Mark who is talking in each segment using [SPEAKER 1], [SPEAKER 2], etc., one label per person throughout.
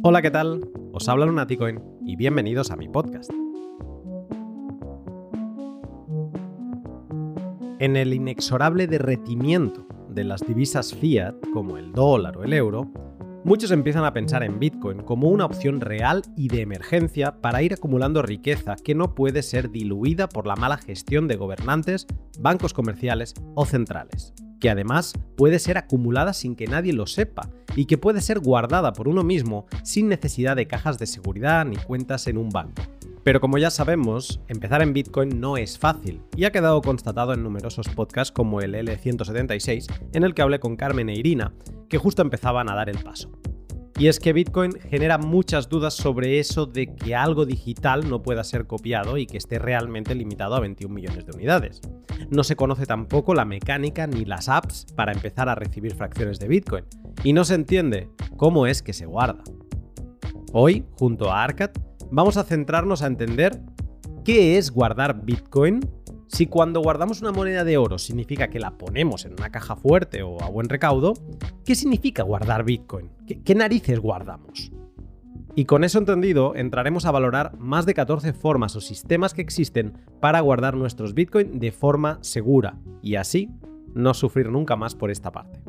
[SPEAKER 1] Hola, ¿qué tal? Os habla Lunaticoin y bienvenidos a mi podcast. En el inexorable derretimiento de las divisas fiat, como el dólar o el euro, muchos empiezan a pensar en Bitcoin como una opción real y de emergencia para ir acumulando riqueza que no puede ser diluida por la mala gestión de gobernantes, bancos comerciales o centrales que además puede ser acumulada sin que nadie lo sepa y que puede ser guardada por uno mismo sin necesidad de cajas de seguridad ni cuentas en un banco. Pero como ya sabemos, empezar en Bitcoin no es fácil y ha quedado constatado en numerosos podcasts como el L176 en el que hablé con Carmen e Irina, que justo empezaban a dar el paso. Y es que Bitcoin genera muchas dudas sobre eso de que algo digital no pueda ser copiado y que esté realmente limitado a 21 millones de unidades. No se conoce tampoco la mecánica ni las apps para empezar a recibir fracciones de Bitcoin. Y no se entiende cómo es que se guarda. Hoy, junto a Arcad, vamos a centrarnos a entender qué es guardar Bitcoin, si cuando guardamos una moneda de oro significa que la ponemos en una caja fuerte o a buen recaudo, ¿qué significa guardar Bitcoin? ¿Qué, narices guardamos? Y con eso entendido, entraremos a valorar más de 14 formas o sistemas que existen para guardar nuestros Bitcoin de forma segura y así no sufrir nunca más por esta parte.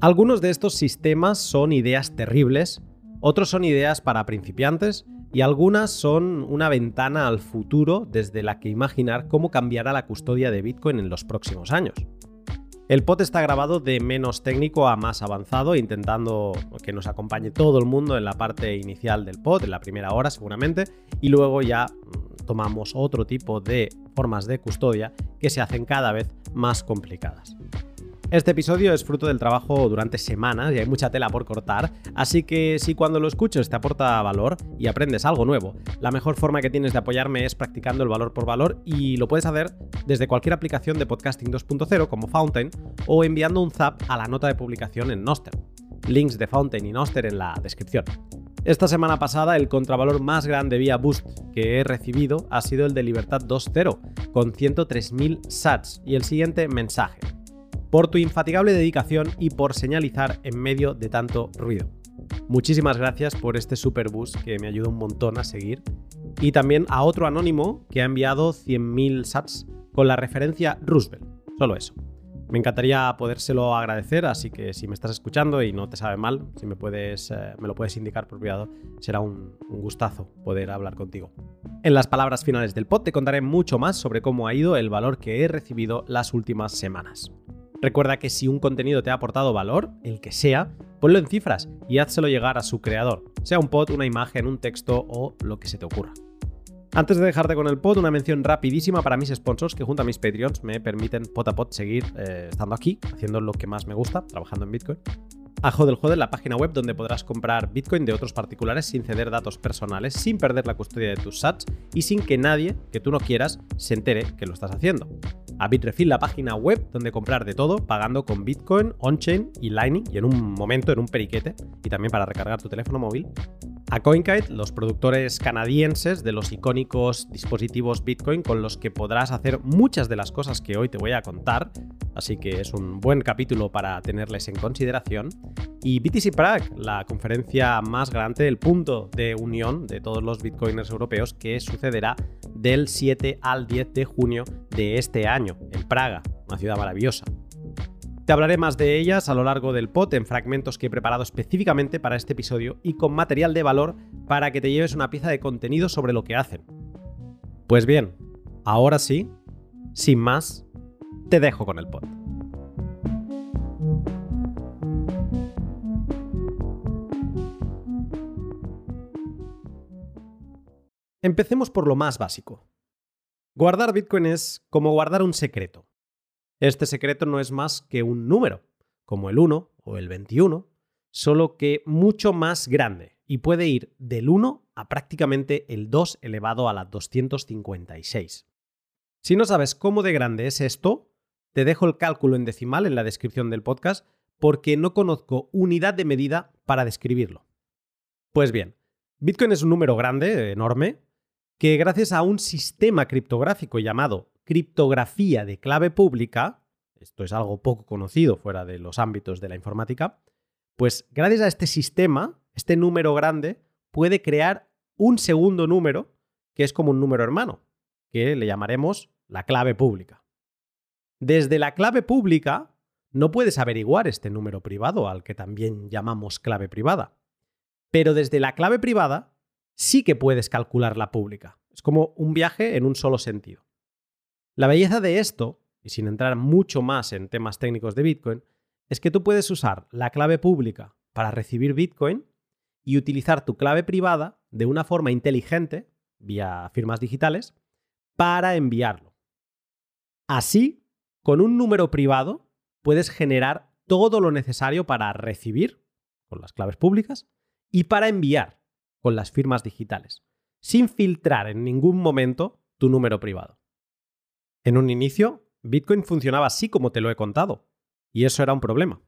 [SPEAKER 1] Algunos de estos sistemas son ideas terribles, otros son ideas para principiantes y algunas son una ventana al futuro desde la que imaginar cómo cambiará la custodia de Bitcoin en los próximos años. El pod está grabado de menos técnico a más avanzado, intentando que nos acompañe todo el mundo en la parte inicial del pod, en la primera hora seguramente, y luego ya mm, tomamos otro tipo de formas de custodia que se hacen cada vez más complicadas. Este episodio es fruto del trabajo durante semanas y hay mucha tela por cortar, así que si cuando lo escuches te aporta valor y aprendes algo nuevo, la mejor forma que tienes de apoyarme es practicando el valor por valor y lo puedes hacer desde cualquier aplicación de podcasting 2.0 como Fountain o enviando un zap a la nota de publicación en Noster. Links de Fountain y Noster en la descripción. Esta semana pasada el contravalor más grande vía Boost que he recibido ha sido el de Libertad 2.0 con 103.000 sats y el siguiente mensaje por tu infatigable dedicación y por señalizar en medio de tanto ruido. Muchísimas gracias por este super boost que me ayuda un montón a seguir. Y también a otro anónimo que ha enviado 100.000 sats con la referencia Roosevelt. Solo eso. Me encantaría podérselo agradecer, así que si me estás escuchando y no te sabe mal, si me, puedes, eh, me lo puedes indicar por privado, será un, un, gustazo poder hablar contigo. En las palabras finales del pod te contaré mucho más sobre cómo ha ido el valor que he recibido las últimas semanas. Recuerda que si un contenido te ha aportado valor, el que sea, ponlo en cifras y házselo llegar a su creador, sea un pod, una imagen, un texto o lo que se te ocurra. Antes de dejarte con el pod, una mención rapidísima para mis sponsors que junto a mis Patreons me permiten pot a pot seguir eh, estando aquí, haciendo lo que más me gusta, trabajando en Bitcoin. A Hodel la página web donde podrás comprar Bitcoin de otros particulares sin ceder datos personales, sin perder la custodia de tus sats y sin que nadie que tú no quieras se entere que lo estás haciendo a Bitrefill, la página web donde comprar de todo pagando con Bitcoin, on-chain y Lightning y en un momento, en un periquete y también para recargar tu teléfono móvil. A CoinKite, los productores canadienses de los icónicos dispositivos Bitcoin con los que podrás hacer muchas de las cosas que hoy te voy a contar, así que es un buen capítulo para tenerles en consideración. Y BTC Prague, la conferencia más grande, el punto de unión de todos los bitcoiners europeos que sucederá del 7 al 10 de junio de este año en Praga, una ciudad maravillosa. Te hablaré más de ellas a lo largo del pot en fragmentos que he preparado específicamente para este episodio y con material de valor para que te lleves una pieza de contenido sobre lo que hacen. Pues bien, ahora sí, sin más, te dejo con el pot. Empecemos por lo más básico. Guardar Bitcoin es como guardar un secreto. Este secreto no es más que un número, como el 1 o el 21, solo que mucho más grande y puede ir del 1 a prácticamente el 2 elevado a la 256. Si no sabes cómo de grande es esto, te dejo el cálculo en decimal en la descripción del podcast porque no conozco unidad de medida para describirlo. Pues bien, Bitcoin es un número grande, enorme, que gracias a un sistema criptográfico llamado criptografía de clave pública, esto es algo poco conocido fuera de los ámbitos de la informática, pues gracias a este sistema este número grande puede crear un segundo número que es como un número hermano, que le llamaremos la clave pública. Desde la clave pública no puedes averiguar este número privado, al que también llamamos clave privada. Pero desde la clave privada sí que puedes calcular la pública. Es como un viaje en un solo sentido. La belleza de esto, y sin entrar mucho más en temas técnicos de Bitcoin, es que tú puedes usar la clave pública para recibir Bitcoin y utilizar tu clave privada de una forma inteligente, vía firmas digitales, para enviarlo. Así, con un número privado, puedes generar todo lo necesario para recibir, con las claves públicas, y para enviar, con las firmas digitales, sin filtrar en ningún momento tu número privado. En un inicio, Bitcoin funcionaba así como te lo he contado, y eso era un problema.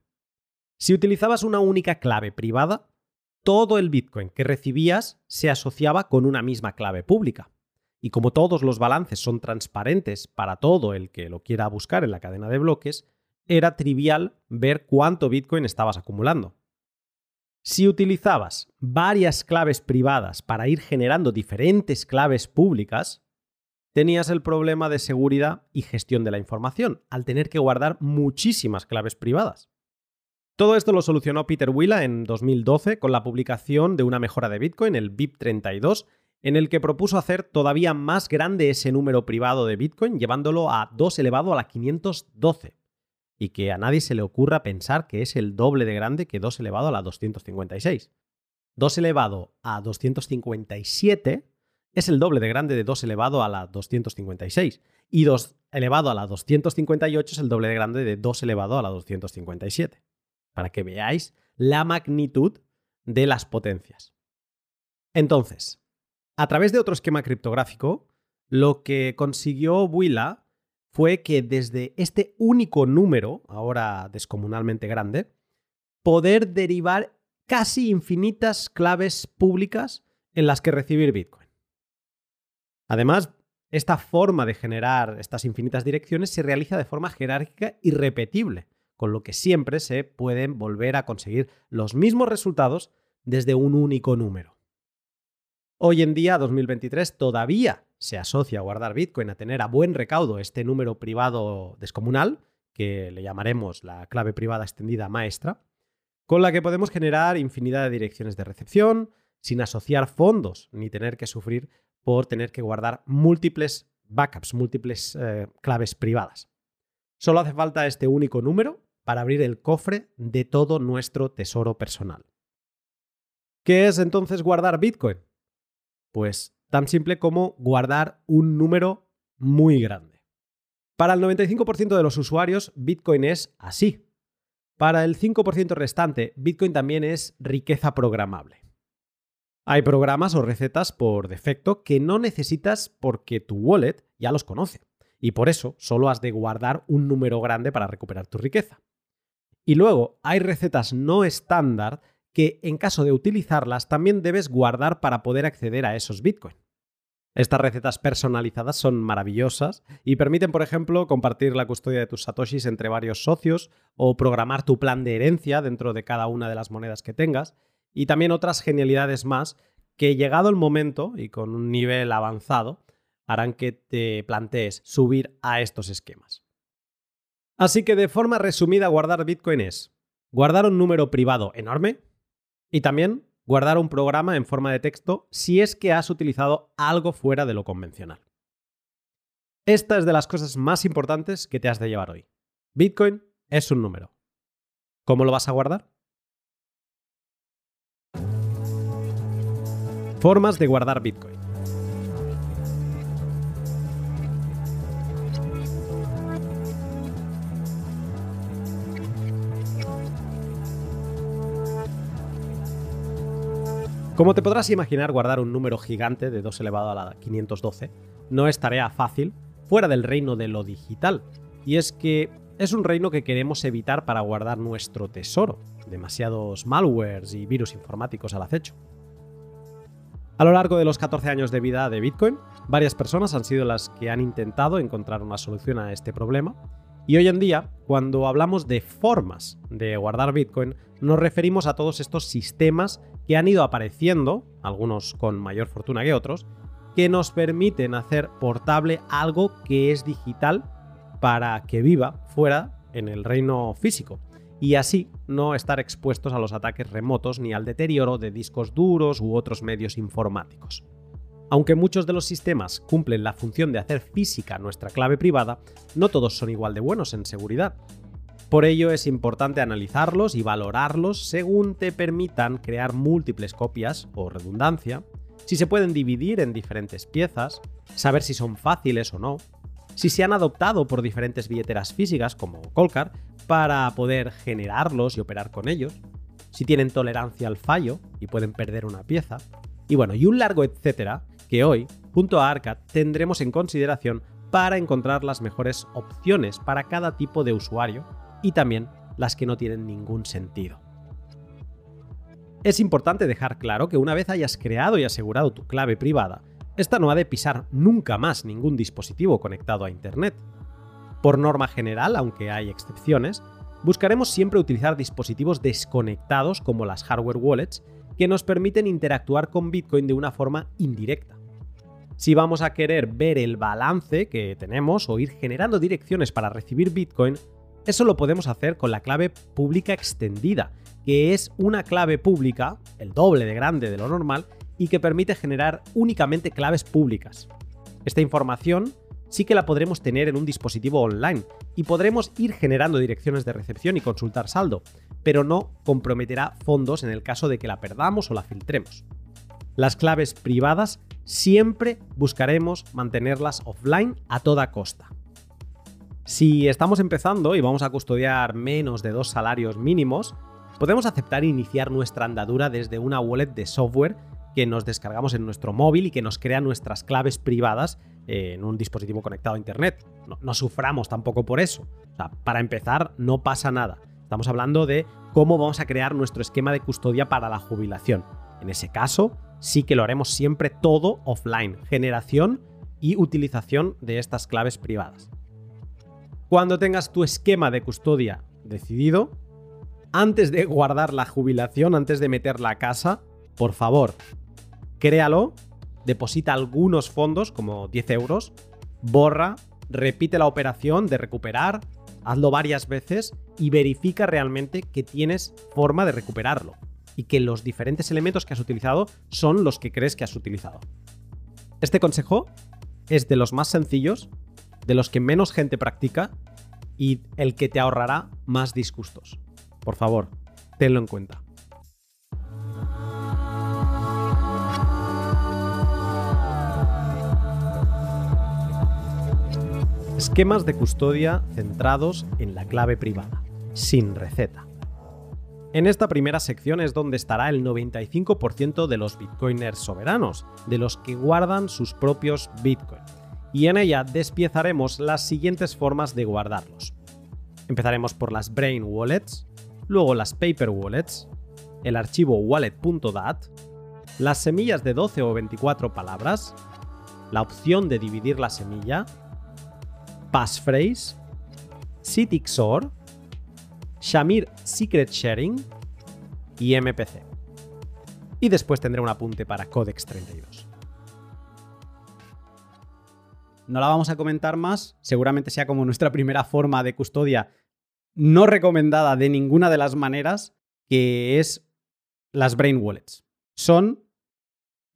[SPEAKER 1] Si utilizabas una única clave privada, todo el Bitcoin que recibías se asociaba con una misma clave pública. Y como todos los balances son transparentes para todo el que lo quiera buscar en la cadena de bloques, era trivial ver cuánto Bitcoin estabas acumulando. Si utilizabas varias claves privadas para ir generando diferentes claves públicas, tenías el problema de seguridad y gestión de la información, al tener que guardar muchísimas claves privadas. Todo esto lo solucionó Peter Willa en 2012 con la publicación de una mejora de Bitcoin, el BIP32, en el que propuso hacer todavía más grande ese número privado de Bitcoin, llevándolo a 2 elevado a la 512, y que a nadie se le ocurra pensar que es el doble de grande que 2 elevado a la 256. 2 elevado a 257 es el doble de grande de 2 elevado a la 256, y 2 elevado a la 258 es el doble de grande de 2 elevado a la 257 para que veáis la magnitud de las potencias. Entonces, a través de otro esquema criptográfico, lo que consiguió Willa fue que desde este único número, ahora descomunalmente grande, poder derivar casi infinitas claves públicas en las que recibir Bitcoin. Además, esta forma de generar estas infinitas direcciones se realiza de forma jerárquica y repetible, con lo que siempre se pueden volver a conseguir los mismos resultados desde un único número. Hoy en día, 2023, todavía se asocia a guardar Bitcoin a tener a buen recaudo este número privado descomunal, que le llamaremos la clave privada extendida maestra, con la que podemos generar infinidad de direcciones de recepción, sin asociar fondos ni tener que sufrir por tener que guardar múltiples backups, múltiples eh, claves privadas. Solo hace falta este único número para abrir el cofre de todo nuestro tesoro personal. ¿Qué es entonces guardar Bitcoin? Pues tan simple como guardar un número muy grande. Para el 95% de los usuarios, Bitcoin es así. Para el 5% restante, Bitcoin también es riqueza programable. Hay programas o recetas por defecto que no necesitas porque tu wallet ya los conoce. Y por eso solo has de guardar un número grande para recuperar tu riqueza. Y luego hay recetas no estándar que en caso de utilizarlas también debes guardar para poder acceder a esos Bitcoin. Estas recetas personalizadas son maravillosas y permiten, por ejemplo, compartir la custodia de tus satoshis entre varios socios o programar tu plan de herencia dentro de cada una de las monedas que tengas y también otras genialidades más que llegado el momento y con un nivel avanzado harán que te plantees subir a estos esquemas. Así que de forma resumida, guardar Bitcoin es guardar un número privado enorme y también guardar un programa en forma de texto si es que has utilizado algo fuera de lo convencional. Esta es de las cosas más importantes que te has de llevar hoy. Bitcoin es un número. ¿Cómo lo vas a guardar? Formas de guardar Bitcoin. Como te podrás imaginar, guardar un número gigante de 2 elevado a la 512 no es tarea fácil fuera del reino de lo digital. Y es que es un reino que queremos evitar para guardar nuestro tesoro, demasiados malwares y virus informáticos al acecho. A lo largo de los 14 años de vida de Bitcoin, varias personas han sido las que han intentado encontrar una solución a este problema. Y hoy en día, cuando hablamos de formas de guardar Bitcoin, nos referimos a todos estos sistemas que han ido apareciendo, algunos con mayor fortuna que otros, que nos permiten hacer portable algo que es digital para que viva fuera en el reino físico y así no estar expuestos a los ataques remotos ni al deterioro de discos duros u otros medios informáticos. Aunque muchos de los sistemas cumplen la función de hacer física nuestra clave privada, no todos son igual de buenos en seguridad. Por ello es importante analizarlos y valorarlos según te permitan crear múltiples copias o redundancia, si se pueden dividir en diferentes piezas, saber si son fáciles o no, si se han adoptado por diferentes billeteras físicas como Colcar para poder generarlos y operar con ellos, si tienen tolerancia al fallo y pueden perder una pieza, y bueno, y un largo etcétera que hoy, junto a Arcad, tendremos en consideración para encontrar las mejores opciones para cada tipo de usuario y también las que no tienen ningún sentido. Es importante dejar claro que una vez hayas creado y asegurado tu clave privada, esta no ha de pisar nunca más ningún dispositivo conectado a Internet. Por norma general, aunque hay excepciones, buscaremos siempre utilizar dispositivos desconectados como las hardware wallets que nos permiten interactuar con Bitcoin de una forma indirecta. Si vamos a querer ver el balance que tenemos o ir generando direcciones para recibir Bitcoin, eso lo podemos hacer con la clave pública extendida, que es una clave pública, el doble de grande de lo normal, y que permite generar únicamente claves públicas. Esta información sí que la podremos tener en un dispositivo online y podremos ir generando direcciones de recepción y consultar saldo, pero no comprometerá fondos en el caso de que la perdamos o la filtremos. Las claves privadas siempre buscaremos mantenerlas offline a toda costa. Si estamos empezando y vamos a custodiar menos de dos salarios mínimos, podemos aceptar iniciar nuestra andadura desde una wallet de software que nos descargamos en nuestro móvil y que nos crea nuestras claves privadas en un dispositivo conectado a Internet. No, suframos tampoco por eso. para empezar, no pasa nada. Estamos hablando de cómo vamos a crear nuestro esquema de custodia para la jubilación. En ese caso, sí que lo haremos siempre todo offline, generación y utilización de estas claves privadas. Cuando tengas tu esquema de custodia decidido, antes de guardar la jubilación, antes de meter la casa, por favor, créalo, deposita algunos fondos, como 10 euros, borra, repite la operación de recuperar, hazlo varias veces y verifica realmente que tienes forma de recuperarlo y que los diferentes elementos que has utilizado son los que crees que has utilizado. Este consejo es de los más sencillos, de los que menos gente practica y el que te ahorrará más disgustos. Por favor, tenlo en cuenta. Esquemas de custodia centrados en la clave privada, sin receta. En esta primera sección es donde estará el 95% de los bitcoiners soberanos, de los que guardan sus propios bitcoins. Y en ella despiezaremos las siguientes formas de guardarlos. Empezaremos por las Brain Wallets, luego las Paper Wallets, el archivo wallet.dat, las semillas de 12 o 24 palabras, la opción de dividir la semilla, passphrase, CityXOR, Shamir Secret Sharing y MPC. Y después tendré un apunte para Codex 32. No la vamos a comentar más, seguramente sea como nuestra primera forma de custodia no recomendada de ninguna de las maneras, que es las Brain Wallets. Son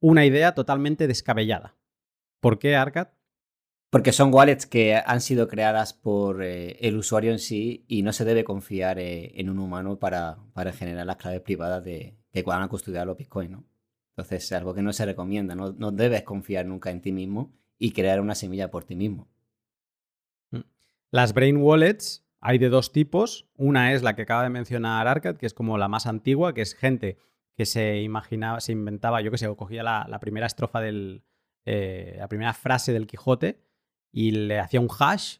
[SPEAKER 1] una idea totalmente descabellada. ¿Por qué, Arcad?
[SPEAKER 2] Porque son wallets que han sido creadas por eh, el usuario en sí y no se debe confiar eh, en un humano para, generar las claves privadas de que van a custodiar los bitcoins, ¿no? Entonces es algo que no se recomienda, no, no debes confiar nunca en ti mismo y crear una semilla por ti mismo.
[SPEAKER 1] Mm. Las Brain Wallets hay de dos tipos. Una es la que acaba de mencionar Arcad, que es como la más antigua, que es gente que se imaginaba, se inventaba, yo qué sé, cogía la, primera estrofa del, eh, la primera frase del Quijote y le hacía un hash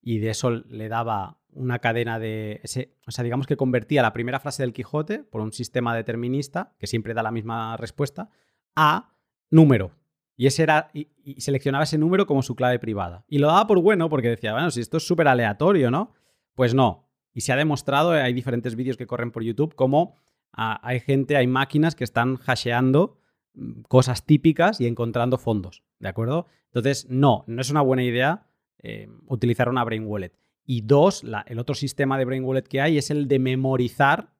[SPEAKER 1] y de eso le daba una cadena de... Ese, o sea, digamos que convertía la primera frase del Quijote por un sistema determinista, que siempre da la misma respuesta, a número. Y, ese era, y, seleccionaba ese número como su clave privada. Y lo daba por bueno porque decía, bueno, si esto es súper aleatorio, ¿no? Pues no. Y se ha demostrado, hay diferentes vídeos que corren por YouTube, como ah, hay gente, hay máquinas que están hasheando mm, cosas típicas y encontrando fondos, ¿de acuerdo? Entonces, no, no es una buena idea eh, utilizar una Brain Wallet. Y dos, el otro sistema de Brain Wallet que hay es el de memorizar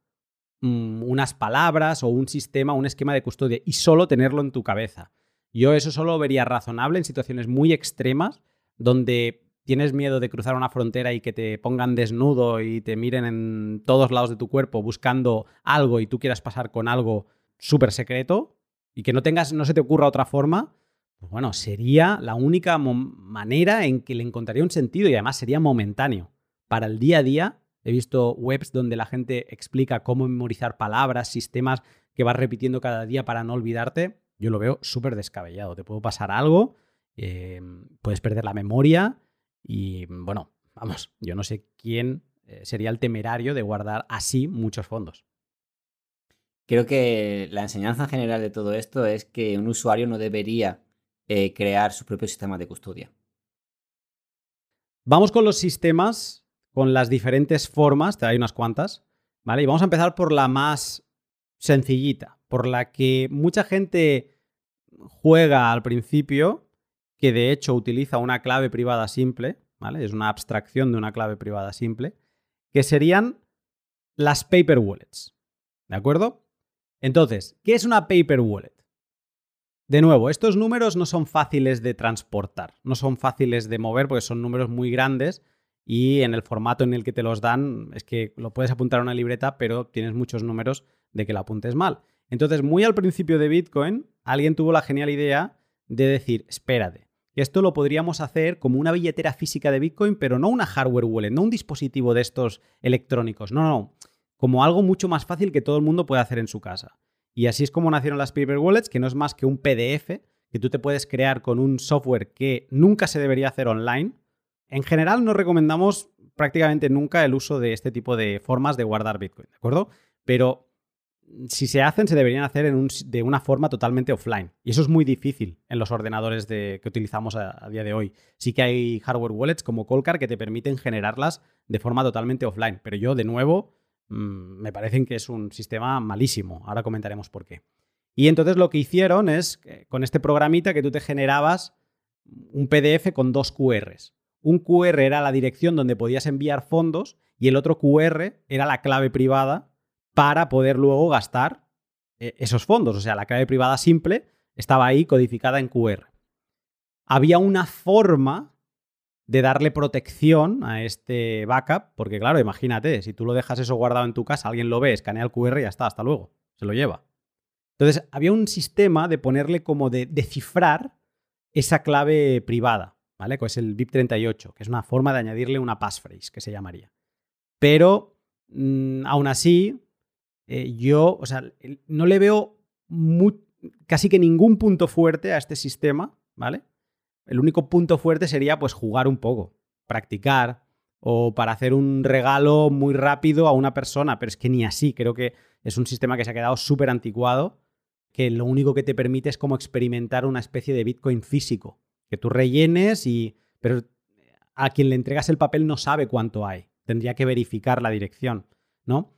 [SPEAKER 1] mm, unas palabras o un sistema, un esquema de custodia y solo tenerlo en tu cabeza. Yo eso solo vería razonable en situaciones muy extremas donde tienes miedo de cruzar una frontera y que te pongan desnudo y te miren en todos lados de tu cuerpo buscando algo y tú quieras pasar con algo súper secreto y que no tengas, no se te ocurra otra forma, pues bueno, sería la única manera en que le encontraría un sentido y además sería momentáneo. Para el día a día, he visto webs donde la gente explica cómo memorizar palabras, sistemas que vas repitiendo cada día para no olvidarte. Yo lo veo súper descabellado. Te puedo pasar algo, eh, puedes perder la memoria y bueno, vamos, yo no sé quién eh, sería el temerario de guardar así muchos fondos.
[SPEAKER 2] Creo que la enseñanza general de todo esto es que un usuario no debería eh, crear su propio sistema de custodia.
[SPEAKER 1] Vamos con los sistemas, con las diferentes formas, hay unas cuantas, ¿vale? Y vamos a empezar por la más sencillita, por la que mucha gente juega al principio, que de hecho utiliza una clave privada simple, ¿vale? Es una abstracción de una clave privada simple, que serían las paper wallets, ¿de acuerdo? Entonces, ¿qué es una paper wallet? De nuevo, estos números no son fáciles de transportar, no son fáciles de mover porque son números muy grandes y en el formato en el que te los dan es que lo puedes apuntar a una libreta, pero tienes muchos números de que la apuntes mal. Entonces, muy al principio de Bitcoin, alguien tuvo la genial idea de decir, espérate, esto lo podríamos hacer como una billetera física de Bitcoin, pero no una hardware wallet, no un dispositivo de estos electrónicos, no, no, como algo mucho más fácil que todo el mundo puede hacer en su casa. Y así es como nacieron las paper wallets, que no es más que un PDF que tú te puedes crear con un software que nunca se debería hacer online. En general no recomendamos prácticamente nunca el uso de este tipo de formas de guardar Bitcoin, ¿de acuerdo? Pero si se hacen, se deberían hacer de una forma totalmente offline. Y eso es muy difícil en los ordenadores que utilizamos a, a, día de hoy. Sí que hay hardware wallets como Colcar que te permiten generarlas de forma totalmente offline. Pero yo, de nuevo, me parecen que es un sistema malísimo. Ahora comentaremos por qué. Y entonces lo que hicieron es, con este programita, que tú te generabas un PDF con dos QRs. Un QR era la dirección donde podías enviar fondos y el otro QR era la clave privada para poder luego gastar eh, esos fondos. O sea, la clave privada simple estaba ahí codificada en QR. Había una forma de darle protección a este backup, porque claro, imagínate, si tú lo dejas eso guardado en tu casa, alguien lo ve, escanea el QR y ya está, hasta luego, se lo lleva. Entonces, había un sistema de ponerle como de, cifrar esa clave privada, ¿vale? Que es el BIP38, que es una forma de añadirle una passphrase, que se llamaría. Pero, mm, aún así, eh, yo, o sea, no le veo casi que ningún punto fuerte a este sistema, ¿vale? El único punto fuerte sería pues jugar un poco, practicar o para hacer un regalo muy rápido a una persona, pero es que ni así, creo que es un sistema que se ha quedado súper anticuado, que lo único que te permite es como experimentar una especie de Bitcoin físico, que tú rellenes y... pero a quien le entregas el papel no sabe cuánto hay, tendría que verificar la dirección, ¿no?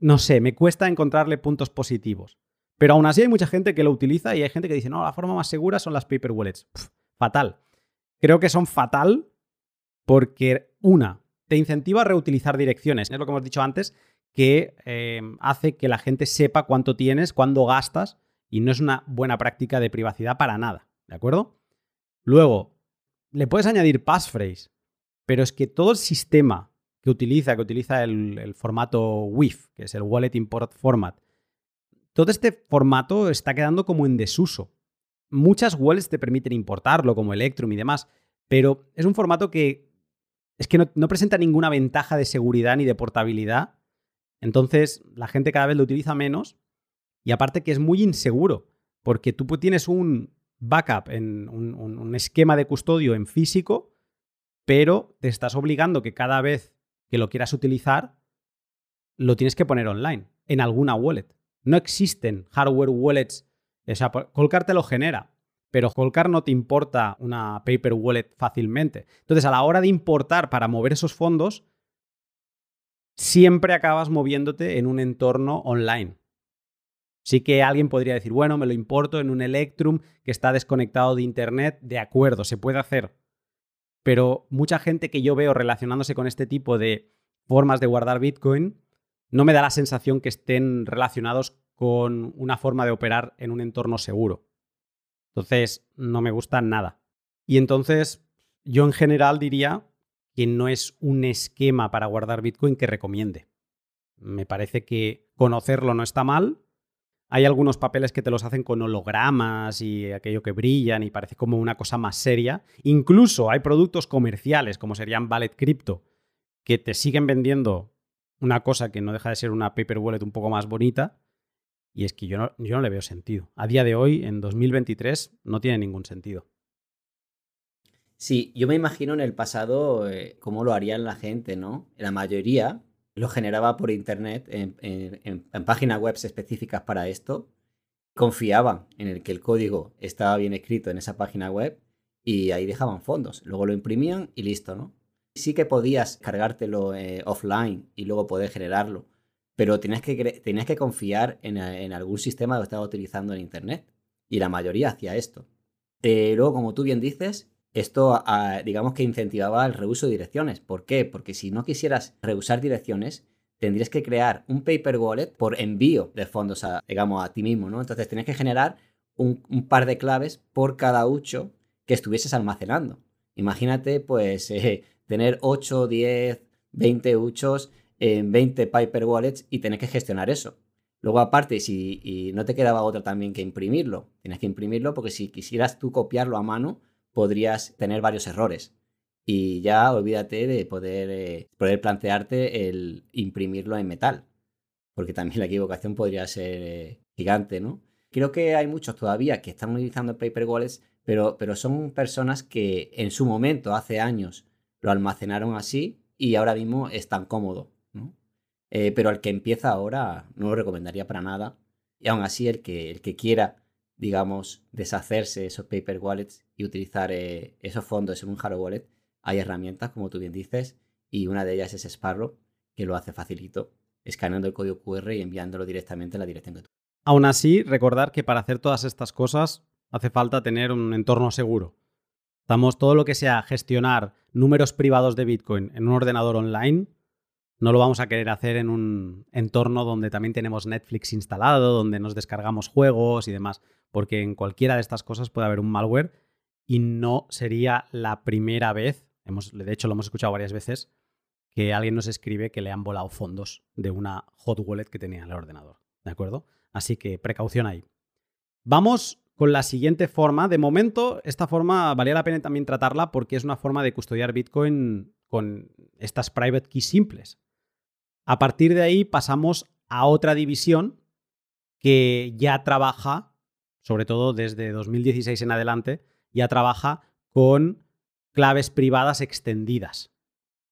[SPEAKER 1] No sé, me cuesta encontrarle puntos positivos. Pero aún así hay mucha gente que lo utiliza y hay gente que dice, no, la forma más segura son las paper wallets fatal. Creo que son fatal porque, una, te incentiva a reutilizar direcciones. Es lo que hemos dicho antes, que eh, hace que la gente sepa cuánto tienes, cuándo gastas, y no es una buena práctica de privacidad para nada. ¿De acuerdo? Luego, le puedes añadir passphrase, pero es que todo el sistema que utiliza, que utiliza el, el formato WIF, que es el Wallet Import Format, todo este formato está quedando como en desuso. Muchas wallets te permiten importarlo, como Electrum y demás, pero es un formato que es que no, presenta ninguna ventaja de seguridad ni de portabilidad. Entonces, la gente cada vez lo utiliza menos y aparte que es muy inseguro, porque tú tienes un backup en un, esquema de custodio en físico, pero te estás obligando que cada vez que lo quieras utilizar, lo tienes que poner online, en alguna wallet. No existen hardware wallets o Colcar te lo genera, pero Holcar no te importa una paper wallet fácilmente. Entonces, a la hora de importar para mover esos fondos, siempre acabas moviéndote en un entorno online. Sí que alguien podría decir, bueno, me lo importo en un Electrum que está desconectado de Internet. De acuerdo, se puede hacer. Pero mucha gente que yo veo relacionándose con este tipo de formas de guardar Bitcoin, no me da la sensación que estén relacionados con una forma de operar en un entorno seguro. Entonces, no me gusta nada. Y entonces, yo en general diría que no es un esquema para guardar Bitcoin que recomiende. Me parece que conocerlo no está mal, hay algunos papeles que te los hacen con hologramas y aquello que brillan y parece como una cosa más seria. Incluso hay productos comerciales, como serían Wallet Crypto, que te siguen vendiendo una cosa que no deja de ser una paper wallet un poco más bonita. Y es que yo no, yo no le veo sentido. A día de hoy, en 2023, no tiene ningún sentido.
[SPEAKER 2] Sí, yo me imagino en el pasado eh, cómo lo harían la gente, ¿no? La mayoría lo generaba por internet en, páginas web específicas para esto. Confiaban en el que el código estaba bien escrito en esa página web y ahí dejaban fondos. Luego lo imprimían y listo, ¿no? Sí que podías cargártelo eh, offline y luego poder generarlo, pero tenías que, tenías que confiar en, algún sistema que estaba utilizando en internet. Y la mayoría hacía esto. Eh, luego, como tú bien dices, esto, ah, digamos que incentivaba el reuso de direcciones. ¿Por qué? Porque si no quisieras reusar direcciones, tendrías que crear un paper wallet por envío de fondos a, digamos, a ti mismo, ¿no? Entonces tienes que generar un, par de claves por cada ucho que estuvieses almacenando. Imagínate, pues, eh, tener 8, 10, 20 uchos en 20 paper wallets y tener que gestionar eso. Luego, aparte, si no te quedaba otra también que imprimirlo, tienes que imprimirlo porque si quisieras tú copiarlo a mano, podrías tener varios errores. Y ya olvídate de poder, eh, poder plantearte el imprimirlo en metal, porque también la equivocación podría ser eh, gigante, ¿no? Creo que hay muchos todavía que están utilizando paper wallets, pero, pero son personas que en su momento, hace años, lo almacenaron así y ahora mismo es tan cómodo. Eh, pero al que empieza ahora no lo recomendaría para nada. Y aún así, el que, el que quiera digamos, deshacerse de esos paper wallets y utilizar eh, esos fondos en un hardware wallet, hay herramientas, como tú bien dices, y una de ellas es Sparrow, que lo hace facilito, escaneando el código QR y enviándolo directamente a la dirección que tú.
[SPEAKER 1] Aún así, recordar que para hacer todas estas cosas hace falta tener un entorno seguro. Estamos todo lo que sea gestionar números privados de Bitcoin en un ordenador online, no lo vamos a querer hacer en un entorno donde también tenemos Netflix instalado, donde nos descargamos juegos y demás porque en cualquiera de estas cosas puede haber un malware y no sería la primera vez, hemos, de hecho lo hemos escuchado varias veces, que alguien nos escribe que le han volado fondos de una hot wallet que tenía en el ordenador. ¿De acuerdo? Así que precaución ahí. Vamos con la siguiente forma. De momento, esta forma valía la pena también tratarla porque es una forma de custodiar Bitcoin con estas private keys simples. A partir de ahí pasamos a otra división que ya trabaja sobre todo desde 2016 en adelante, ya trabaja con claves privadas extendidas.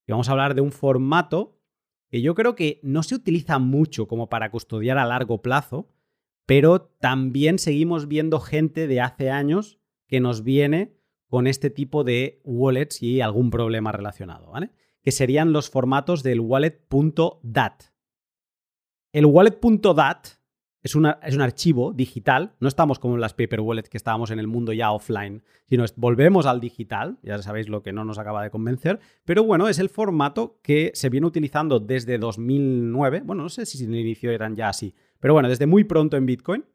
[SPEAKER 1] Y vamos a hablar de un formato que yo creo que no se utiliza mucho como para custodiar a largo plazo, pero también seguimos viendo gente de hace años que nos viene con este tipo de wallets y algún problema relacionado, ¿vale? Que serían los formatos del wallet.dat. El wallet.dat es, es, un archivo digital. No estamos como en las paper wallets que estábamos en el mundo ya offline, sino volvemos al digital. Ya sabéis lo que no nos acaba de convencer. Pero bueno, es el formato que se viene utilizando desde 2009. Bueno, no sé si en el inicio eran ya así, pero bueno, desde muy pronto en Bitcoin,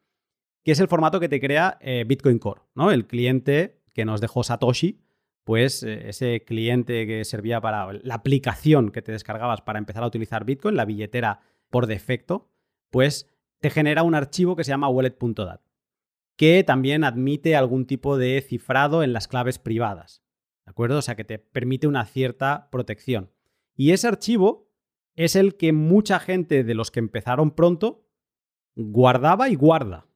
[SPEAKER 1] que es el formato que te crea eh, Bitcoin Core, ¿no? El cliente que nos dejó Satoshi. Pues eh, ese cliente que servía para la aplicación que te descargabas para empezar a utilizar Bitcoin, la billetera por defecto, pues te genera un archivo que se llama wallet.dat, que también admite algún tipo de cifrado en las claves privadas. ¿De acuerdo? O sea, que te permite una cierta protección. Y ese archivo es el que mucha gente de los que empezaron pronto guardaba y guarda.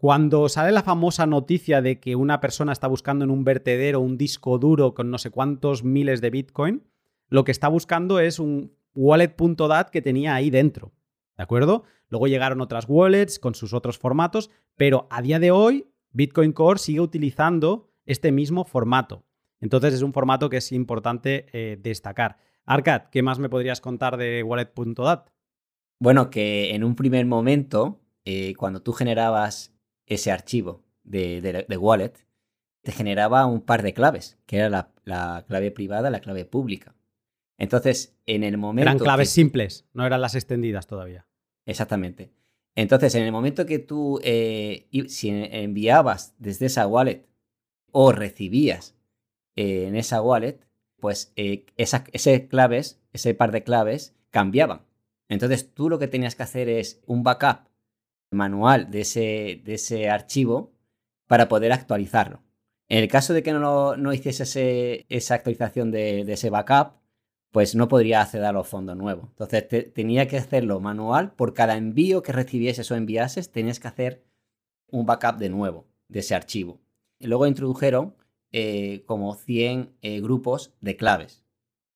[SPEAKER 1] Cuando sale la famosa noticia de que una persona está buscando en un vertedero un disco duro con no sé cuántos miles de Bitcoin, lo que está buscando es un wallet.dat que tenía ahí dentro. ¿De acuerdo? Luego llegaron otras wallets con sus otros formatos, pero a día de hoy Bitcoin Core sigue utilizando este mismo formato. Entonces es un formato que es importante eh, destacar. Arcad, ¿qué más me podrías contar de wallet.dat?
[SPEAKER 2] Bueno, que en un primer momento, eh, cuando tú generabas ese archivo de, wallet, te generaba un par de claves, que era la, clave privada y la clave pública. Entonces, en el momento.
[SPEAKER 1] Eran claves simples, no eran las extendidas todavía.
[SPEAKER 2] Exactamente. Entonces, en el momento que tú, eh, si enviabas desde esa wallet o recibías eh, en esa wallet, pues eh, esas, claves, ese par de claves cambiaban. Entonces, tú lo que tenías que hacer es un backup manual de ese, de ese archivo para poder actualizarlo. En el caso de que no, no hiciese esa actualización de, ese backup, pues no podría acceder a los fondos nuevos. Entonces tenía que hacerlo manual. Por cada envío que recibieses o enviases, tenías que hacer un backup de nuevo de ese archivo. Y luego introdujeron eh, como 100 eh, grupos de claves,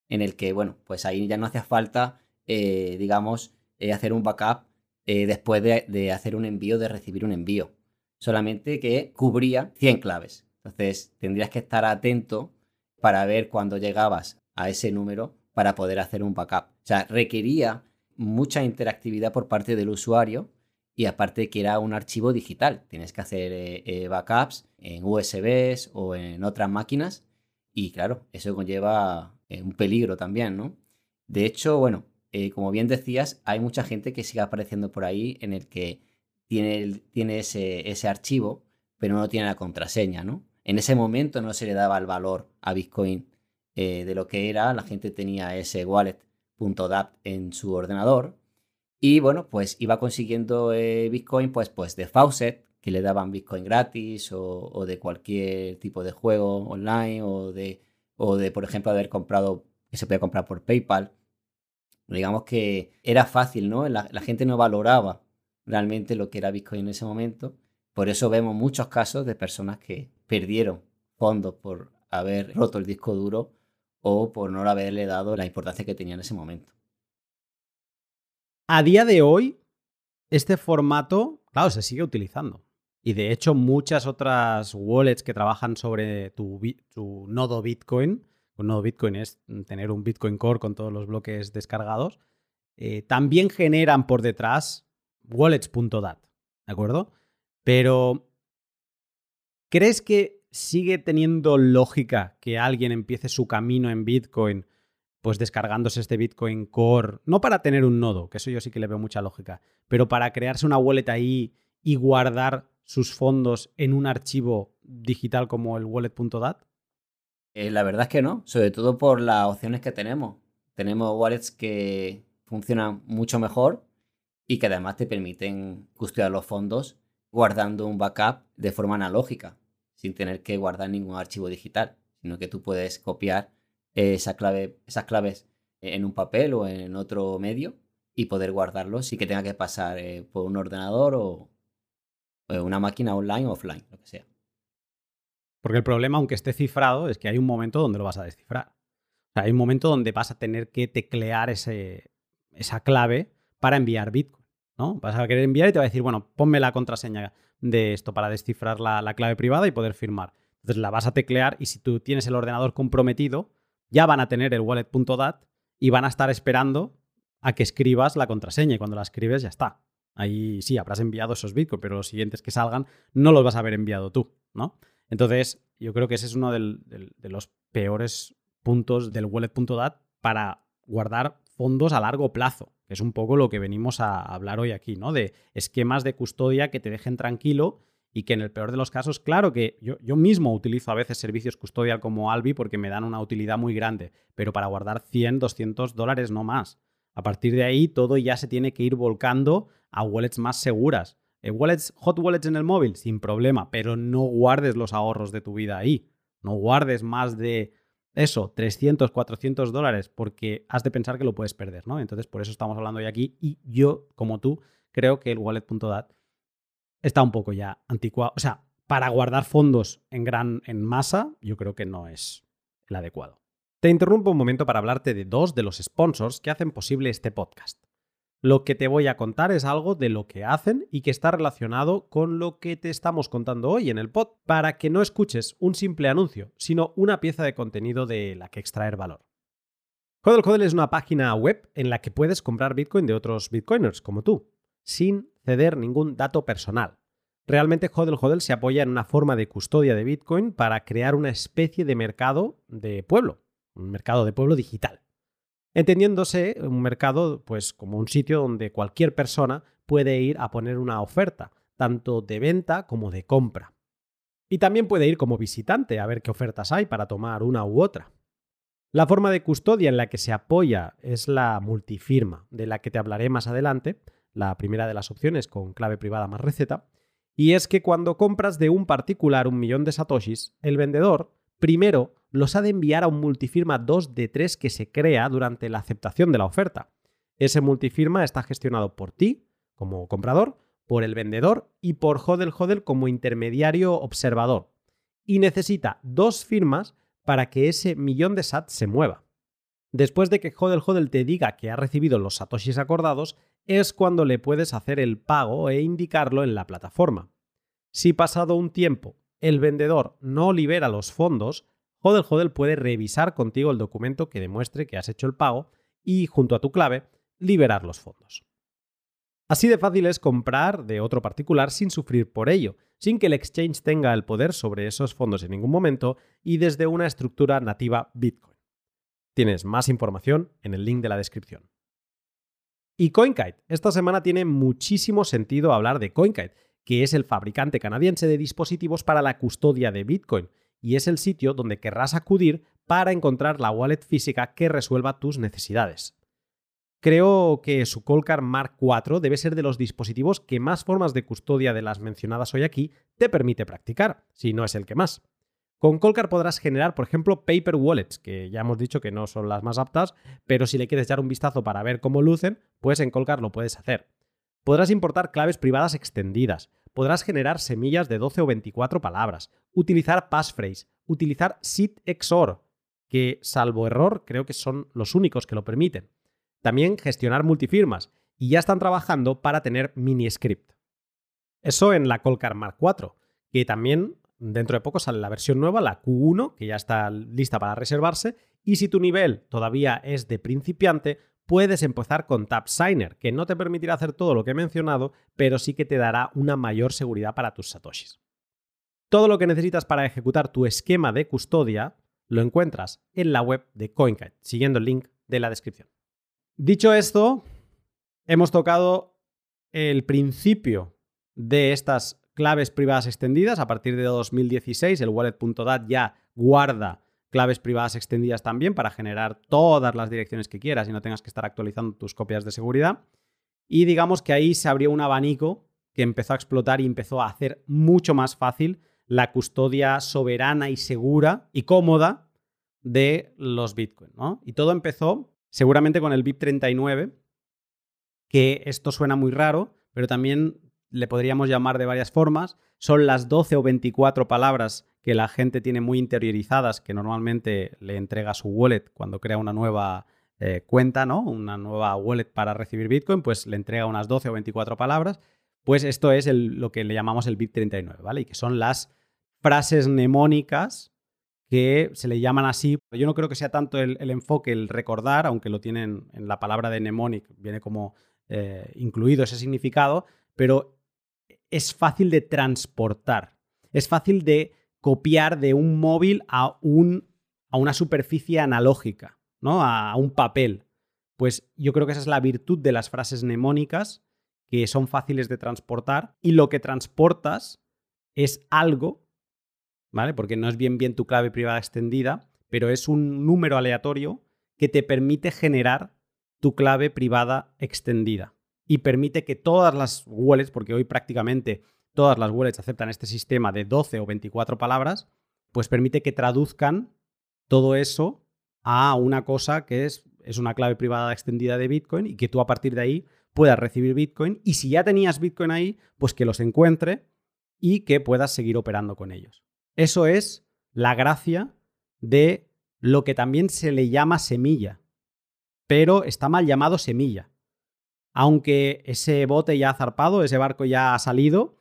[SPEAKER 2] en el que, bueno, pues ahí ya no hacía falta, eh, digamos, hacer un backup después de, hacer un envío, de recibir un envío solamente que cubría 100 claves. Entonces tendrías que estar atento para ver cuándo llegabas a ese número para poder hacer un backup. O sea, requería mucha interactividad por parte del usuario y aparte que era un archivo digital. Tienes que hacer eh, eh, backups en USBs o en otras máquinas y claro, eso conlleva eh, un peligro también, ¿no? De hecho, bueno, como bien decías, hay mucha gente que sigue apareciendo por ahí en el que tiene, tiene ese, ese archivo, pero no tiene la contraseña, ¿no? En ese momento no se le daba el valor a Bitcoin eh, de lo que era, la gente tenía ese wallet.dap en su ordenador y bueno, pues iba consiguiendo eh, Bitcoin pues, pues de Faucet, que le daban Bitcoin gratis o, de cualquier tipo de juego online o de, o de, por ejemplo, haber comprado, que se podía comprar por PayPal. Digamos que era fácil, ¿no? La, gente no valoraba realmente lo que era Bitcoin en ese momento. Por eso vemos muchos casos de personas que perdieron fondos por haber roto el disco duro o por no haberle dado la importancia que tenía en ese momento.
[SPEAKER 1] A día de hoy, este formato, claro, se sigue utilizando. Y de hecho, muchas otras wallets que trabajan sobre tu, nodo Bitcoin, un nodo Bitcoin es tener un Bitcoin Core con todos los bloques descargados, eh, también generan por detrás wallets.dat, ¿de acuerdo? Pero, ¿crees que sigue teniendo lógica que alguien empiece su camino en Bitcoin, pues descargándose este Bitcoin Core, no para tener un nodo, que eso yo sí que le veo mucha lógica, pero para crearse una wallet ahí y guardar sus fondos en un archivo digital como el wallet.dat?
[SPEAKER 2] Eh, la verdad es que no, sobre todo por las opciones que tenemos. Tenemos wallets que funcionan mucho mejor y que además te permiten custodiar los fondos guardando un backup de forma analógica, sin tener que guardar ningún archivo digital, sino que tú puedes copiar esa clave, esas claves en un papel o en otro medio y poder guardarlos sin que tenga que pasar eh, por un ordenador o, una máquina online o offline, lo que sea.
[SPEAKER 1] Porque el problema, aunque esté cifrado, es que hay un momento donde lo vas a descifrar. Hay un momento donde vas a tener que teclear esa clave para enviar Bitcoin. ¿no? Vas a querer enviar y te va a decir, bueno, ponme la contraseña de esto para descifrar la, clave privada y poder firmar. Entonces la vas a teclear y si tú tienes el ordenador comprometido, ya van a tener el wallet.dat y van a estar esperando a que escribas la contraseña y cuando la escribes ya está. Ahí sí, habrás enviado esos bitcoins, pero los siguientes que salgan no los vas a haber enviado tú, ¿no? Entonces, yo creo que ese es uno de los peores puntos del wallet.dat para guardar fondos a largo plazo, que es un poco lo que venimos a hablar hoy aquí, ¿no? De esquemas de custodia que te dejen tranquilo y que en el peor de los casos, claro que yo, yo mismo utilizo a veces servicios custodial como Albi porque me dan una utilidad muy grande, pero para guardar 100, 200 dólares no más. A partir de ahí todo ya se tiene que ir volcando a wallets más seguras. Eh, wallets, hot wallets en el móvil, sin problema, pero no guardes los ahorros de tu vida ahí. No guardes más de eso, 300, 400 dólares, porque has de pensar que lo puedes perder, ¿no? Entonces, por eso estamos hablando hoy aquí y yo, como tú, creo que el wallet.dat está un poco ya anticuado. O sea, para guardar fondos en gran en masa, yo creo que no es el adecuado. Te interrumpo un momento para hablarte de dos de los sponsors que hacen posible este podcast. Lo que te voy a contar es algo de lo que hacen y que está relacionado con lo que te estamos contando hoy en el pod, para que no escuches un simple anuncio, sino una pieza de contenido de la que extraer valor. Hodel Hodel es una página web en la que puedes comprar Bitcoin de otros Bitcoiners como tú, sin ceder ningún dato personal. Realmente Hodel Hodel se apoya en una forma de custodia de Bitcoin para crear una especie de mercado de pueblo, un mercado de pueblo digital entendiéndose un mercado pues como un sitio donde cualquier persona puede ir a poner una oferta, tanto de venta como de compra. Y también puede ir como visitante a ver qué ofertas hay para tomar una u otra. La forma de custodia en la que se apoya es la multifirma, de la que te hablaré más adelante, la primera de las opciones con clave privada más receta, y es que cuando compras de un particular un millón de satoshis, el vendedor primero los ha de enviar a un multifirma 2 de 3 que se crea durante la aceptación de la oferta. Ese multifirma está gestionado por ti, como comprador, por el vendedor y por Hodel Hodel como intermediario observador. Y necesita dos firmas para que ese millón de SAT se mueva. Después de que Hodel Hodel te diga que ha recibido los satoshis acordados, es cuando le puedes hacer el pago e indicarlo en la plataforma. Si pasado un tiempo el vendedor no libera los fondos, Hodel Hodel puede revisar contigo el documento que demuestre que has hecho el pago y, junto a tu clave, liberar los fondos. Así de fácil es comprar de otro particular sin sufrir por ello, sin que el exchange tenga el poder sobre esos fondos en ningún momento y desde una estructura nativa Bitcoin. Tienes más información en el link de la descripción. Y CoinKite. Esta semana tiene muchísimo sentido hablar de CoinKite, que es el fabricante canadiense de dispositivos para la custodia de Bitcoin y es el sitio donde querrás acudir para encontrar la wallet física que resuelva tus necesidades. Creo que su Colcar Mark IV debe ser de los dispositivos que más formas de custodia de las mencionadas hoy aquí te permite practicar, si no es el que más. Con Colcar podrás generar, por ejemplo, paper wallets, que ya hemos dicho que no son las más aptas, pero si le quieres echar un vistazo para ver cómo lucen, pues en Colcar lo puedes hacer. Podrás importar claves privadas extendidas, podrás generar semillas de 12 o 24 palabras, utilizar passphrase, utilizar SIT-XOR, que salvo error creo que son los únicos que lo permiten. También gestionar multifirmas y ya están trabajando para tener mini script. Eso en la Colcar Mark IV, que también dentro de poco sale la versión nueva, la Q1, que ya está lista para reservarse, y si tu nivel todavía es de principiante, puedes empezar con TapSigner, que no te permitirá hacer todo lo que he mencionado, pero sí que te dará una mayor seguridad para tus satoshis. Todo lo que necesitas para ejecutar tu esquema de custodia lo encuentras en la web de CoinKite, siguiendo el link de la descripción. Dicho esto, hemos tocado el principio de estas claves privadas extendidas. A partir de 2016, el wallet.dat ya guarda claves privadas extendidas también para generar todas las direcciones que quieras y no tengas que estar actualizando tus copias de seguridad. Y digamos que ahí se abrió un abanico que empezó a explotar y empezó a hacer mucho más fácil la custodia soberana y segura y cómoda de los Bitcoin. Y todo empezó seguramente con el BIP 39, que esto suena muy raro, pero también le podríamos llamar de varias formas. Son las 12 o 24 palabras que la gente tiene muy interiorizadas, que normalmente le entrega su wallet cuando crea una nueva eh, cuenta, ¿no? Una nueva wallet para recibir Bitcoin, pues le entrega unas 12 o 24 palabras. Pues esto es lo que le llamamos el BIP39, ¿vale? Y que son las frases mnemónicas que se le llaman así. Yo no creo que sea tanto el, enfoque, el recordar, aunque lo tienen en la palabra de mnemonic, viene como eh, incluido ese significado, pero es fácil de transportar. Es fácil de copiar de un móvil a, un, a una superficie analógica, ¿no? A, un papel. Pues yo creo que esa es la virtud de las frases mnemónicas, que son fáciles de transportar y lo que transportas es algo, ¿vale? Porque no es bien bien tu clave privada extendida, pero es un número aleatorio que te permite generar tu clave privada extendida y permite que todas las wallets, porque hoy prácticamente todas las wallets aceptan este sistema de 12 o 24 palabras, pues permite que traduzcan todo eso a una cosa que es, es una clave privada extendida de Bitcoin y que tú a partir de ahí puedas recibir Bitcoin y si ya tenías Bitcoin ahí, pues que los encuentre y que puedas seguir operando con ellos. Eso es la gracia de lo que también se le llama semilla, pero está mal llamado semilla, aunque ese bote ya ha zarpado, ese barco ya ha salido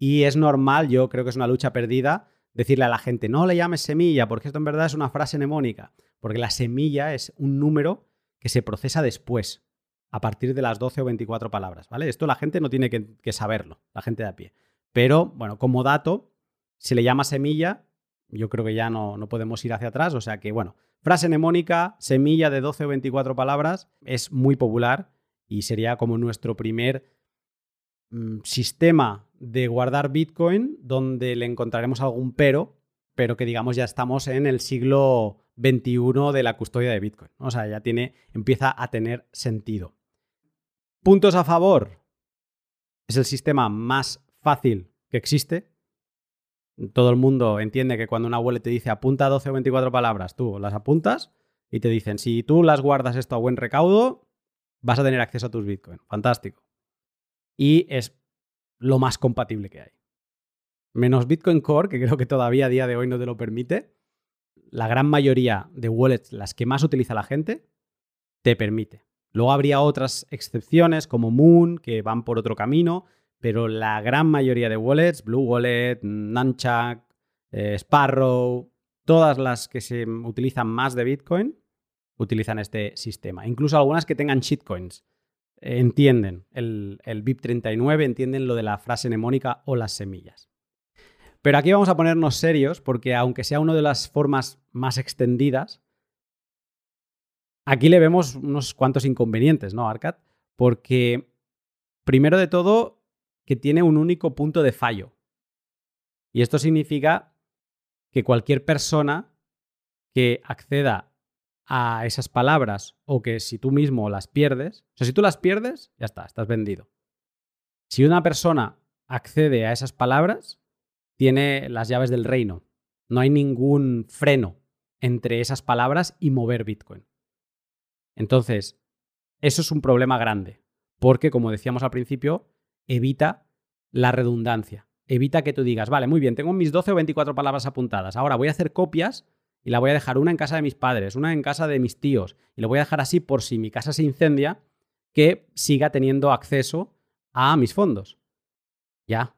[SPEAKER 1] y es normal, yo creo que es una lucha perdida, decirle a la gente, no le llames semilla, porque esto en verdad es una frase mnemónica, porque la semilla es un número que se procesa después, a partir de las 12 o 24 palabras, ¿vale? Esto la gente no tiene que, saberlo, la gente de a pie. Pero, bueno, como dato, si le llama semilla, yo creo que ya no, no podemos ir hacia atrás. O sea que, bueno, frase mnemónica, semilla de 12 o 24 palabras, es muy popular y sería como nuestro primer sistema de guardar Bitcoin donde le encontraremos algún pero, pero que digamos ya estamos en el siglo XXI de la custodia de Bitcoin. O sea, ya tiene, empieza a tener sentido. Puntos a favor. Es el sistema más fácil que existe todo el mundo entiende que cuando una wallet te dice apunta 12 o 24 palabras, tú las apuntas y te dicen, si tú las guardas esto a buen recaudo, vas a tener acceso a tus bitcoins. Fantástico. Y es lo más compatible que hay. Menos Bitcoin Core, que creo que todavía a día de hoy no te lo permite, la gran mayoría de wallets, las que más utiliza la gente, te permite. Luego habría otras excepciones como Moon, que van por otro camino, pero la gran mayoría de wallets, Blue Wallet, Nunchuck, eh, Sparrow, todas las que se utilizan más de Bitcoin, utilizan este sistema. Incluso algunas que tengan shitcoins entienden el, el BIP39, entienden lo de la frase mnemónica o las semillas. Pero aquí vamos a ponernos serios porque aunque sea una de las formas más extendidas, aquí le vemos unos cuantos inconvenientes, ¿no, Arcad? Porque primero de todo, que tiene un único punto de fallo. Y esto significa que cualquier persona que acceda a esas palabras o que si tú mismo las pierdes, o sea, si tú las pierdes, ya está, estás vendido. Si una persona accede a esas palabras, tiene las llaves del reino. No hay ningún freno entre esas palabras y mover Bitcoin. Entonces, eso es un problema grande, porque como decíamos al principio, evita la redundancia. Evita que tú digas, vale, muy bien, tengo mis 12 o 24 palabras apuntadas. Ahora voy a hacer copias y la voy a dejar una en casa de mis padres, una en casa de mis tíos. Y lo voy a dejar así por si mi casa se incendia, que siga teniendo acceso a mis fondos. Ya.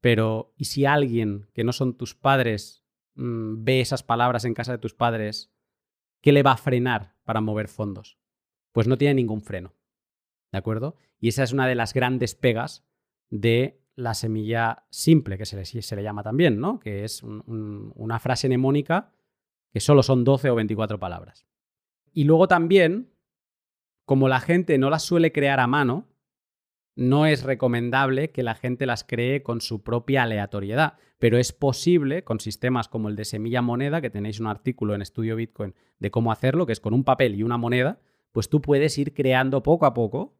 [SPEAKER 1] Pero, ¿y si alguien que no son tus padres mm, ve esas palabras en casa de tus padres, qué le va a frenar para mover fondos? Pues no tiene ningún freno. ¿De acuerdo? Y esa es una de las grandes pegas de la semilla simple, que se le, se le llama también, ¿no? Que es una frase mnemónica que solo son 12 o 24 palabras. Y luego también, como la gente no las suele crear a mano, no es recomendable que la gente las cree con su propia aleatoriedad, pero es posible con sistemas como el de semilla moneda, que tenéis un artículo en Estudio Bitcoin de cómo hacerlo, que es con un papel y una moneda, pues tú puedes ir creando poco a poco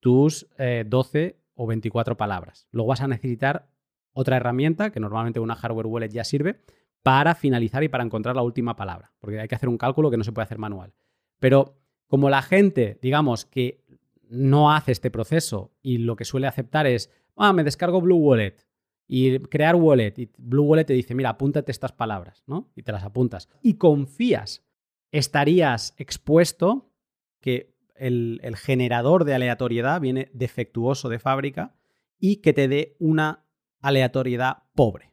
[SPEAKER 1] tus 12 eh, o 24 palabras. Luego vas a necesitar otra herramienta, que normalmente una hardware wallet ya sirve, para finalizar y para encontrar la última palabra, porque hay que hacer un cálculo que no se puede hacer manual. Pero como la gente, digamos, que no hace este proceso y lo que suele aceptar es, ah, me descargo Blue Wallet y crear wallet, y Blue Wallet te dice, mira, apúntate estas palabras, ¿no? Y te las apuntas. Y confías, estarías expuesto que el, generador de aleatoriedad viene defectuoso de fábrica y que te dé una aleatoriedad pobre.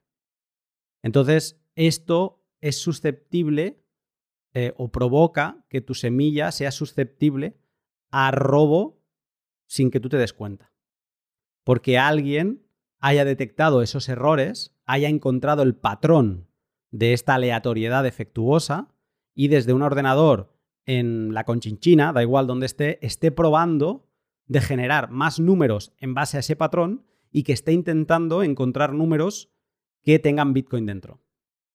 [SPEAKER 1] Entonces, esto es susceptible eh, o provoca que tu semilla sea susceptible a robo sin que tú te des cuenta. Porque alguien haya detectado esos errores, haya encontrado el patrón de esta aleatoriedad defectuosa y desde un ordenador en la conchinchina, da igual donde esté, esté probando de generar más números en base a ese patrón y que esté intentando encontrar números que tengan Bitcoin dentro.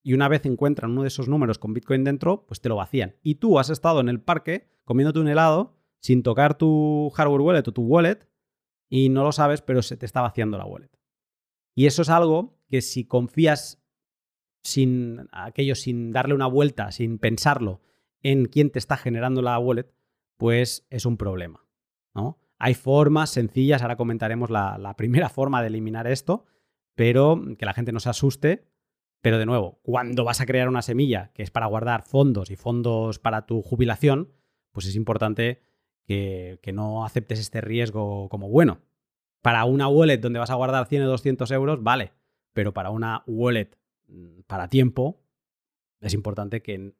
[SPEAKER 1] Y una vez encuentran uno de esos números con Bitcoin dentro, pues te lo vacían. Y tú has estado en el parque comiéndote un helado sin tocar tu hardware wallet o tu wallet y no lo sabes, pero se te está vaciando la wallet. Y eso es algo que si confías sin aquello, sin darle una vuelta, sin pensarlo, en quién te está generando la wallet, pues es un problema. ¿no? Hay formas sencillas, ahora comentaremos la, primera forma de eliminar esto, pero que la gente no se asuste. Pero de nuevo, cuando vas a crear una semilla que es para guardar fondos y fondos para tu jubilación, pues es importante que, no aceptes este riesgo como bueno. Para una wallet donde vas a guardar 100 o 200 euros, vale, pero para una wallet mm, para tiempo, es importante que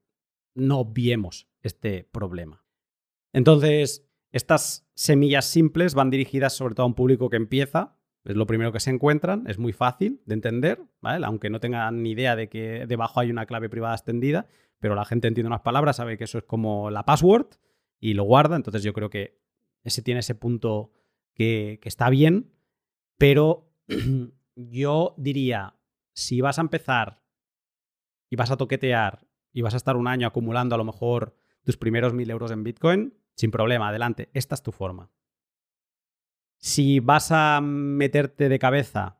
[SPEAKER 1] no obviemos este problema. Entonces, estas semillas simples van dirigidas sobre todo a un público que empieza, es lo primero que se encuentran, es muy fácil de entender, ¿vale? aunque no tengan ni idea de que debajo hay una clave privada extendida, pero la gente entiende unas palabras, sabe que eso es como la password y lo guarda, entonces yo creo que ese tiene ese punto que, que está bien, pero yo diría, si vas a empezar y vas a toquetear y vas a estar un año acumulando a lo mejor tus primeros mil euros en Bitcoin, sin problema, adelante, esta es tu forma. Si vas a meterte de cabeza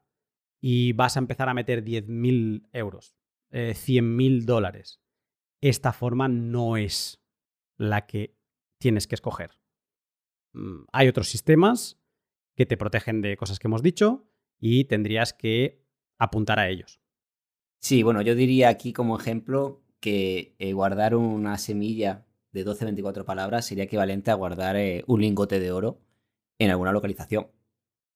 [SPEAKER 1] y vas a empezar a meter 10.000 euros, eh, 100.000 dólares, esta forma no es la que tienes que escoger. Mm, hay otros sistemas que te protegen de cosas que hemos dicho y tendrías que apuntar a ellos.
[SPEAKER 2] Sí, bueno, yo diría aquí como ejemplo que eh, guardar una semilla de 12-24 palabras sería equivalente a guardar eh, un lingote de oro en alguna localización.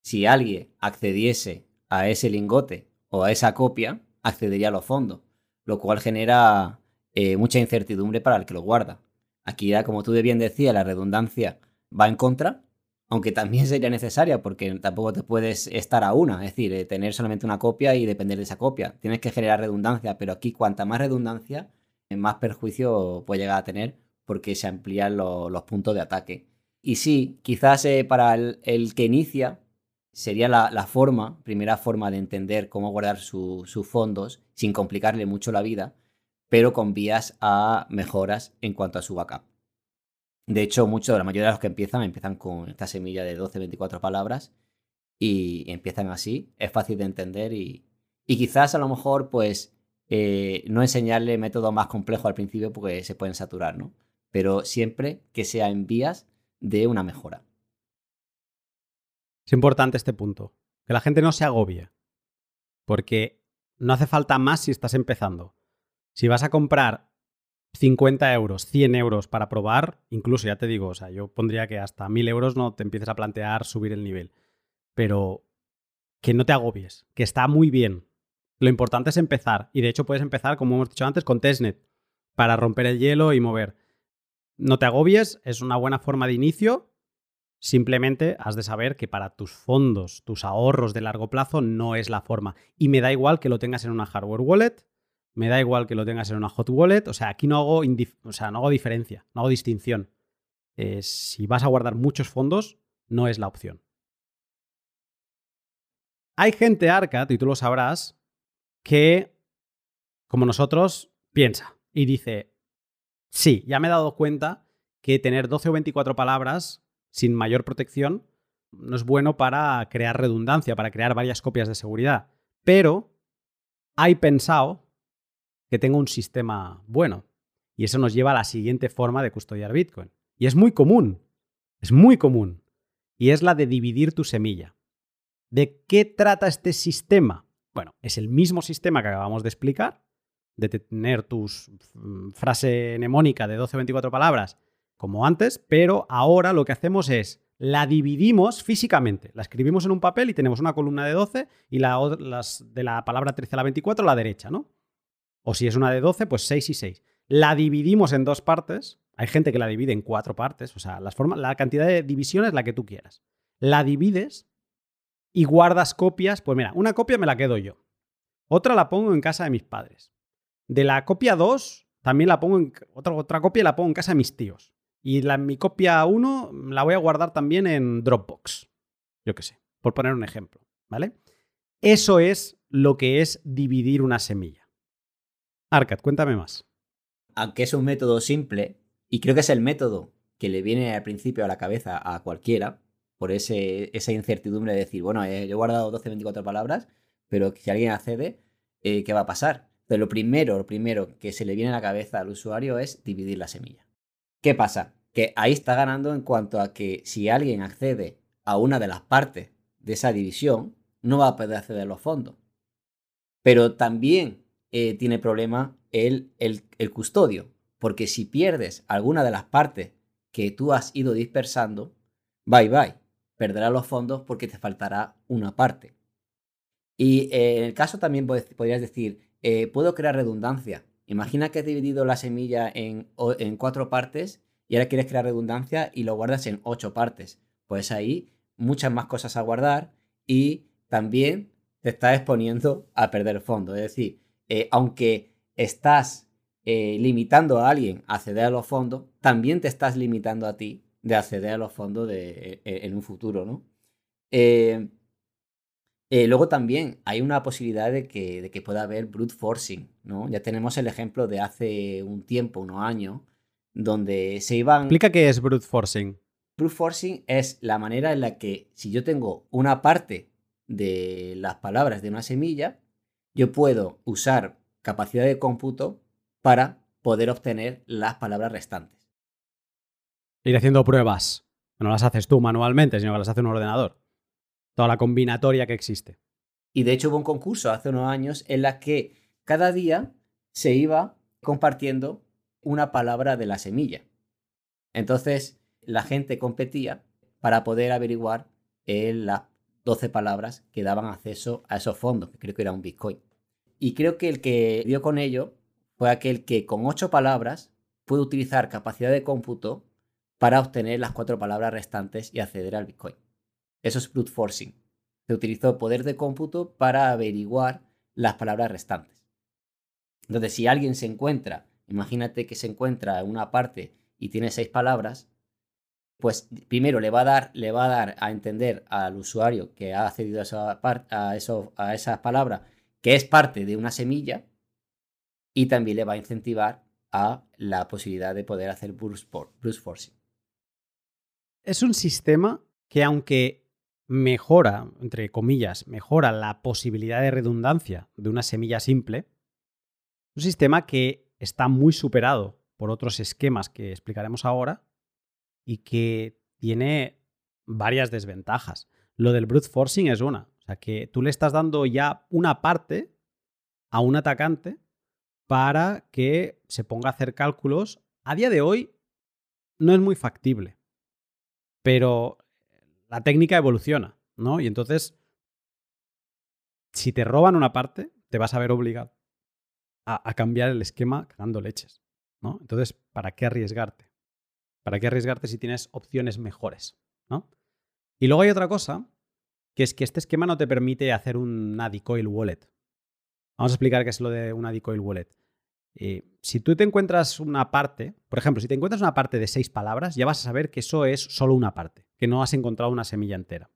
[SPEAKER 2] Si alguien accediese a ese lingote o a esa copia, accedería a los fondos, lo cual genera eh, mucha incertidumbre para el que lo guarda. Aquí ya, como tú bien decías, la redundancia va en contra, aunque también sería necesaria porque tampoco te puedes estar a una, es decir, eh, tener solamente una copia y depender de esa copia. Tienes que generar redundancia, pero aquí cuanta más redundancia, más perjuicio puede llegar a tener porque se amplían los puntos de ataque. Y sí, quizás eh, para el, que inicia sería la, forma, primera forma de entender cómo guardar sus fondos sin complicarle mucho la vida, pero con vías a mejoras en cuanto a su backup. De hecho, muchos, la mayoría de los que empiezan, empiezan con esta semilla de 12-24 palabras y empiezan así. Es fácil de entender y, quizás a lo mejor, pues, eh, no enseñarle métodos más complejos al principio porque se pueden saturar, ¿no? pero siempre que sea en vías de una mejora.
[SPEAKER 1] Es importante este punto, que la gente no se agobie, porque no hace falta más si estás empezando. Si vas a comprar 50 euros, 100 euros para probar, incluso ya te digo, o sea, yo pondría que hasta 1000 euros no te empieces a plantear subir el nivel. Pero que no te agobies, que está muy bien. Lo importante es empezar. Y de hecho puedes empezar, como hemos dicho antes, con testnet para romper el hielo y mover. No te agobies, es una buena forma de inicio. Simplemente has de saber que para tus fondos, tus ahorros de largo plazo, no es la forma. Y me da igual que lo tengas en una hardware wallet, me da igual que lo tengas en una hot wallet. O sea, aquí no hago, o sea, no hago diferencia, no hago distinción. Eh, si vas a guardar muchos fondos, no es la opción. Hay gente, Arcad, y tú lo sabrás, que, como nosotros, piensa y dice, Sí, ya me he dado cuenta que tener 12 o 24 palabras sin mayor protección no es bueno para crear redundancia, para crear varias copias de seguridad. Pero hay pensado que tengo un sistema bueno. Y eso nos lleva a la siguiente forma de custodiar Bitcoin. Y es muy común. Es muy común. Y es la de dividir tu semilla. ¿De qué trata este sistema? Bueno, es el mismo sistema que acabamos de explicar, de tener tu mm, frase mnemónica de 12 o 24 palabras como antes, pero ahora lo que hacemos es la dividimos físicamente. La escribimos en un papel y tenemos una columna de 12 y la, las, de la palabra 13 a la 24 a la derecha, ¿no? O si es una de 12, pues 6 y 6. La dividimos en dos partes. Hay gente que la divide en cuatro partes. O sea, las formas, la cantidad de división es la que tú quieras. La divides y guardas copias. Pues mira, una copia me la quedo yo. Otra la pongo en casa de mis padres. De la copia 2, también la pongo en. Otra, otra copia la pongo en casa de mis tíos. Y la, mi copia 1 la voy a guardar también en Dropbox. Yo qué sé, por poner un ejemplo. ¿Vale? Eso es lo que es dividir una semilla. Arcad, cuéntame más.
[SPEAKER 2] Aunque es un método simple, y creo que es el método que le viene al principio a la cabeza a cualquiera, por ese, esa incertidumbre de decir, bueno, eh, yo he guardado 12, 24 palabras, pero si alguien accede, eh, ¿qué va a pasar? Pero lo primero, lo primero que se le viene a la cabeza al usuario es dividir la semilla. ¿Qué pasa? Que ahí está ganando en cuanto a que si alguien accede a una de las partes de esa división, no va a poder acceder a los fondos. Pero también eh, tiene problema el, el, el custodio, porque si pierdes alguna de las partes que tú has ido dispersando, bye bye. Perderás los fondos porque te faltará una parte. Y eh, en el caso también podrías decir, eh, puedo crear redundancia. Imagina que has dividido la semilla en, en cuatro partes y ahora quieres crear redundancia y lo guardas en ocho partes. Pues ahí muchas más cosas a guardar y también te estás exponiendo a perder fondos. Es decir, eh, aunque estás eh, limitando a alguien a acceder a los fondos, también te estás limitando a ti de acceder a los fondos de, e, en un futuro, ¿no? Luego también hay una posibilidad de que, de que, pueda haber brute forcing, ¿no? Ya tenemos el ejemplo de hace un tiempo, unos años, donde se iban...
[SPEAKER 1] Explica qué es brute forcing.
[SPEAKER 2] Brute forcing es la manera en la que si yo tengo una parte de las palabras de una semilla, yo puedo usar capacidad de cómputo para poder obtener las palabras restantes.
[SPEAKER 1] Ir haciendo pruebas. No las haces tú manualmente, sino que las hace un ordenador. Toda la combinatoria que existe.
[SPEAKER 2] Y de hecho hubo un concurso hace unos años en la que cada día se iba compartiendo una palabra de la semilla. Entonces la gente competía para poder averiguar las 12 palabras que daban acceso a esos fondos, que creo que era un Bitcoin. Y creo que el que dio con ello fue aquel que con 8 palabras puede utilizar capacidad de cómputo para obtener las cuatro palabras restantes y acceder al Bitcoin. Eso es brute forcing. Se utilizó poder de cómputo para averiguar las palabras restantes. Entonces, si alguien se encuentra, imagínate que se encuentra en una parte y tiene seis palabras, pues primero le va a dar, le va a, dar a entender al usuario que ha accedido a, esa a, eso, a esas palabras que es parte de una semilla y también le va a incentivar a la posibilidad de poder hacer bruce, forcing.
[SPEAKER 1] Es un sistema que aunque mejora, entre comillas, mejora la posibilidad de redundancia de una semilla simple, un sistema que está muy superado por otros esquemas que explicaremos ahora y que tiene varias desventajas. Lo del brute forcing es una. O sea, que tú le estás dando ya una parte a un atacante para que se ponga a hacer cálculos. A día de hoy no es muy factible, pero la técnica evoluciona, ¿no? Y entonces, si te roban una parte, te vas a ver obligado a, cambiar el esquema cagando leches, ¿no? Entonces, ¿para qué arriesgarte? ¿Para qué arriesgarte si tienes opciones mejores? ¿no? Y luego hay otra cosa, que es que este esquema no te permite hacer un Adicoil Wallet. Vamos a explicar qué es lo de un Adicoil Wallet. Eh, si tú te encuentras una parte, por ejemplo, si te encuentras una parte de seis palabras, ya vas a saber que eso es solo una parte, que no has encontrado una semilla entera.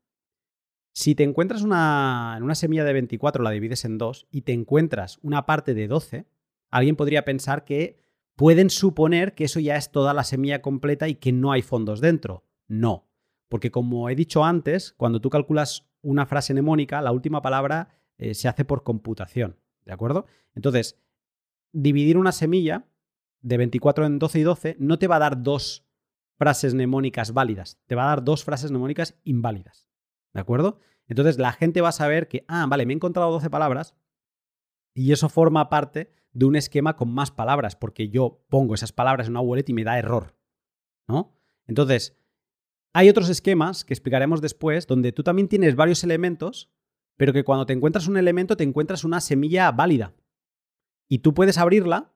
[SPEAKER 1] Si te encuentras una, en una semilla de 24, la divides en dos, y te encuentras una parte de 12, alguien podría pensar que pueden suponer que eso ya es toda la semilla completa y que no hay fondos dentro. No, porque como he dicho antes, cuando tú calculas una frase mnemónica, la última palabra eh, se hace por computación, ¿de acuerdo? Entonces, dividir una semilla de 24 en 12 y 12 no te va a dar dos frases mnemónicas válidas, te va a dar dos frases mnemónicas inválidas, ¿de acuerdo? Entonces la gente va a saber que, ah, vale, me he encontrado 12 palabras y eso forma parte de un esquema con más palabras, porque yo pongo esas palabras en una wallet y me da error. ¿No? Entonces, hay otros esquemas que explicaremos después, donde tú también tienes varios elementos, pero que cuando te encuentras un elemento te encuentras una semilla válida. Y tú puedes abrirla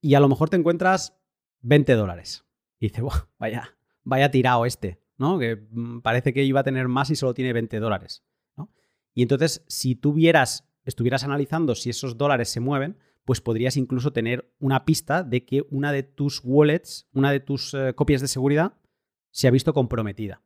[SPEAKER 1] y a lo mejor te encuentras 20 dólares. Y dices, vaya, vaya tirado este, ¿no? Que mm, parece que iba a tener más y solo tiene 20 dólares. ¿no? Y entonces, si tú vieras, estuvieras analizando si esos dólares se mueven, pues podrías incluso tener una pista de que una de tus wallets, una de tus eh, copias de seguridad, se ha visto comprometida.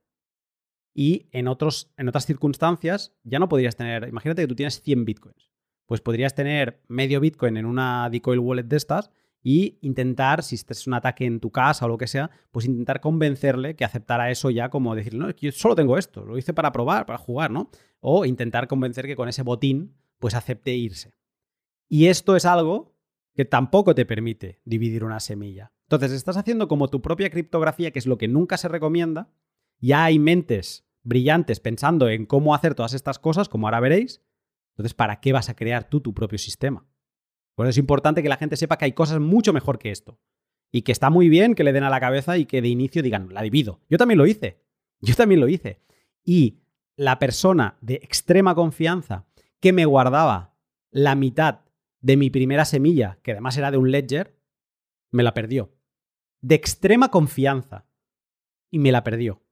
[SPEAKER 1] Y en, otros, en otras circunstancias ya no podrías tener, imagínate que tú tienes 100 bitcoins, pues podrías tener medio bitcoin en una decoil wallet de estas y intentar, si este es un ataque en tu casa o lo que sea, pues intentar convencerle que aceptara eso ya como decir, no, yo solo tengo esto, lo hice para probar, para jugar, ¿no? O intentar convencer que con ese botín pues acepte irse. Y esto es algo que tampoco te permite dividir una semilla. Entonces, estás haciendo como tu propia criptografía, que es lo que nunca se recomienda. Ya hay mentes brillantes pensando en cómo hacer todas estas cosas, como ahora veréis. Entonces, ¿para qué vas a crear tú tu propio sistema? Por eso es importante que la gente sepa que hay cosas mucho mejor que esto. y que está muy bien que le den a la cabeza y que de inicio digan, la divido. Yo también lo hice. Yo también lo hice. Y la persona de extrema confianza que me guardaba la mitad de mi primera semilla, que además era de un ledger, me la perdió. De extrema confianza. Y me la perdió.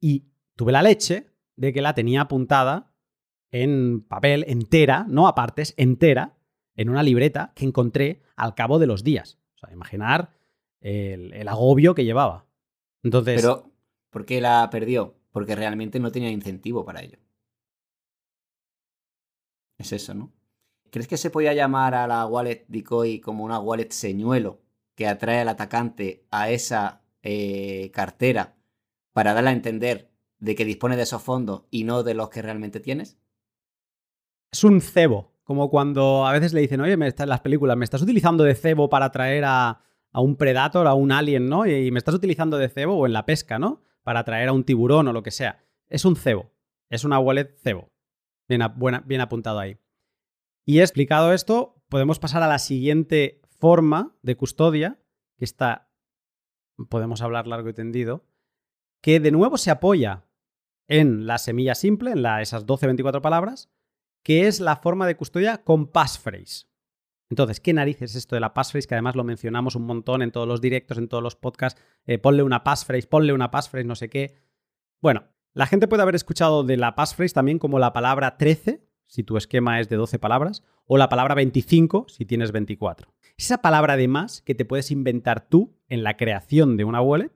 [SPEAKER 1] Y tuve la leche de que la tenía apuntada en papel entera, no a partes, entera, en una libreta que encontré al cabo de los días. O sea, imaginar el, agobio que llevaba. Entonces.
[SPEAKER 2] Pero, ¿por qué la perdió? Porque realmente no tenía incentivo para ello. Es eso, ¿no? ¿Crees que se podía llamar a la wallet decoy como una wallet señuelo que atrae al atacante a esa eh, cartera para darle a entender de que dispone de esos fondos y no de los que realmente tienes?
[SPEAKER 1] Es un cebo, como cuando a veces le dicen, oye, en las películas, me estás utilizando de cebo para atraer a, a un predator, a un alien, ¿no? Y me estás utilizando de cebo o en la pesca, ¿no? Para atraer a un tiburón o lo que sea. Es un cebo, es una wallet cebo. Bien, bien apuntado ahí. Y explicado esto, podemos pasar a la siguiente forma de custodia, que está, podemos hablar largo y tendido, que de nuevo se apoya en la semilla simple, en la, esas 12-24 palabras, que es la forma de custodia con passphrase. Entonces, ¿qué narices es esto de la passphrase? Que además lo mencionamos un montón en todos los directos, en todos los podcasts. Eh, ponle una passphrase, ponle una passphrase, no sé qué. Bueno, la gente puede haber escuchado de la passphrase también como la palabra 13, si tu esquema es de 12 palabras, o la palabra 25, si tienes 24. Esa palabra de más que te puedes inventar tú en la creación de una wallet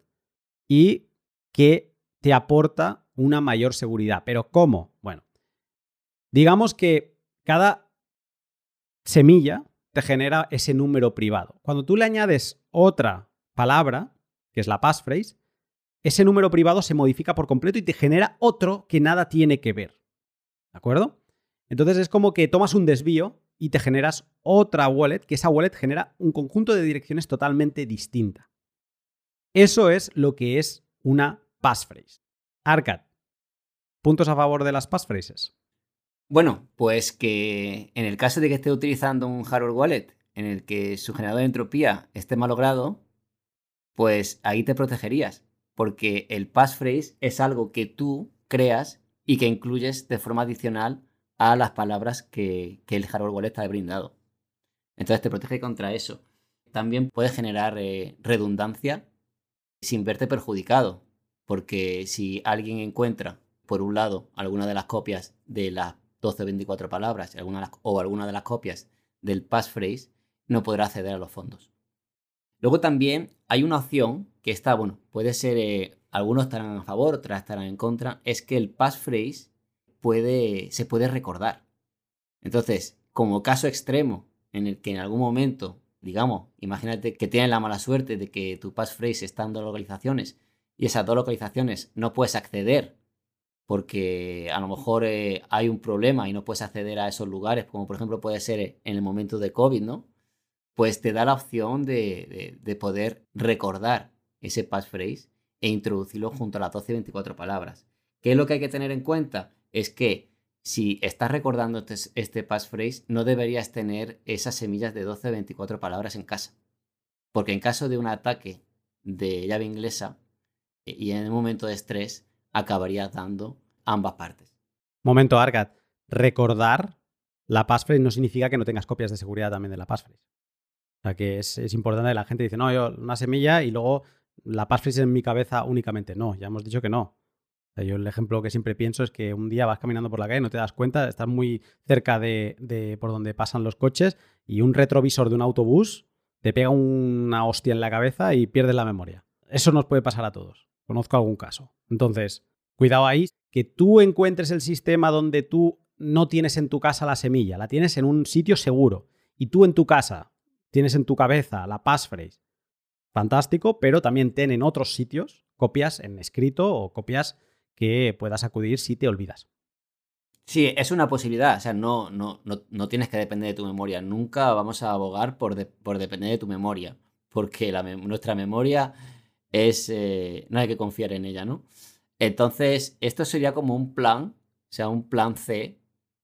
[SPEAKER 1] y que te aporta una mayor seguridad. ¿Pero cómo? Digamos que cada semilla te genera ese número privado. Cuando tú le añades otra palabra, que es la passphrase, ese número privado se modifica por completo y te genera otro que nada tiene que ver. ¿De acuerdo? Entonces es como que tomas un desvío y te generas otra wallet, que esa wallet genera un conjunto de direcciones totalmente distinta. Eso es lo que es una passphrase. Arcad, ¿puntos a favor de las passphrases?
[SPEAKER 2] Bueno, pues que en el caso de que esté utilizando un hardware wallet en el que su generador de entropía esté malogrado, pues ahí te protegerías, porque el passphrase es algo que tú creas y que incluyes de forma adicional a las palabras que, el hardware wallet te ha brindado. Entonces te protege contra eso. También puede generar eh, redundancia sin verte perjudicado, porque si alguien encuentra, por un lado, alguna de las copias de las 12 24 palabras o alguna de las copias del passphrase, no podrá acceder a los fondos. Luego también hay una opción que está, bueno, puede ser, eh, algunos estarán a favor, otras estarán en contra, es que el passphrase puede, se puede recordar. Entonces, como caso extremo en el que en algún momento, digamos, imagínate que tienes la mala suerte de que tu passphrase está en dos localizaciones y esas dos localizaciones no puedes acceder porque a lo mejor eh, hay un problema y no puedes acceder a esos lugares, como por ejemplo puede ser en el momento de COVID, ¿no? Pues te da la opción de, poder recordar ese passphrase e introducirlo junto a las 12 y 24 palabras. ¿Qué es lo que hay que tener en cuenta? Es que si estás recordando este, este passphrase, no deberías tener esas semillas de 12 o 24 palabras en casa. Porque en caso de un ataque de llave inglesa eh, y en un momento de estrés, acabaría dando ambas partes.
[SPEAKER 1] Momento, Argat. Recordar la passphrase no significa que no tengas copias de seguridad también de la passphrase. O sea que es, es importante, la gente dice, no, yo una semilla y luego la passphrase en mi cabeza únicamente. No, ya hemos dicho que no. yo el ejemplo que siempre pienso es que un día vas caminando por la calle, no te das cuenta, estás muy cerca de, de por donde pasan los coches y un retrovisor de un autobús te pega una hostia en la cabeza y pierdes la memoria. Eso nos puede pasar a todos. Conozco algún caso. Entonces, cuidado ahí, que tú encuentres el sistema donde tú no tienes en tu casa la semilla, la tienes en un sitio seguro. Y tú en tu casa tienes en tu cabeza la passphrase. Fantástico, pero también ten en otros sitios copias en escrito o copias que puedas acudir si te olvidas.
[SPEAKER 2] Sí, es una posibilidad. O sea, no, no, no, tienes que depender de tu memoria. Nunca vamos a abogar por, por depender de tu memoria. Porque nuestra memoria es, eh, no hay que confiar en ella, ¿no? Entonces, esto sería como un plan, o sea, un plan C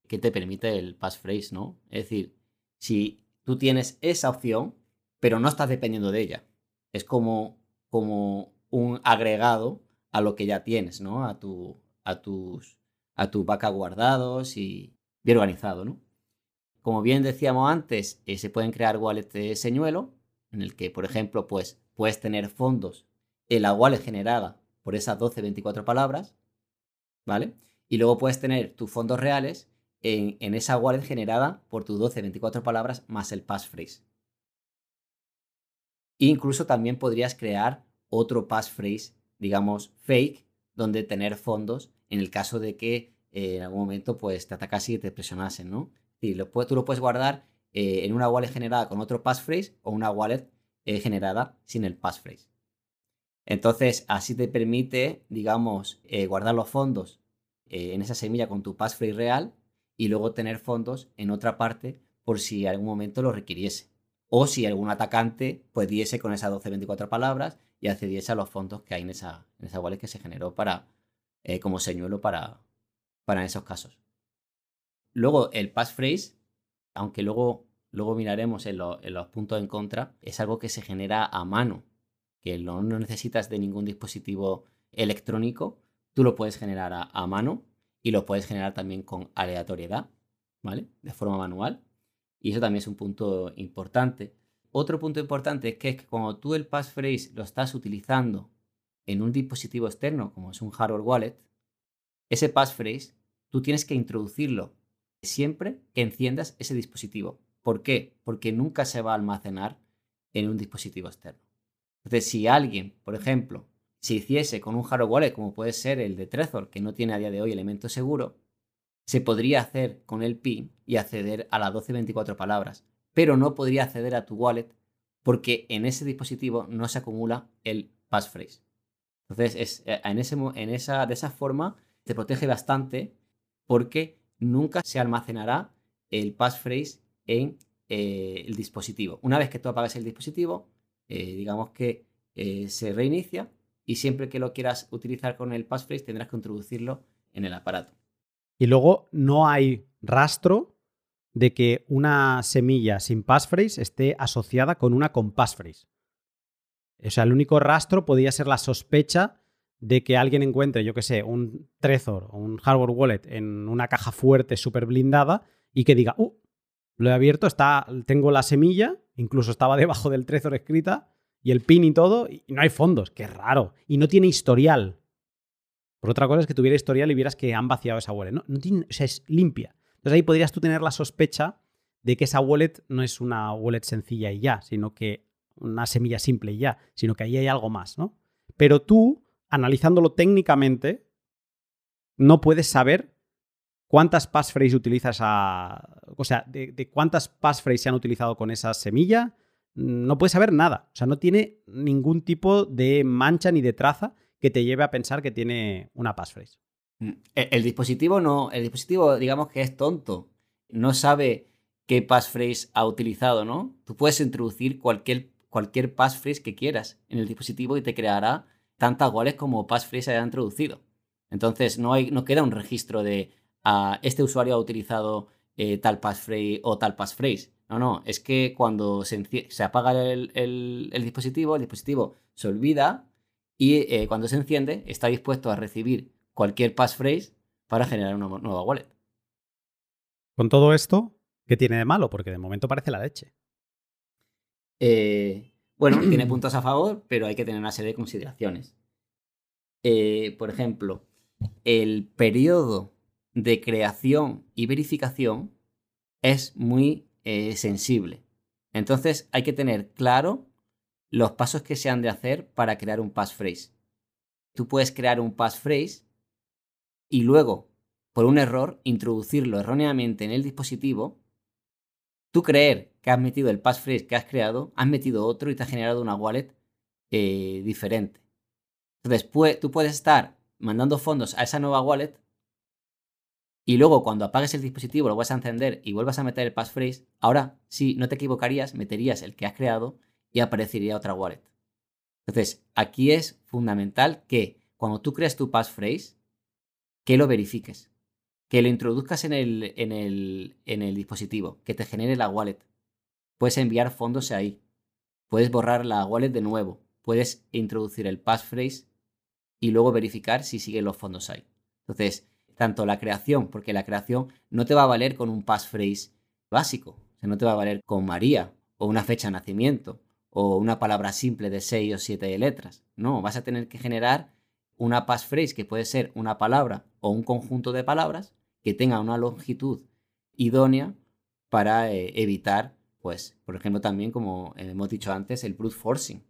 [SPEAKER 2] que te permite el passphrase, ¿no? Es decir, si tú tienes esa opción, pero no estás dependiendo de ella. Es como, como un agregado a lo que ya tienes, ¿no? A, tu, a tus a vacas guardados y bien organizado, ¿no? Como bien decíamos antes, eh, se pueden crear wallets de señuelo, en el que, por ejemplo, pues, puedes tener fondos en la wallet generada por esas 12, 24 palabras, ¿vale? Y luego puedes tener tus fondos reales en, en esa wallet generada por tus 12, 24 palabras más el passphrase. Incluso también podrías crear otro passphrase, digamos, fake, donde tener fondos en el caso de que eh, en algún momento pues, te atacase y te presionasen, ¿no? Y lo, tú lo puedes guardar eh, en una wallet generada con otro passphrase o una wallet eh, generada sin el passphrase. Entonces, así te permite, digamos, guardar los fondos en esa semilla con tu passphrase real y luego tener fondos en otra parte por si en algún momento lo requiriese. O si algún atacante pues diese con esas 12-24 palabras y accediese a los fondos que hay en esa, en esa wallet que se generó para, eh, como señuelo para, para esos casos. Luego, el passphrase, aunque luego, luego miraremos en, los puntos en contra, es algo que se genera a mano, que no, necesitas de ningún dispositivo electrónico, tú lo puedes generar a, a mano y lo puedes generar también con aleatoriedad, ¿vale? De forma manual. Y eso también es un punto importante. Otro punto importante es que, es que cuando tú el passphrase lo estás utilizando en un dispositivo externo, como es un hardware wallet, ese passphrase tú tienes que introducirlo siempre que enciendas ese dispositivo. ¿Por qué? Porque nunca se va a almacenar en un dispositivo externo. Entonces, si alguien, por ejemplo, se hiciese con un hardware wallet, como puede ser el de Trezor, que no tiene a día de hoy elemento seguro, se podría hacer con el PIN y acceder a las 1224 palabras, pero no podría acceder a tu wallet porque en ese dispositivo no se acumula el passphrase. Entonces, es, eh, en, ese, en esa, de esa forma te protege bastante porque nunca se almacenará el passphrase en eh, el dispositivo. Una vez que tú apagas el dispositivo, eh, digamos que se reinicia y siempre que lo quieras utilizar con el passphrase tendrás que introducirlo en el aparato.
[SPEAKER 1] Y luego no hay rastro de que una semilla sin passphrase esté asociada con una con passphrase. O sea, el único rastro podía ser la sospecha de que alguien encuentre, yo qué sé, un Trezor o un hardware wallet en una caja fuerte, súper blindada, y que diga, uh, lo he abierto, está, tengo la semilla, incluso estaba debajo del Trezor escrita, y el pin y todo, y no hay fondos, qué raro. Y no tiene historial. Por otra cosa es que tuviera historial y vieras que han vaciado esa wallet. No, o sea, es limpia. Entonces ahí podrías tú tener la sospecha de que esa wallet no es una wallet sencilla y ya, sino que una semilla simple y ya, sino que ahí hay algo más, ¿no? Pero tú, analizándolo técnicamente, no puedes saber cuántas passphrase utilizas a... O sea, de, cuántas passphrase se han utilizado con esa semilla, no puedes saber nada. O sea, no tiene ningún tipo de mancha ni de traza que te lleve a pensar que tiene una passphrase.
[SPEAKER 2] Mm, el, el dispositivo no, el dispositivo digamos que es tonto. No sabe qué passphrase ha utilizado, ¿no? Tú puedes introducir cualquier cualquier passphrase que quieras en el dispositivo y te creará tantas wallets como passphrase haya introducido. Entonces no, hay, no queda un registro de ah, este usuario ha utilizado eh, tal passphrase o tal passphrase. No, no, es que cuando se, apaga el, dispositivo, el dispositivo se olvida y eh, cuando se enciende está dispuesto a recibir cualquier passphrase para generar una nueva wallet.
[SPEAKER 1] Con todo esto, ¿qué tiene de malo? Porque de momento parece la leche.
[SPEAKER 2] Eh, bueno, tiene puntos a favor, pero hay que tener una serie de consideraciones. Eh, por ejemplo, el periodo de creación y verificación es muy eh, sensible. Entonces hay que tener claro los pasos que se han de hacer para crear un passphrase. Tú puedes crear un passphrase y luego, por un error, introducirlo erróneamente en el dispositivo tú creer que has metido el passphrase que has creado, has metido otro y te ha generado una wallet eh, diferente. Entonces, tú puedes estar mandando fondos a esa nueva wallet y luego cuando apagues el dispositivo, lo vas a encender y vuelvas a meter el passphrase, ahora sí, no te equivocarías, meterías el que has creado y aparecería otra wallet. Entonces, aquí es fundamental que cuando tú creas tu passphrase, que lo verifiques que lo introduzcas en el, en el, en el dispositivo, que te genere la wallet. Puedes enviar fondos ahí. puedes borrar la wallet de nuevo, puedes introducir el passphrase y luego verificar si siguen los fondos ahí. Entonces, tanto la creación, porque la creación no te va a valer con un passphrase básico, o sea, no te va a valer con María o una fecha de nacimiento o una palabra simple de seis o siete letras. No, vas a tener que generar una passphrase que puede ser una palabra o un conjunto de palabras que tenga una longitud idónea para eh, evitar, pues, por ejemplo, también, como hemos dicho antes, el brute forcing.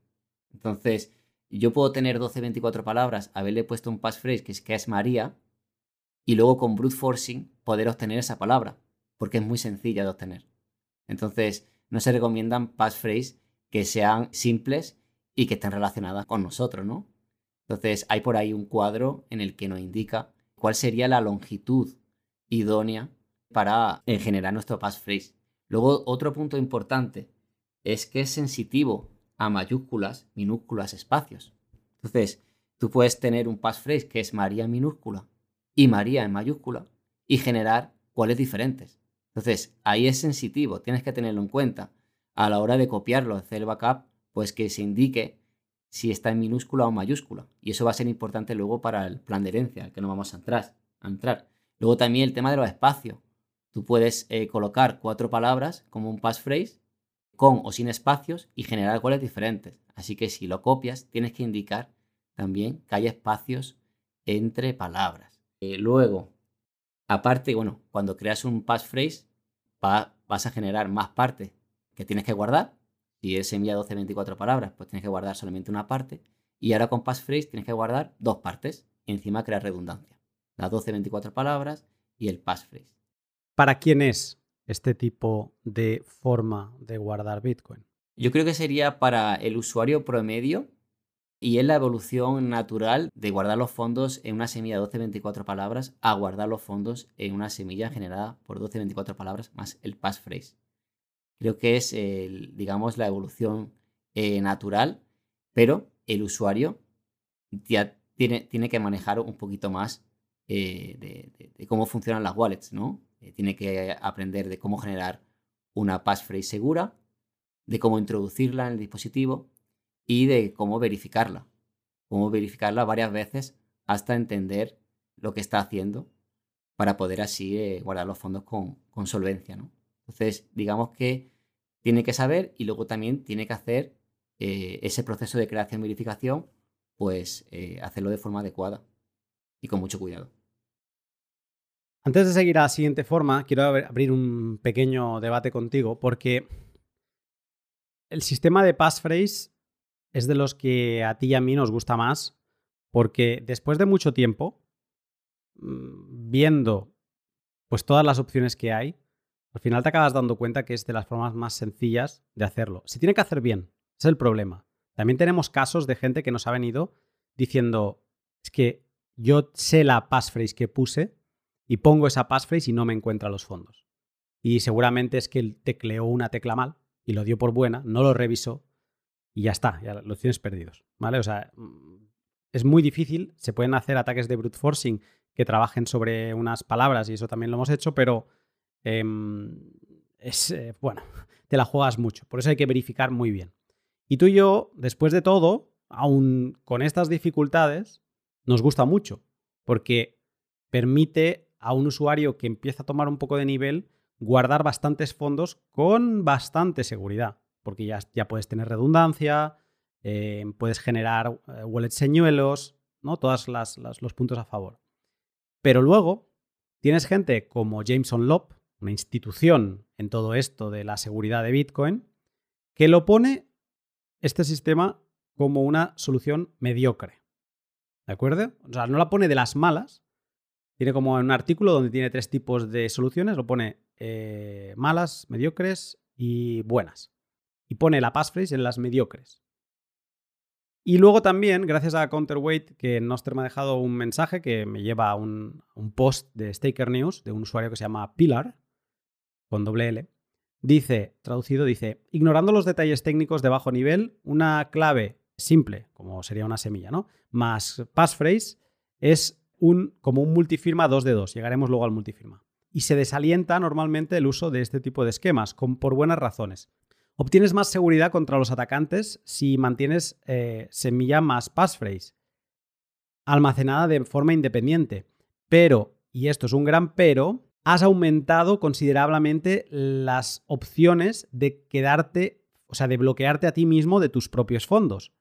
[SPEAKER 2] Entonces, yo puedo tener 12, 24 palabras, haberle puesto un passphrase que es, que es María, y luego con brute forcing poder obtener esa palabra, porque es muy sencilla de obtener. Entonces, no se recomiendan passphrase que sean simples y que estén relacionadas con nosotros, ¿no? Entonces, hay por ahí un cuadro en el que nos indica cuál sería la longitud idónea para generar nuestro passphrase. Luego, otro punto importante es que es sensitivo a mayúsculas, minúsculas, espacios. Entonces, tú puedes tener un passphrase que es María minúscula y María en mayúscula y generar cuáles diferentes. Entonces, ahí es sensitivo, tienes que tenerlo en cuenta a la hora de copiarlo, hacer el backup, pues que se indique si está en minúscula o mayúscula. Y eso va a ser importante luego para el plan de herencia, que no vamos a entrar. Entrar. Luego también el tema de los espacios. Tú puedes eh, colocar cuatro palabras como un passphrase con o sin espacios y generar cuales diferentes. Así que si lo copias, tienes que indicar también que hay espacios entre palabras. Eh, luego, aparte, bueno, cuando creas un passphrase, vas a generar más partes que tienes que guardar. Si es envía 12, 24 palabras, pues tienes que guardar solamente una parte. Y ahora con passphrase tienes que guardar dos partes y encima crear redundancia. Las 12, 24 palabras y el passphrase.
[SPEAKER 1] ¿Para quién es este tipo de forma de guardar Bitcoin?
[SPEAKER 2] Yo creo que sería para el usuario promedio y es la evolución natural de guardar los fondos en una semilla de 12-24 palabras a guardar los fondos en una semilla generada por 12-24 palabras más el passphrase. Creo que es, digamos, la evolución eh, natural, pero el usuario ya tiene, tiene que manejar un poquito más eh, de, cómo funcionan las wallets, ¿no? Eh, tiene que aprender de cómo generar una passphrase segura, de cómo introducirla en el dispositivo y de cómo verificarla. Cómo verificarla varias veces hasta entender lo que está haciendo para poder así eh, guardar los fondos con, solvencia. ¿no? Entonces, digamos que tiene que saber y luego también tiene que hacer eh, ese proceso de creación y verificación, pues hacerlo de forma adecuada y con mucho cuidado.
[SPEAKER 1] Antes de seguir a la siguiente forma, quiero abrir un pequeño debate contigo porque el sistema de passphrase es de los que a ti y a mí nos gusta más porque después de mucho tiempo, mm, viendo pues todas las opciones que hay, al final te acabas dando cuenta que es de las formas más sencillas de hacerlo. Se tiene que hacer bien, es el problema. También tenemos casos de gente que nos ha venido diciendo, es que yo sé la passphrase que puse, y pongo esa passphrase y no me encuentra los fondos. Y seguramente es que él tecleó una tecla mal y lo dio por buena, no lo revisó y ya está, ya los tienes perdidos. ¿Vale? O sea, mm, es muy difícil, se pueden hacer ataques de brute forcing que trabajen sobre unas palabras y eso también lo hemos hecho, pero em, es, eh, bueno, te la juegas mucho, por eso hay que verificar muy bien. Y tú y yo, después de todo, aún con estas dificultades, nos gusta mucho, porque permite a un usuario que empieza a tomar un poco de nivel guardar bastantes fondos con bastante seguridad, porque ya, ya puedes tener redundancia, eh, puedes generar eh, wallets señuelos, ¿no? Todos los puntos a favor. Pero luego tienes gente como Jameson Lop, una institución en todo esto de la seguridad de Bitcoin, que lo pone este sistema como una solución mediocre. ¿De acuerdo? O sea, no la pone de las malas, tiene como un artículo donde tiene tres tipos de soluciones, lo pone eh, malas, mediocres y buenas. Y pone la passphrase en las mediocres. Y luego también, gracias a Counterweight, que Noster me ha dejado un mensaje que me lleva a un, post de Staker News de un usuario que se llama Pilar, con doble L. Dice, traducido, dice, ignorando los detalles técnicos de bajo nivel, una clave simple, como sería una semilla, ¿no? Más passphrase, es un, como un multifirma 2 de 2. Llegaremos luego al multifirma. Y se desalienta normalmente el uso de este tipo de esquemas, por buenas razones. Obtienes más seguridad contra los atacantes si mantienes eh, semilla más passphrase almacenada de forma independiente. Pero, y esto es un gran pero, has aumentado considerablemente las opciones de quedarte, o sea, de bloquearte a ti mismo de tus propios fondos.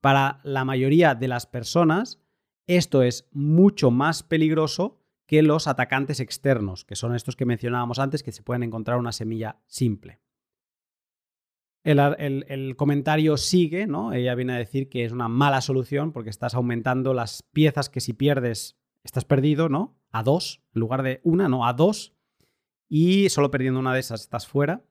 [SPEAKER 1] Para la mayoría de las personas, esto es mucho más peligroso que los atacantes externos, que son estos que mencionábamos antes, que se pueden encontrar una semilla simple. El, comentario sigue, ¿no? Ella viene a decir que es una mala solución porque estás aumentando las piezas que si pierdes estás perdido, ¿no? A dos, en lugar de una, no, a dos. Y solo perdiendo una de esas estás fuera.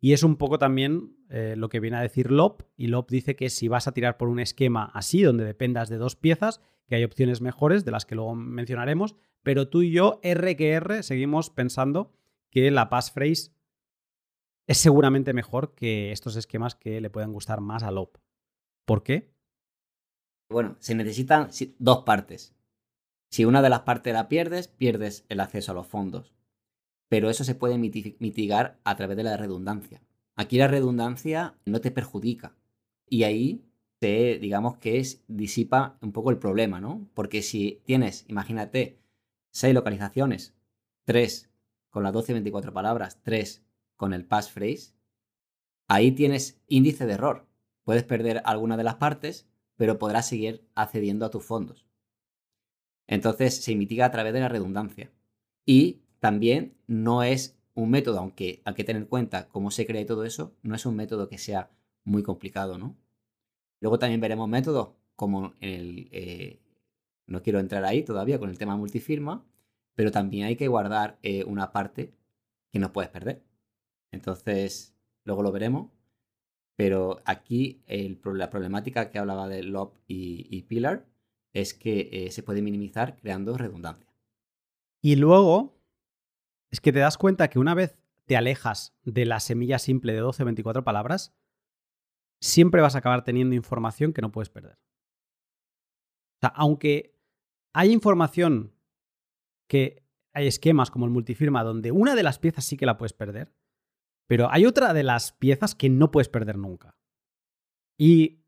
[SPEAKER 1] Y es un poco también eh, lo que viene a decir Lop. Y Lop dice que si vas a tirar por un esquema así, donde dependas de dos piezas, que hay opciones mejores, de las que luego mencionaremos, pero tú y yo, R que R, seguimos pensando que la passphrase es seguramente mejor que estos esquemas que le puedan gustar más a Lop. ¿Por qué?
[SPEAKER 2] Bueno, se necesitan dos partes. Si una de las partes la pierdes, pierdes el acceso a los fondos. Pero eso se puede mitigar a través de la redundancia. Aquí la redundancia no te perjudica. Y ahí te, digamos que es, disipa un poco el problema, ¿no? Porque si tienes, imagínate, seis localizaciones, tres con las 12 y 24 palabras, tres con el passphrase, ahí tienes índice de error. Puedes perder alguna de las partes, pero podrás seguir accediendo a tus fondos. Entonces se mitiga a través de la redundancia. Y también no es un método, aunque hay que tener en cuenta cómo se crea todo eso, no es un método que sea muy complicado, ¿no? Luego también veremos métodos como el... Eh, no quiero entrar ahí todavía con el tema multifirma, pero también hay que guardar eh, una parte que no puedes perder. Entonces, luego lo veremos. Pero aquí la problemática que hablaba de Lob y, Pillar es que eh, se puede minimizar creando redundancia.
[SPEAKER 1] Y luego, es que te das cuenta que una vez te alejas de la semilla simple de 12 o 24 palabras, siempre vas a acabar teniendo información que no puedes perder. O sea, aunque hay información que hay esquemas como el multifirma donde una de las piezas sí que la puedes perder, pero hay otra de las piezas que no puedes perder nunca. ¿Y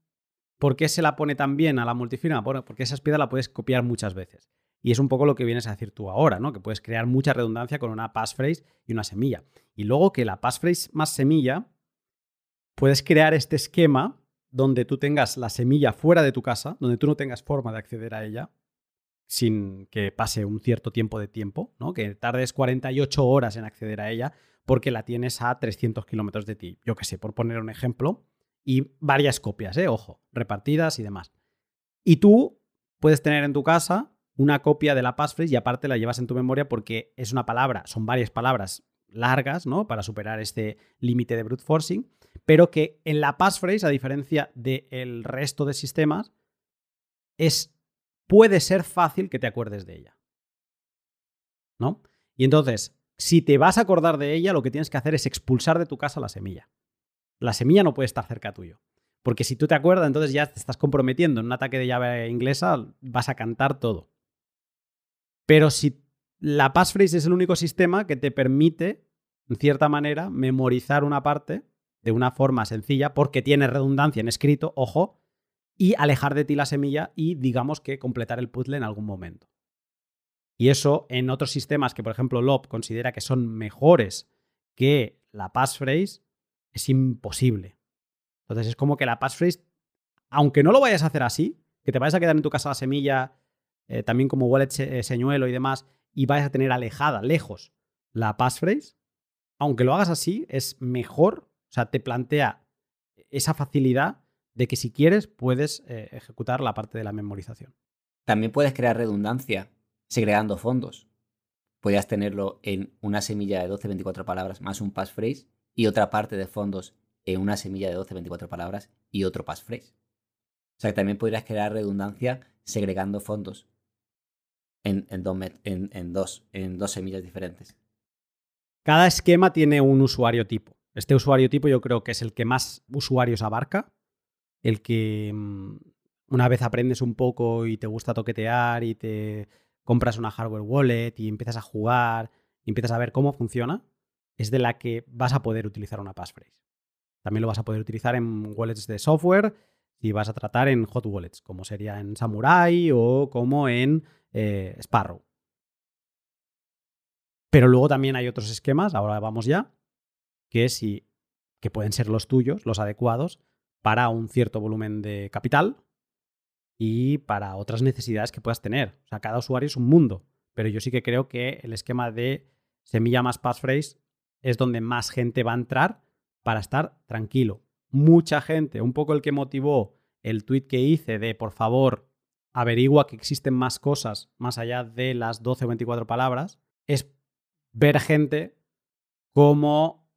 [SPEAKER 1] por qué se la pone tan bien a la multifirma? Bueno, porque esas piezas la puedes copiar muchas veces. Y es un poco lo que vienes a decir tú ahora, ¿no? Que puedes crear mucha redundancia con una passphrase y una semilla. Y luego que la passphrase más semilla, puedes crear este esquema donde tú tengas la semilla fuera de tu casa, donde tú no tengas forma de acceder a ella, sin que pase un cierto tiempo de tiempo, ¿no? Que tardes 48 horas en acceder a ella, porque la tienes a 300 kilómetros de ti. Yo qué sé, por poner un ejemplo. Y varias copias, ¿eh? ojo, repartidas y demás. Y tú puedes tener en tu casa una copia de la passphrase y aparte la llevas en tu memoria porque es una palabra, son varias palabras largas, ¿no? Para superar este límite de brute forcing, pero que en la passphrase, a diferencia del resto de sistemas, es, puede ser fácil que te acuerdes de ella. ¿No? Y entonces, si te vas a acordar de ella, lo que tienes que hacer es expulsar de tu casa la semilla. La semilla no puede estar cerca tuyo. Porque si tú te acuerdas, entonces ya te estás comprometiendo en un ataque de llave inglesa, vas a cantar todo. Pero si la passphrase es el único sistema que te permite, en cierta manera, memorizar una parte de una forma sencilla, porque tiene redundancia en escrito, ojo, y alejar de ti la semilla y digamos que completar el puzzle en algún momento. Y eso en otros sistemas que, por ejemplo, LOP considera que son mejores que la passphrase, es imposible. Entonces es como que la passphrase, aunque no lo vayas a hacer así, que te vayas a quedar en tu casa la semilla, eh, también como wallet señuelo y demás, y vayas a tener alejada, lejos, la passphrase, aunque lo hagas así, es mejor, o sea, te plantea esa facilidad de que si quieres puedes eh, ejecutar la parte de la memorización.
[SPEAKER 2] También puedes crear redundancia segregando fondos. Podías tenerlo en una semilla de 12-24 palabras más un passphrase y otra parte de fondos en una semilla de 12-24 palabras y otro passphrase. O sea que también podrías crear redundancia segregando fondos en, en, dos, en dos semillas diferentes.
[SPEAKER 1] Cada esquema tiene un usuario tipo. Este usuario tipo yo creo que es el que más usuarios abarca, el que mm, una vez aprendes un poco y te gusta toquetear y te compras una hardware wallet y empiezas a jugar y empiezas a ver cómo funciona, es de la que vas a poder utilizar una passphrase. También lo vas a poder utilizar en wallets de software si vas a tratar en hot wallets, como sería en Samurai o como en eh, Sparrow. Pero luego también hay otros esquemas, ahora vamos ya, que, si, que pueden ser los tuyos, los adecuados, para un cierto volumen de capital y para otras necesidades que puedas tener. O sea, cada usuario es un mundo, pero yo sí que creo que el esquema de semilla más passphrase es donde más gente va a entrar para estar tranquilo. Mucha gente, un poco el que motivó el tweet que hice de por favor averigua que existen más cosas más allá de las 12 o 24 palabras, es ver gente cómo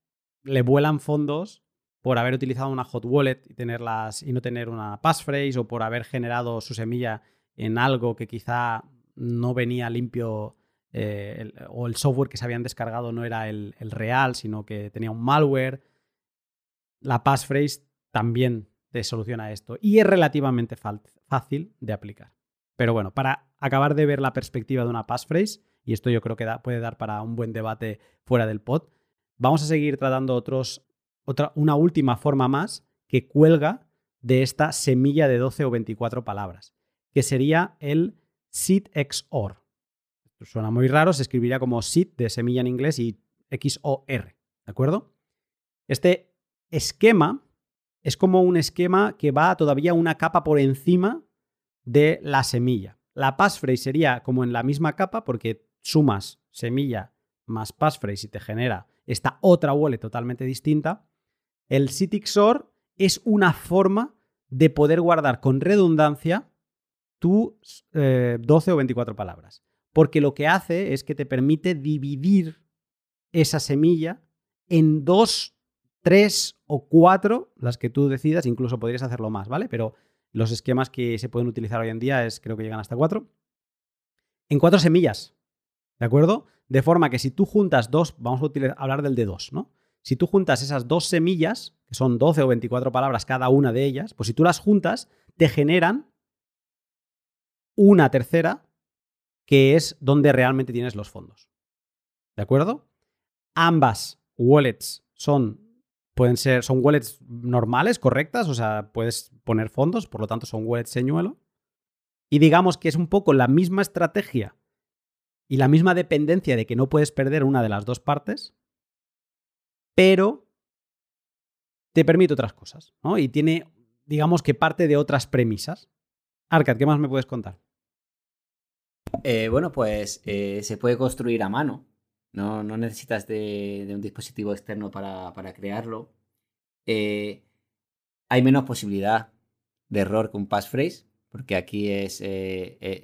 [SPEAKER 1] le vuelan fondos por haber utilizado una hot wallet y, tenerlas, y no tener una passphrase o por haber generado su semilla en algo que quizá no venía limpio eh, o el software que se habían descargado no era el, real, sino que tenía un malware. La passphrase también te soluciona esto y es relativamente fácil de aplicar. Pero bueno, para acabar de ver la perspectiva de una passphrase, y esto yo creo que puede dar para un buen debate fuera del pod, vamos a seguir tratando otros, otra, una última forma más que cuelga de esta semilla de 12 o 24 palabras, que sería el SID XOR. Suena muy raro, se escribiría como SID de semilla en inglés y XOR, ¿de acuerdo? Este esquema es como un esquema que va todavía una capa por encima de la semilla. La passphrase sería como en la misma capa porque sumas semilla más passphrase y te genera esta otra wallet totalmente distinta. El XOR es una forma de poder guardar con redundancia tus 12 eh, o 24 palabras. Porque lo que hace es que te permite dividir esa semilla en dos, tres o cuatro, las que tú decidas, incluso podrías hacerlo más, ¿vale? Pero los esquemas que se pueden utilizar hoy en día es, creo que llegan hasta cuatro. En cuatro semillas, ¿de acuerdo? De forma que si tú juntas dos, vamos a hablar del de dos, ¿no? Si tú juntas esas dos semillas, que son 12 o 24 palabras cada una de ellas, pues si tú las juntas, te generan una tercera, que es donde realmente tienes los fondos. ¿De acuerdo? Ambas wallets son, pueden ser, son wallets normales, correctas, o sea, puedes poner fondos, por lo tanto son wallets señuelo. Y digamos que es un poco la misma estrategia y la misma dependencia de que no puedes perder una de las dos partes, pero te permite otras cosas, ¿no? Y tiene, digamos que parte de otras premisas. Arcad, ¿qué más me puedes contar?
[SPEAKER 2] Eh, bueno, pues eh, se puede construir a mano. No, necesitas de, un dispositivo externo para, crearlo. Eh, hay menos posibilidad de error que un passphrase, porque aquí es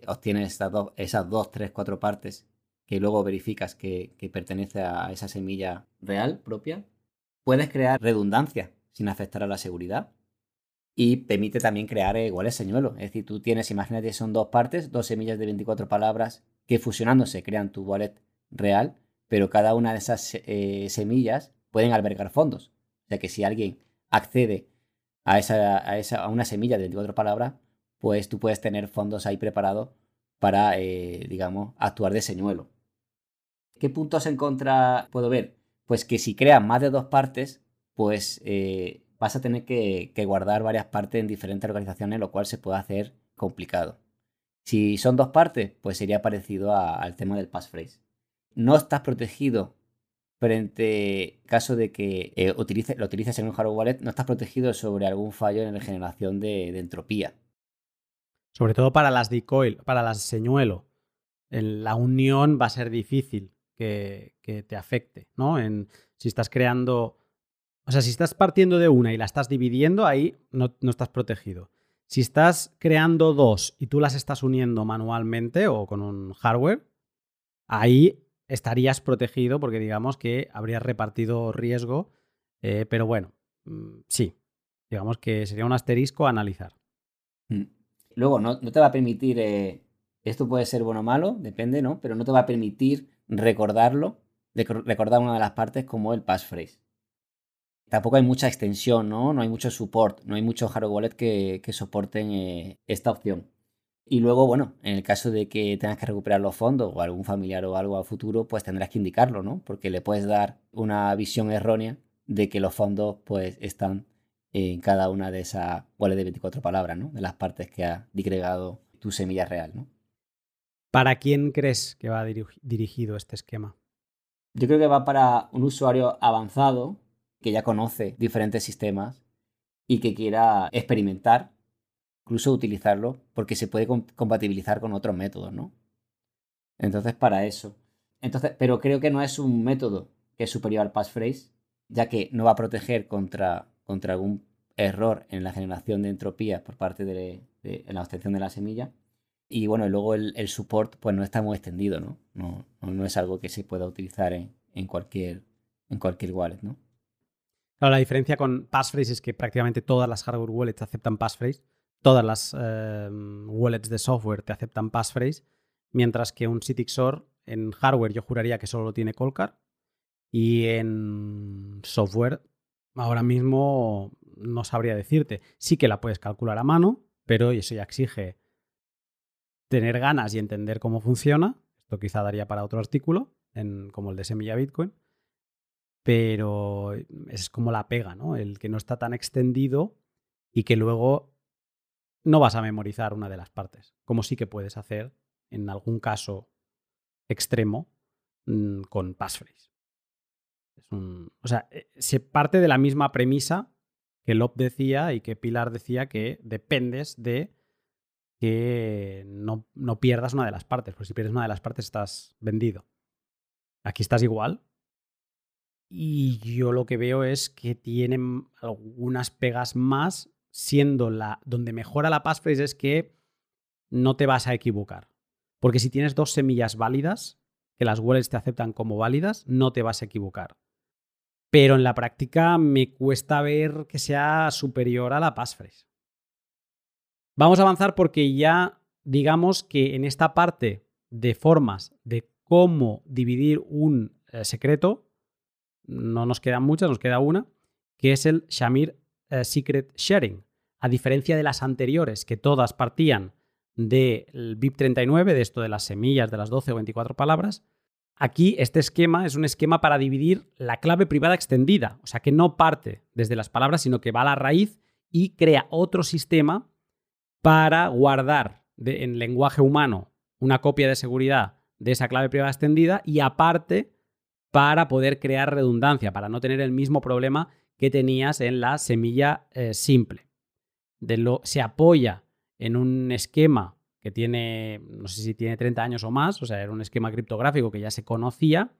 [SPEAKER 2] obtienes estas dos, esas dos, tres, cuatro partes que luego verificas que, que pertenece a esa semilla real propia. Puedes crear redundancia sin afectar a la seguridad y permite también crear iguales señuelos. Es decir, tú tienes, imagínate, son dos partes, dos semillas de 24 palabras que fusionándose crean tu wallet real, pero cada una de esas eh, semillas pueden albergar fondos. O sea que si alguien accede a, esa, a, esa, a una semilla de 24 palabras, pues tú puedes tener fondos ahí preparados para, eh, digamos, actuar de señuelo. ¿Qué puntos en contra puedo ver? Pues que si crean más de dos partes, pues eh, vas a tener que, guardar varias partes en diferentes organizaciones, lo cual se puede hacer complicado. Si son dos partes, pues sería parecido al tema del passphrase. No estás protegido frente caso de que eh, lo utilices en un hardware wallet, no estás protegido sobre algún fallo en la generación de, entropía.
[SPEAKER 1] Sobre todo para las decoil, para las señuelo. En la unión va a ser difícil que, te afecte, ¿no? En, si estás creando o sea, si estás partiendo de una y la estás dividiendo, ahí no, estás protegido. Si estás creando dos y tú las estás uniendo manualmente o con un hardware, ahí estarías protegido porque digamos que habrías repartido riesgo. Eh, pero bueno, mm, sí, digamos que sería un asterisco a analizar.
[SPEAKER 2] Mm. Luego, no, te va a permitir, eh, esto puede ser bueno o malo, depende, ¿no? Pero no te va a permitir recordarlo, recordar una de las partes como el passphrase tampoco hay mucha extensión, ¿no? No hay mucho support, no hay muchos hardware wallet que, soporten eh, esta opción. Y luego, bueno, en el caso de que tengas que recuperar los fondos o algún familiar o algo a futuro, pues tendrás que indicarlo, ¿no? Porque le puedes dar una visión errónea de que los fondos pues están en cada una de esas wallet de 24 palabras, ¿no? De las partes que ha digregado tu semilla real, ¿no?
[SPEAKER 1] ¿Para quién crees que va dirigido este esquema?
[SPEAKER 2] Yo creo que va para un usuario avanzado que ya conoce diferentes sistemas y que quiera experimentar, incluso utilizarlo, porque se puede compatibilizar con otros métodos, ¿no? Entonces, para eso. Entonces, pero creo que no es un método que es superior al passphrase, ya que no va a proteger contra, contra algún error en la generación de entropía por parte de, la obtención de la semilla. Y bueno, luego el, support pues no está muy extendido, ¿no? No, no es algo que se pueda utilizar en, en, cualquier, en cualquier wallet, ¿no?
[SPEAKER 1] Claro, la diferencia con passphrase es que prácticamente todas las hardware wallets aceptan passphrase, todas las eh, wallets de software te aceptan passphrase, mientras que un CityXOR en hardware yo juraría que solo tiene Colcar y en software ahora mismo no sabría decirte. Sí que la puedes calcular a mano, pero eso ya exige tener ganas y entender cómo funciona. Esto quizá daría para otro artículo, como el de Semilla Bitcoin pero es como la pega, ¿no? El que no está tan extendido y que luego no vas a memorizar una de las partes, como sí que puedes hacer en algún caso extremo mm, con passphrase. o sea, eh, se parte de la misma premisa que Lop decía y que Pilar decía que dependes de que no, no pierdas una de las partes, porque si pierdes una de las partes estás vendido. Aquí estás igual, y yo lo que veo es que tienen algunas pegas más, siendo la. donde mejora la passphrase es que no te vas a equivocar. Porque si tienes dos semillas válidas, que las wallets te aceptan como válidas, no te vas a equivocar. Pero en la práctica me cuesta ver que sea superior a la passphrase. Vamos a avanzar porque ya digamos que en esta parte de formas de cómo dividir un eh, secreto, no nos quedan muchas, nos queda una, que es el Shamir eh, Secret Sharing. A diferencia de las anteriores, que todas partían del BIP39, de esto de las semillas de las 12 o 24 palabras, aquí este esquema es un esquema para dividir la clave privada extendida, o sea que no parte desde las palabras, sino que va a la raíz y crea otro sistema para guardar en lenguaje humano una copia de seguridad de esa clave privada extendida y aparte para poder crear redundancia, para no tener el mismo problema que tenías en la semilla eh, simple. Se apoya en un esquema que tiene, no sé si tiene 30 años o más, o sea, era un esquema criptográfico que ya se conocía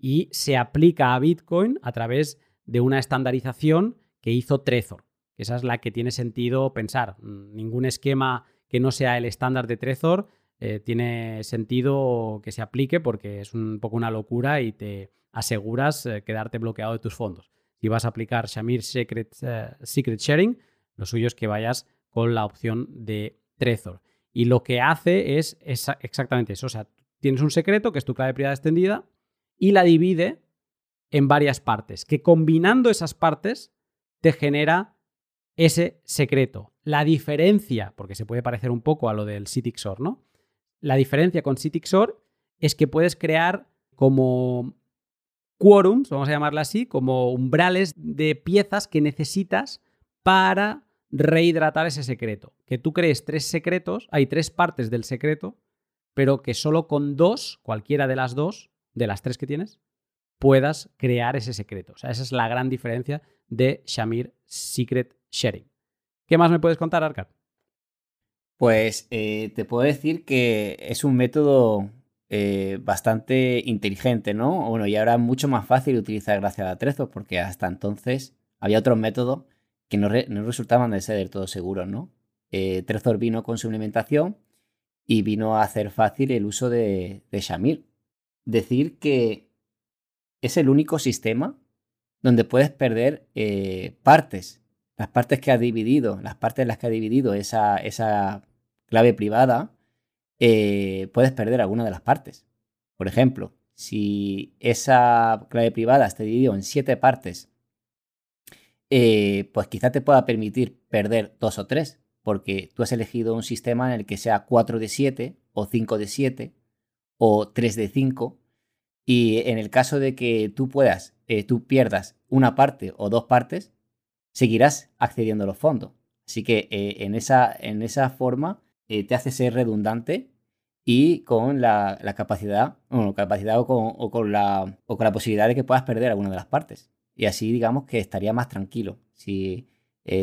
[SPEAKER 1] y se aplica a Bitcoin a través de una estandarización que hizo Trezor. Esa es la que tiene sentido pensar. Ningún esquema que no sea el estándar de Trezor eh, tiene sentido que se aplique porque es un poco una locura y te aseguras eh, quedarte bloqueado de tus fondos. Si vas a aplicar Shamir Secret, eh, Secret Sharing, lo suyo es que vayas con la opción de Trezor. Y lo que hace es, exactamente eso. O sea, tienes un secreto que es tu clave privada extendida y la divide en varias partes, que combinando esas partes te genera ese secreto. La diferencia, porque se puede parecer un poco a lo del CityXOR, ¿no? La diferencia con CityXOR es que puedes crear como quórums, vamos a llamarla así, como umbrales de piezas que necesitas para rehidratar ese secreto. Que tú crees tres secretos, hay tres partes del secreto, pero que solo con dos, cualquiera de las dos, de las tres que tienes, puedas crear ese secreto. O sea, esa es la gran diferencia de Shamir Secret Sharing. ¿Qué más me puedes contar, Arcad?
[SPEAKER 2] Pues eh, te puedo decir que es un método eh, bastante inteligente, ¿no? Bueno, y ahora mucho más fácil utilizar gracias a Trezor, porque hasta entonces había otros métodos que no, resultaban de ser del todo seguros, ¿no? Eh, Trezor vino con su implementación y vino a hacer fácil el uso de Shamir. Decir que es el único sistema donde puedes perder partes, las partes que ha dividido, las partes en las que ha dividido esa, esa clave privada, eh, puedes perder alguna de las partes. Por ejemplo, si esa clave privada está dividida en siete partes, eh, pues quizá te pueda permitir perder dos o tres, porque tú has elegido un sistema en el que sea 4 de 7 o 5 de 7 o 3 de 5. Y en el caso de que tú puedas, eh, tú pierdas una parte o dos partes, seguirás accediendo a los fondos. Así que eh, en, esa, en esa forma eh, te hace ser redundante y con la, capacidad, capacidad o con, la, o con la posibilidad de que puedas perder alguna de las partes. Y así digamos que estaría más tranquilo. Si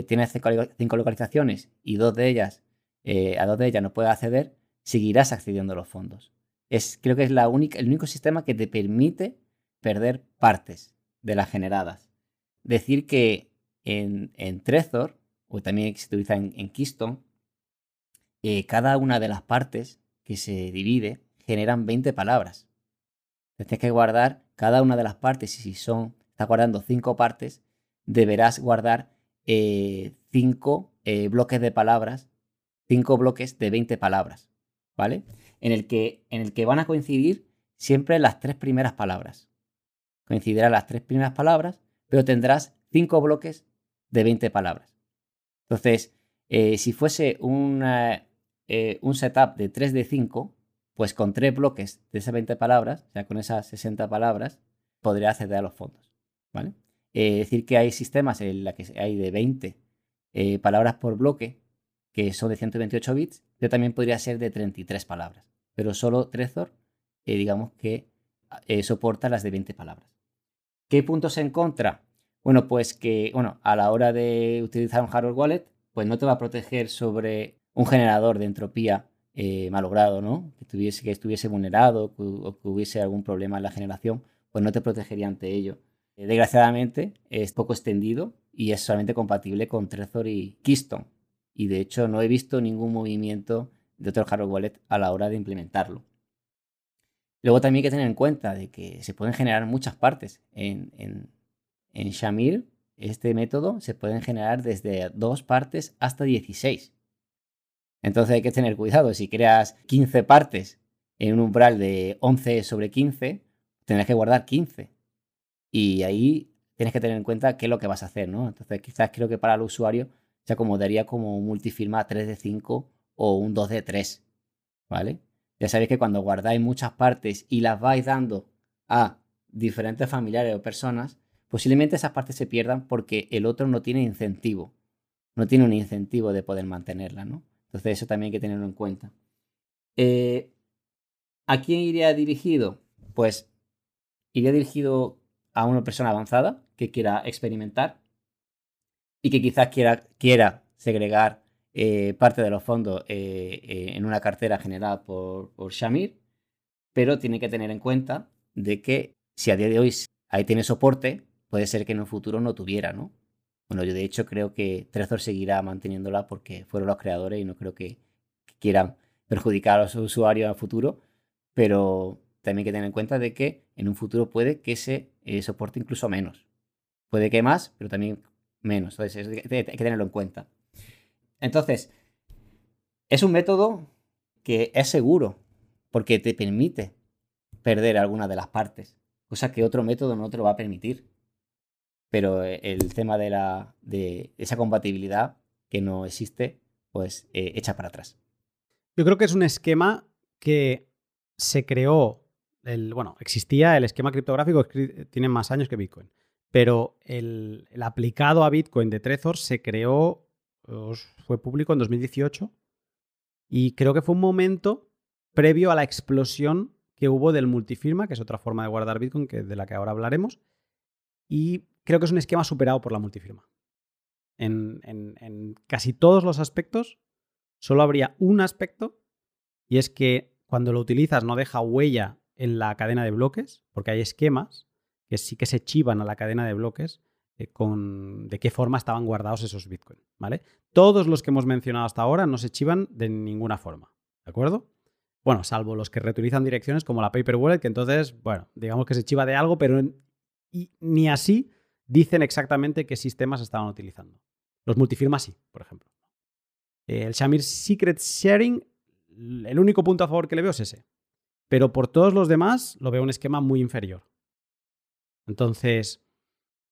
[SPEAKER 2] tienes cinco, localizaciones y dos de ellas, a dos de ellas no puedes acceder, seguirás accediendo a los fondos. Es, creo que es la única, el único sistema que te permite perder partes de las generadas. Decir que en, Trezor, o también se utiliza en, Keystone, eh, cada una de las partes que se divide generan 20 palabras. Tienes que guardar cada una de las partes y si son, estás guardando 5 partes, deberás guardar 5 eh, eh, bloques de palabras, 5 bloques de 20 palabras, ¿vale? En el que, en el que van a coincidir siempre las tres primeras palabras. Coincidirán las tres primeras palabras, pero tendrás cinco bloques de 20 palabras. Entonces, eh, si fuese eh, un setup de 3 de 5, pues con tres bloques de esas 20 palabras, o sea, con esas 60 palabras, podría acceder a los fondos. ¿vale? Eh, decir, que hay sistemas en los que hay de 20 palabras por bloque, que son de 128 bits, pero también podría ser de 33 palabras. Pero solo Trezor, eh, digamos que eh, soporta las de 20 palabras. ¿Qué puntos en contra? Bueno, pues que bueno, a la hora de utilizar un hardware wallet, pues no te va a proteger sobre un generador de entropía eh, malogrado, ¿no? Que, tuviese, que estuviese vulnerado o que hubiese algún problema en la generación, pues no te protegería ante ello. desgraciadamente es poco extendido y es solamente compatible con Trezor y Keystone y de hecho no he visto ningún movimiento de otro hardware wallet a la hora de implementarlo. Luego también hay que tener en cuenta de que se pueden generar muchas partes. En, en, Shamir, este método se pueden generar desde dos partes hasta 16. Entonces hay que tener cuidado. Si creas 15 partes en un umbral de 11 sobre 15, tendrás que guardar 15. Y ahí tienes que tener en cuenta qué es lo que vas a hacer, ¿no? Entonces quizás creo que para el usuario se acomodaría como un multifirma 3 de 5 o un 2 de 3, ¿vale? Ya sabéis que cuando guardáis muchas partes y las vais dando a diferentes familiares o personas, posiblemente esas partes se pierdan porque el otro no tiene incentivo, no tiene un incentivo de poder mantenerla, ¿no? Entonces eso también hay que tenerlo en cuenta. Eh, ¿A quién iría dirigido? Pues iría dirigido a una persona avanzada que quiera experimentar y que quizás quiera, quiera segregar eh, parte de los fondos eh, eh, en una cartera generada por, por Shamir, pero tiene que tener en cuenta de que si a día de hoy ahí tiene soporte, puede ser que en un futuro no tuviera, ¿no? Bueno, yo de hecho creo que Trezor seguirá manteniéndola porque fueron los creadores y no creo que, quieran perjudicar a los usuarios a futuro, pero también hay que tener en cuenta de que en un futuro puede que se soporte incluso menos. Puede que más, pero también menos. Entonces, hay que tenerlo en cuenta. Entonces, es un método que es seguro porque te permite perder alguna de las partes, cosa que otro método no te lo va a permitir. Pero eh, el tema de, la, de esa compatibilidad que no existe, pues eh, echa para atrás.
[SPEAKER 1] Yo creo que es un esquema que se creó, el, bueno, existía el esquema criptográfico, tiene más años que Bitcoin pero el, aplicado a Bitcoin de Trezor se creó, fue público en 2018 y creo que fue un momento previo a la explosión que hubo del multifirma, que es otra forma de guardar Bitcoin que, de la que ahora hablaremos, y creo que es un esquema superado por la multifirma. En, en casi todos los aspectos solo habría un aspecto y es que cuando lo utilizas no deja huella en la cadena de bloques, porque hay esquemas que sí que se chivan a la cadena de bloques eh, con de qué forma estaban guardados esos bitcoins, ¿vale? Todos los que hemos mencionado hasta ahora no se chivan de ninguna forma, ¿de acuerdo? Bueno, salvo los que reutilizan direcciones como la Paper Wallet, que entonces, bueno, digamos que se chiva de algo, pero ni así dicen exactamente qué sistemas estaban utilizando. Los multifirmas sí, por ejemplo. El Shamir Secret Sharing, el único punto a favor que le veo es ese. Pero por todos los demás lo veo un esquema muy inferior. Entonces,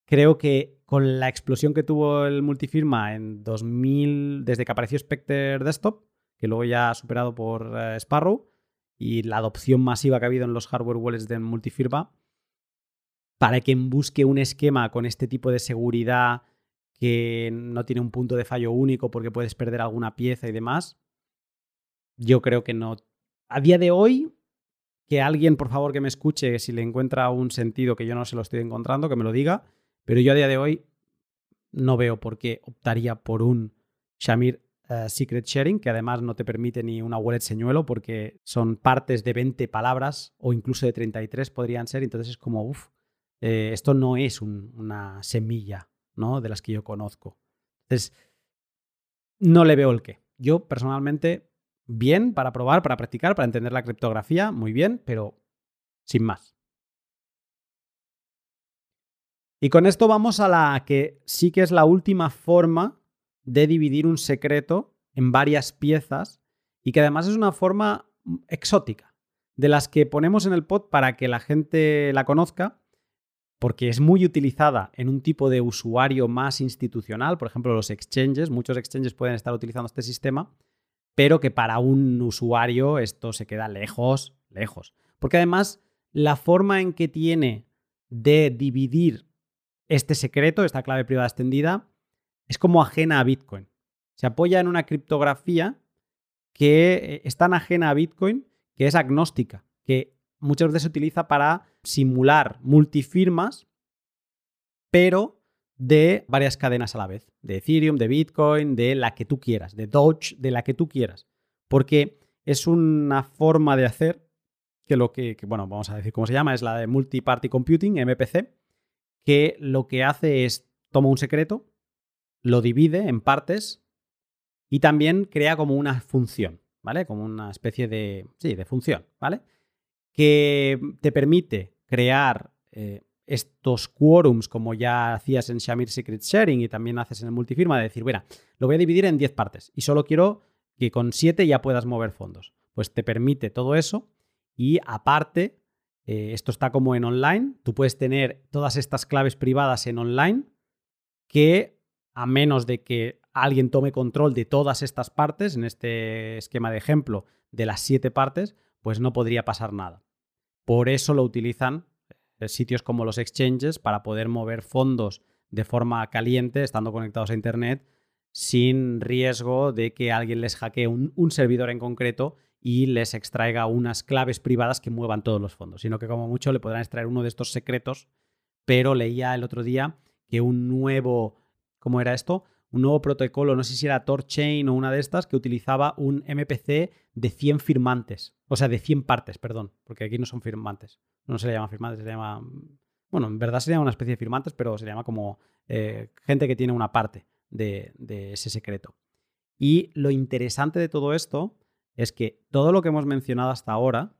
[SPEAKER 1] creo que con la explosión que tuvo el multifirma en 2000, desde que apareció Spectre Desktop, que luego ya ha superado por eh, Sparrow, y la adopción masiva que ha habido en los hardware wallets de multifirma, para quien busque un esquema con este tipo de seguridad que no tiene un punto de fallo único porque puedes perder alguna pieza y demás, yo creo que no. A día de hoy, que alguien, por favor, que me escuche, si le encuentra un sentido que yo no se lo estoy encontrando, que me lo diga, pero yo a día de hoy no veo por qué optaría por un Shamir eh, Secret Sharing, que además no te permite ni una wallet señuelo porque son partes de 20 palabras o incluso de 33 podrían ser, entonces es como, uff, eh, esto no es una semilla ¿no? de las que yo conozco. Entonces, no le veo el qué. Yo personalmente, bien para probar, para practicar, para entender la criptografía, muy bien, pero sin más. Y con esto vamos a la que sí que es la última forma de dividir un secreto en varias piezas y que además es una forma exótica, de las que ponemos en el pod para que la gente la conozca, porque es muy utilizada en un tipo de usuario más institucional, por ejemplo los exchanges, muchos exchanges pueden estar utilizando este sistema, pero que para un usuario esto se queda lejos, lejos. Porque además la forma en que tiene de dividir este secreto, esta clave privada extendida, es como ajena a Bitcoin. Se apoya en una criptografía que eh, es tan ajena a Bitcoin que es agnóstica, que muchas veces se utiliza para simular multifirmas, pero de varias cadenas a la vez, de Ethereum, de Bitcoin, de la que tú quieras, de Doge, de la que tú quieras, porque es una forma de hacer que lo que, bueno, vamos a decir cómo se llama, es la de Multi-Party Computing, MPC, que lo que hace es toma un secreto, lo divide en partes y también crea como una función, ¿vale? Como una especie de, sí, de función, ¿vale? Que te permite crear eh, estos quórums como ya hacías en Shamir Secret Sharing y también haces en el multifirma, de decir, bueno, lo voy a dividir en 10 partes y solo quiero que con 7 ya puedas mover fondos. Pues te permite todo eso y aparte, eh, esto está como en online, tú puedes tener todas estas claves privadas en online que a menos de que alguien tome control de todas estas partes, en este esquema de ejemplo, de las siete partes, pues no podría pasar nada. Por eso lo utilizan sitios como los exchanges para poder mover fondos de forma caliente, estando conectados a Internet, sin riesgo de que alguien les hackee un, un, servidor en concreto y les extraiga unas claves privadas que muevan todos los fondos, sino que como mucho le podrán extraer uno de estos secretos, pero leía el otro día que un nuevo ¿cómo era esto? Un nuevo protocolo, no sé si era TorChain o una de estas, que utilizaba un MPC de 100 firmantes. O sea, de 100 partes, perdón, porque aquí no son firmantes. No se le llama firmantes, se le llama... Bueno, en verdad se llama una especie de firmantes, pero se llama como eh, gente que tiene una parte de, ese secreto. Y lo interesante de todo esto es que todo lo que hemos mencionado hasta ahora,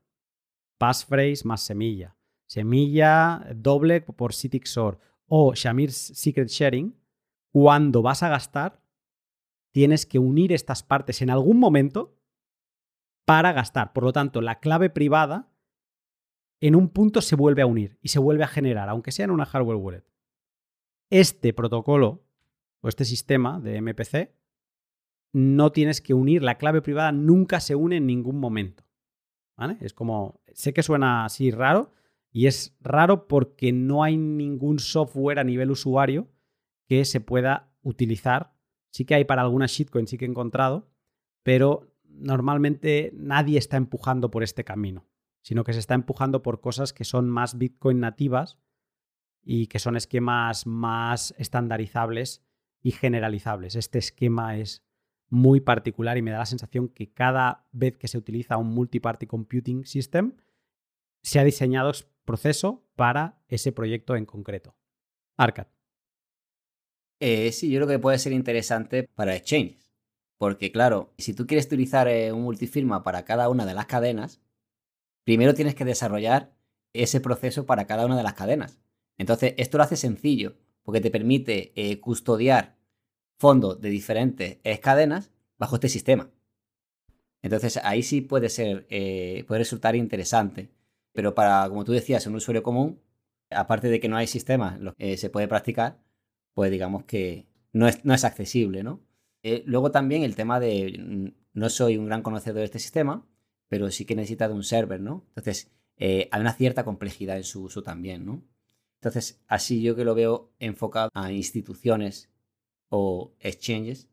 [SPEAKER 1] passphrase más semilla, semilla doble por CityXOR o Shamir Secret Sharing, cuando vas a gastar, tienes que unir estas partes en algún momento para gastar. Por lo tanto, la clave privada en un punto se vuelve a unir y se vuelve a generar, aunque sea en una hardware wallet. Este protocolo o este sistema de MPC no tienes que unir, la clave privada nunca se une en ningún momento. Es como, sé que suena así raro y es raro porque no hay ningún software a nivel usuario que se pueda utilizar. Sí que hay para algunas shitcoins, sí que he encontrado, pero normalmente nadie está empujando por este camino, sino que se está empujando por cosas que son más Bitcoin nativas y que son esquemas más estandarizables y generalizables. Este esquema es muy particular y me da la sensación que cada vez que se utiliza un multi-party computing system, se ha diseñado proceso para ese proyecto en concreto. Arcad.
[SPEAKER 2] Eh, sí, yo creo que puede ser interesante para exchanges. Porque claro, si tú quieres utilizar eh, un multifirma para cada una de las cadenas, primero tienes que desarrollar ese proceso para cada una de las cadenas. Entonces, esto lo hace sencillo, porque te permite eh, custodiar fondos de diferentes cadenas bajo este sistema. Entonces, ahí sí puede ser, puede resultar interesante. Pero para, como tú decías, un usuario común, aparte de que no hay sistemas, lo que se puede practicar, pues digamos que no es, no es accesible, ¿no? Eh, luego también el tema de, mm, no soy un gran conocedor de este sistema, pero sí que necesita de un server, ¿no? Entonces, eh, hay una cierta complejidad en su uso también, ¿no? Entonces, así yo que lo veo enfocado a instituciones o exchanges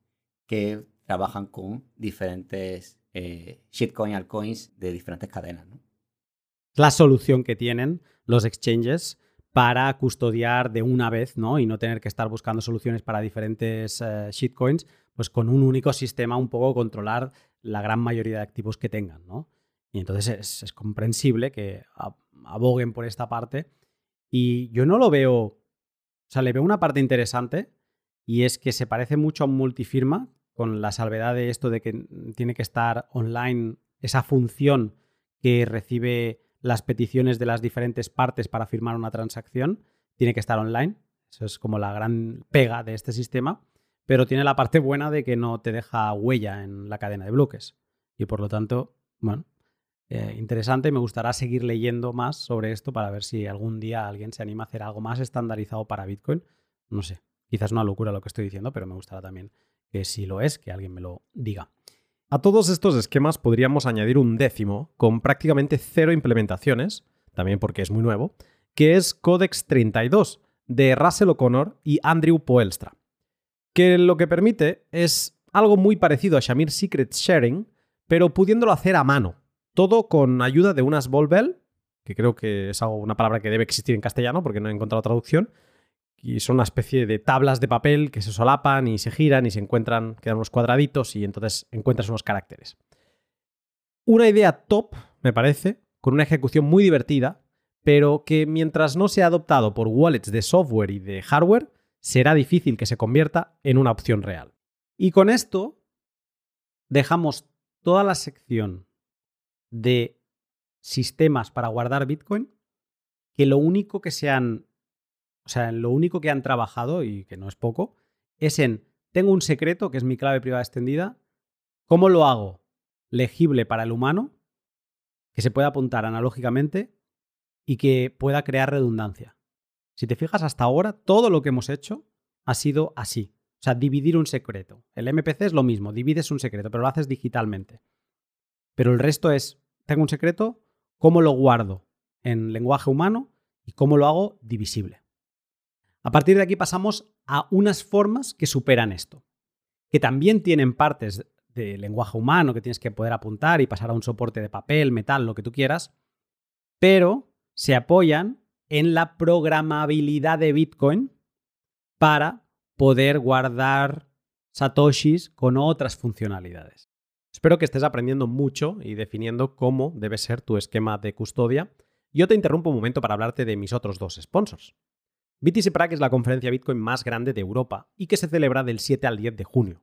[SPEAKER 2] que trabajan con diferentes eh, shitcoin altcoins de diferentes cadenas.
[SPEAKER 1] La solución que tienen los exchanges para custodiar de una vez, ¿no? Y no tener que estar buscando soluciones para diferentes eh, shitcoins, pues con un único sistema un poco controlar la gran mayoría de activos que tengan, ¿no? Y entonces es, comprensible que aboguen por esta parte. Y yo no lo veo, o sea, le veo una parte interesante y es que se parece mucho a un multifirma, con la salvedad de esto de que tiene que estar online esa función que recibe las peticiones de las diferentes partes para firmar una transacción, tiene que estar online. Eso es como la gran pega de este sistema, pero tiene la parte buena de que no te deja huella en la cadena de bloques. Y por lo tanto, bueno, eh, interesante. Me gustará seguir leyendo más sobre esto para ver si algún día alguien se anima a hacer algo más estandarizado para Bitcoin. No sé, quizás una locura lo que estoy diciendo, pero me gustará también que si lo es, que alguien me lo diga. A todos estos esquemas podríamos añadir un décimo con prácticamente cero implementaciones, también porque es muy nuevo, que es Codex 32 de Russell O'Connor y Andrew Poelstra, que lo que permite es algo muy parecido a Shamir Secret Sharing, pero pudiéndolo hacer a mano, todo con ayuda de unas Bell, que creo que es algo, una palabra que debe existir en castellano porque no he encontrado traducción, y son una especie de tablas de papel que se solapan y se giran y se encuentran, quedan unos cuadraditos y entonces encuentras unos caracteres. Una idea top, me parece, con una ejecución muy divertida, pero que mientras no sea adoptado por wallets de software y de hardware, será difícil que se convierta en una opción real. Y con esto dejamos toda la sección de sistemas para guardar Bitcoin, que lo único que se han o sea, lo único que han trabajado, y que no es poco, es en, tengo un secreto, que es mi clave privada extendida, ¿cómo lo hago legible para el humano, que se pueda apuntar analógicamente y que pueda crear redundancia? Si te fijas hasta ahora, todo lo que hemos hecho ha sido así. O sea, dividir un secreto. El MPC es lo mismo, divides un secreto, pero lo haces digitalmente. Pero el resto es, tengo un secreto, ¿cómo lo guardo en lenguaje humano y cómo lo hago divisible? A partir de aquí pasamos a unas formas que superan esto, que también tienen partes de lenguaje humano que tienes que poder apuntar y pasar a un soporte de papel, metal, lo que tú quieras, pero se apoyan en la programabilidad de Bitcoin para poder guardar satoshis con otras funcionalidades. Espero que estés aprendiendo mucho y definiendo cómo debe ser tu esquema de custodia. Yo te interrumpo un momento para hablarte de mis otros dos sponsors. BTC Prague es la conferencia Bitcoin más grande de Europa y que se celebra del 7 al 10 de junio.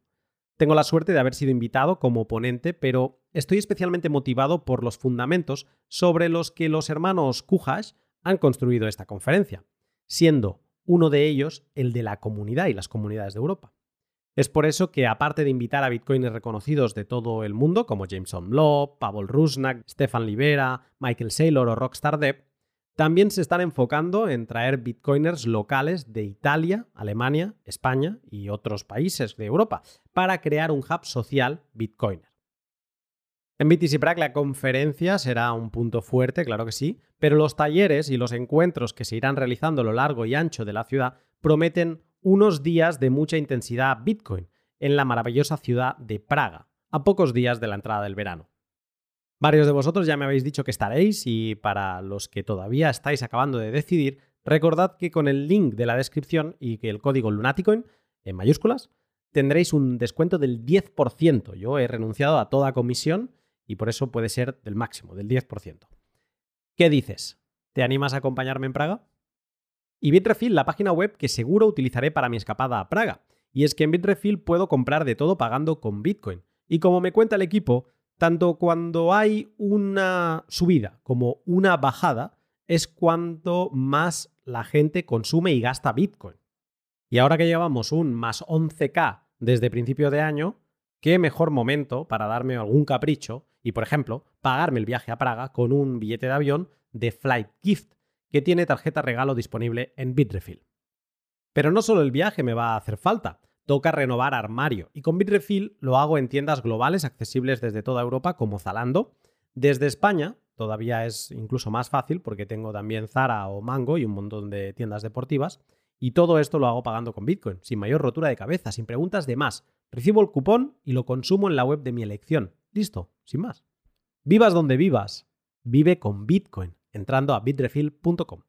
[SPEAKER 1] Tengo la suerte de haber sido invitado como ponente, pero estoy especialmente motivado por los fundamentos sobre los que los hermanos Kuhash han construido esta conferencia, siendo uno de ellos el de la comunidad y las comunidades de Europa. Es por eso que, aparte de invitar a bitcoiners reconocidos de todo el mundo, como Jameson Blob, Pavel Rusnak, Stefan Libera, Michael Saylor o Rockstar Dev, también se están enfocando en traer bitcoiners locales de Italia, Alemania, España y otros países de Europa para crear un hub social bitcoiner. En BTC Prague la conferencia será un punto fuerte, claro que sí, pero los talleres y los encuentros que se irán realizando a lo largo y ancho de la ciudad prometen unos días de mucha intensidad Bitcoin en la maravillosa ciudad de Praga, a pocos días de la entrada del verano. Varios de vosotros ya me habéis dicho que estaréis y para los que todavía estáis acabando de decidir, recordad que con el link de la descripción y que el código Lunaticoin en mayúsculas tendréis un descuento del 10%. Yo he renunciado a toda comisión y por eso puede ser del máximo, del 10%. ¿Qué dices? ¿Te animas a acompañarme en Praga? Y Bitrefill, la página web que seguro utilizaré para mi escapada a Praga. Y es que en Bitrefill puedo comprar de todo pagando con Bitcoin. Y como me cuenta el equipo, tanto cuando hay una subida como una bajada, es cuanto más la gente consume y gasta Bitcoin. Y ahora que llevamos un más 11k desde principio de año, qué mejor momento para darme algún capricho y, por ejemplo, pagarme el viaje a Praga con un billete de avión de Flight Gift, que tiene tarjeta regalo disponible en Bitrefill. Pero no solo el viaje me va a hacer falta, toca renovar armario. Y con Bitrefill lo hago en tiendas globales accesibles desde toda Europa como Zalando, Desde España todavía es incluso más fácil porque tengo también Zara o Mango y un montón de tiendas deportivas. Y todo esto lo hago pagando con Bitcoin, sin mayor rotura de cabeza, sin preguntas de más. Recibo el cupón y lo consumo en la web de mi elección. Listo, sin más. Vivas donde vivas, vive con Bitcoin, entrando a bitrefill.com.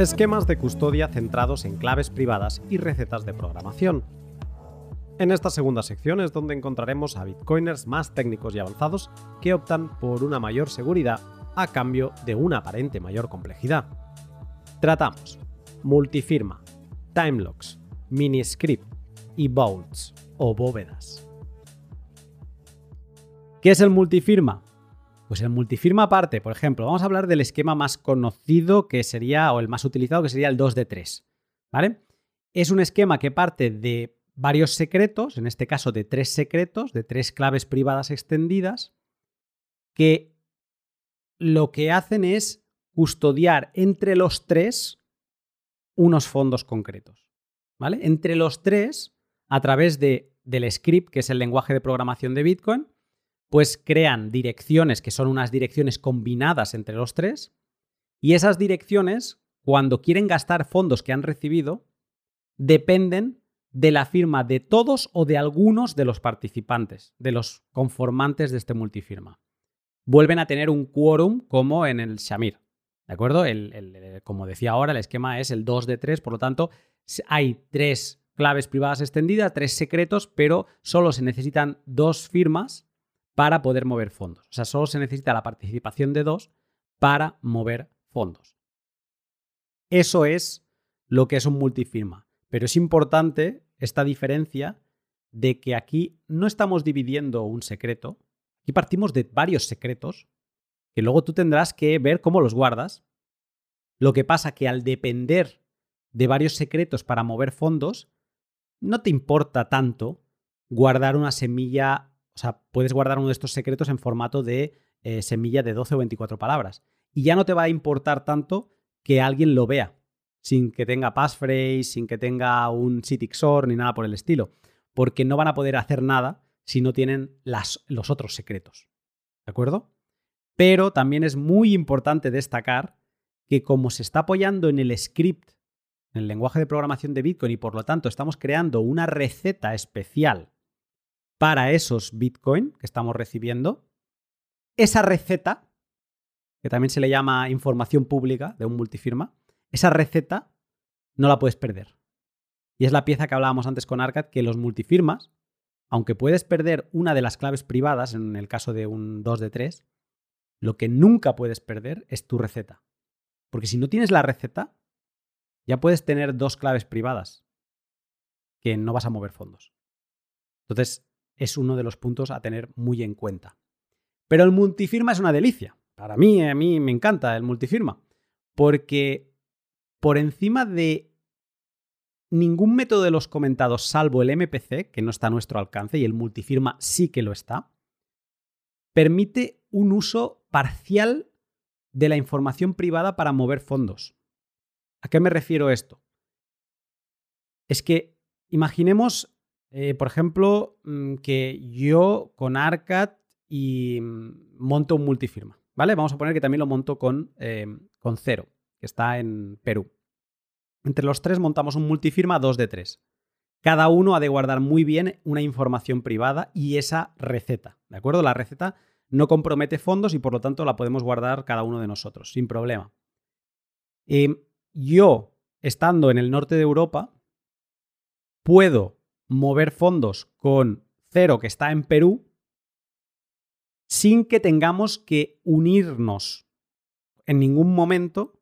[SPEAKER 1] Esquemas de custodia centrados en claves privadas y recetas de programación. En esta segunda sección es donde encontraremos a bitcoiners más técnicos y avanzados que optan por una mayor seguridad a cambio de una aparente mayor complejidad. Tratamos multifirma, timelocks, miniscript y vaults o bóvedas. ¿Qué es el multifirma? Pues el multifirma aparte, por ejemplo, vamos a hablar del esquema más conocido que sería, o el más utilizado, que sería el 2 de 3. ¿Vale? Es un esquema que parte de varios secretos, en este caso de tres secretos, de tres claves privadas extendidas, que lo que hacen es custodiar entre los tres unos fondos concretos. ¿Vale? Entre los tres, a través de, del script, que es el lenguaje de programación de Bitcoin, pues crean direcciones que son unas direcciones combinadas entre los tres y esas direcciones, cuando quieren gastar fondos que han recibido, dependen de la firma de todos o de algunos de los participantes, de los conformantes de este multifirma. Vuelven a tener un quórum como en el Shamir. ¿De acuerdo? como decía ahora, el esquema es el 2 de 3, por lo tanto, hay tres claves privadas extendidas, tres secretos, pero solo se necesitan dos firmas para poder mover fondos. O sea, solo se necesita la participación de dos para mover fondos. Eso es lo que es un multifirma. Pero es importante esta diferencia de que aquí no estamos dividiendo un secreto, aquí partimos de varios secretos que luego tú tendrás que ver cómo los guardas. Lo que pasa que al depender de varios secretos para mover fondos, no te importa tanto guardar una semilla o sea, puedes guardar uno de estos secretos en formato de eh, semilla de 12 o 24 palabras. Y ya no te va a importar tanto que alguien lo vea, sin que tenga passphrase, sin que tenga un CityXOR ni nada por el estilo. Porque no van a poder hacer nada si no tienen las, los otros secretos. ¿De acuerdo? Pero también es muy importante destacar que como se está apoyando en el script, en el lenguaje de programación de Bitcoin, y por lo tanto estamos creando una receta especial para esos Bitcoin que estamos recibiendo, esa receta, que también se le llama información pública de un multifirma, esa receta no la puedes perder. Y es la pieza que hablábamos antes con Arcad, que los multifirmas, aunque puedes perder una de las claves privadas, en el caso de un 2 de 3, lo que nunca puedes perder es tu receta. Porque si no tienes la receta, ya puedes tener dos claves privadas que no vas a mover fondos. Entonces, es uno de los puntos a tener muy en cuenta. Pero el multifirma es una delicia. Para mí, a mí me encanta el multifirma, porque por encima de ningún método de los comentados, salvo el MPC, que no está a nuestro alcance, y el multifirma sí que lo está, permite un uso parcial de la información privada para mover fondos. ¿A qué me refiero esto? Es que imaginemos eh, por ejemplo, mm, que yo con Arcad y mm, monto un multifirma, ¿vale? Vamos a poner que también lo monto con, eh, con Cero, que está en Perú. Entre los tres montamos un multifirma 2 de 3. Cada uno ha de guardar muy bien una información privada y esa receta, ¿de acuerdo? La receta no compromete fondos y por lo tanto la podemos guardar cada uno de nosotros, sin problema. Em, yo, estando en el norte de Europa, puedo mover fondos con Cero, que está en Perú, sin que tengamos que unirnos en ningún momento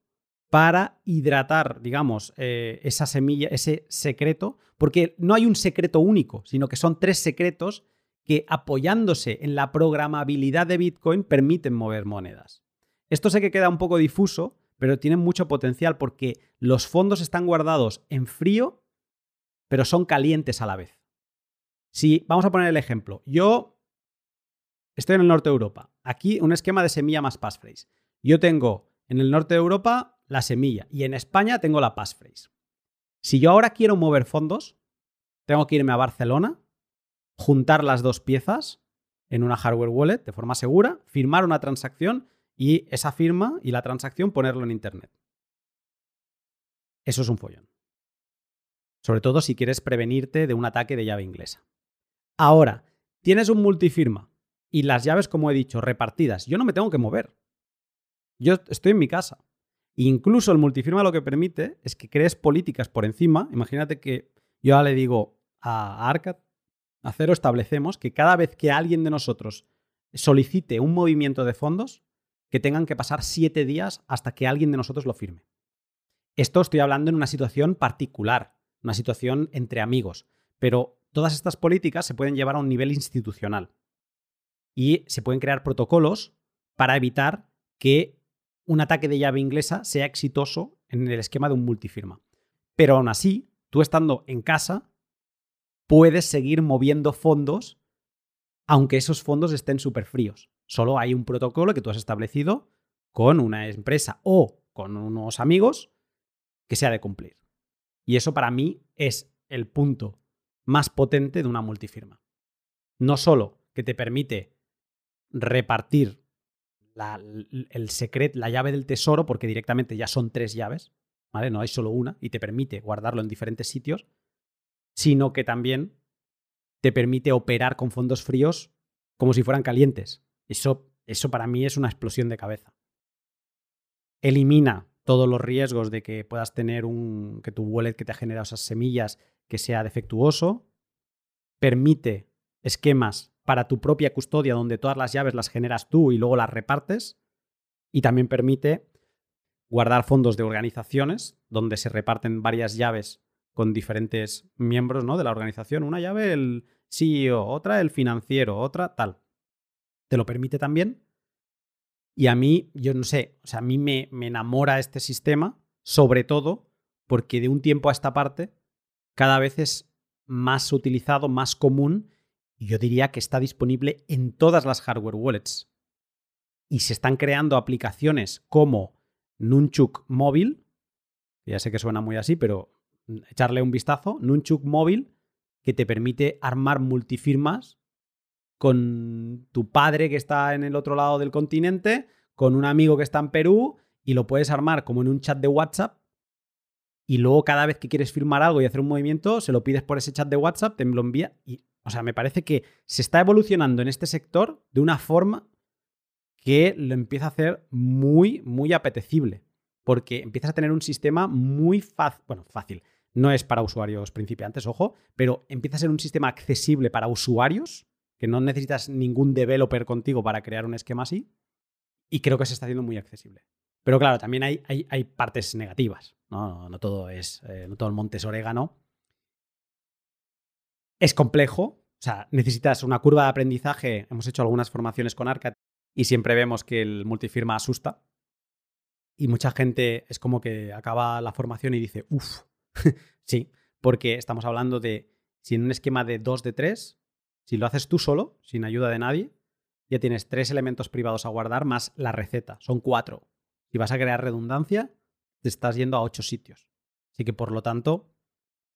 [SPEAKER 1] para hidratar, digamos, eh, esa semilla, ese secreto, porque no hay un secreto único, sino que son tres secretos que apoyándose en la programabilidad de Bitcoin permiten mover monedas. Esto sé que queda un poco difuso, pero tiene mucho potencial porque los fondos están guardados en frío pero son calientes a la vez. Si vamos a poner el ejemplo, yo estoy en el norte de Europa. Aquí un esquema de semilla más passphrase. Yo tengo en el norte de Europa la semilla y en España tengo la passphrase. Si yo ahora quiero mover fondos, tengo que irme a Barcelona, juntar las dos piezas en una hardware wallet de forma segura, firmar una transacción y esa firma y la transacción ponerlo en Internet. Eso es un follón. Sobre todo si quieres prevenirte de un ataque de llave inglesa. Ahora, tienes un multifirma y las llaves, como he dicho, repartidas. Yo no me tengo que mover. Yo estoy en mi casa. Incluso el multifirma lo que permite es que crees políticas por encima. Imagínate que yo ahora le digo a Arcad, a Cero establecemos que cada vez que alguien de nosotros solicite un movimiento de fondos, que tengan que pasar siete días hasta que alguien de nosotros lo firme. Esto estoy hablando en una situación particular, una situación entre amigos, pero todas estas políticas se pueden llevar a un nivel institucional y se pueden crear protocolos para evitar que un ataque de llave inglesa sea exitoso en el esquema de un multifirma. Pero aún así, tú estando en casa, puedes seguir moviendo fondos aunque esos fondos estén súper fríos. Solo hay un protocolo que tú has establecido con una empresa o con unos amigos que se ha de cumplir. Y eso para mí es el punto más potente de una multifirma. No solo que te permite repartir el secreto, la llave del tesoro, porque directamente ya son tres llaves, ¿vale? No hay solo una y te permite guardarlo en diferentes sitios, sino que también te permite operar con fondos fríos como si fueran calientes. Eso, eso para mí es una explosión de cabeza. Elimina todos los riesgos de que puedas tener un que tu wallet que te ha generado esas semillas que sea defectuoso. Permite esquemas para tu propia custodia donde todas las llaves las generas tú y luego las repartes. Y también permite guardar fondos de organizaciones donde se reparten varias llaves con diferentes miembros ¿no? de la organización. Una llave el CEO, otra el financiero, otra tal. Te lo permite también. Y a mí, yo no sé, o sea, a mí me, me enamora este sistema, sobre todo porque de un tiempo a esta parte cada vez es más utilizado, más común, y yo diría que está disponible en todas las hardware wallets. Y se están creando aplicaciones como Nunchuk Móvil, ya sé que suena muy así, pero echarle un vistazo, Nunchuk móvil, que te permite armar multifirmas con tu padre que está en el otro lado del continente, con un amigo que está en Perú, y lo puedes armar como en un chat de WhatsApp. Y luego cada vez que quieres firmar algo y hacer un movimiento, se lo pides por ese chat de WhatsApp, te lo envía. Y, o sea, me parece que se está evolucionando en este sector de una forma que lo empieza a hacer muy, muy apetecible. Porque empiezas a tener un sistema muy fácil, bueno, fácil, no es para usuarios principiantes, ojo, pero empieza a ser un sistema accesible para usuarios, que no necesitas ningún developer contigo para crear un esquema así, y creo que se está haciendo muy accesible. Pero claro, también hay, hay, partes negativas, ¿no? No, todo es, eh, no todo el monte es orégano. Es complejo, o sea, necesitas una curva de aprendizaje. Hemos hecho algunas formaciones con Arcat y siempre vemos que el multifirma asusta. Y mucha gente es como que acaba la formación y dice, uff, sí, porque estamos hablando de, si en un esquema de 2 de 3, si lo haces tú solo, sin ayuda de nadie, ya tienes tres elementos privados a guardar más la receta. Son cuatro. Si vas a crear redundancia, te estás yendo a ocho sitios. Así que, por lo tanto,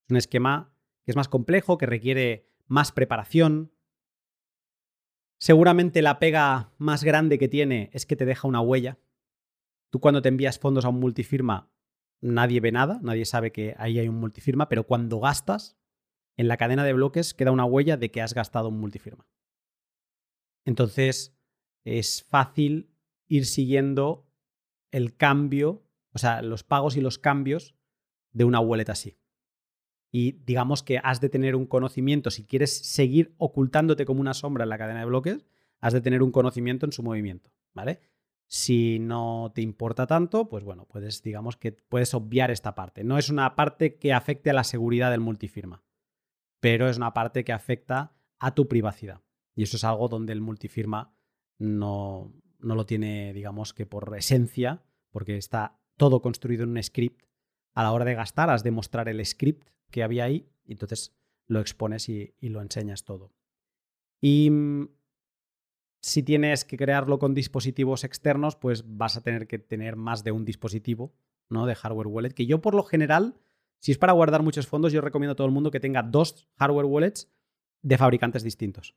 [SPEAKER 1] es un esquema que es más complejo, que requiere más preparación. Seguramente la pega más grande que tiene es que te deja una huella. Tú cuando te envías fondos a un multifirma nadie ve nada, nadie sabe que ahí hay un multifirma, pero cuando gastas, en la cadena de bloques queda una huella de que has gastado un multifirma. Entonces, es fácil ir siguiendo el cambio, o sea, los pagos y los cambios de una wallet así. Y digamos que has de tener un conocimiento, si quieres seguir ocultándote como una sombra en la cadena de bloques, has de tener un conocimiento en su movimiento, ¿vale? Si no te importa tanto, pues bueno, puedes, digamos que puedes obviar esta parte. No es una parte que afecte a la seguridad del multifirma, pero es una parte que afecta a tu privacidad. Y eso es algo donde el multifirma no, no lo tiene, digamos que por esencia, porque está todo construido en un script. A la hora de gastar, has de mostrar el script que había ahí, y entonces lo expones y, y lo enseñas todo. Y mm, si tienes que crearlo con dispositivos externos, pues vas a tener que tener más de un dispositivo, ¿no? De hardware wallet, que yo por lo general Si es para guardar muchos fondos, yo recomiendo a todo el mundo que tenga dos hardware wallets de fabricantes distintos.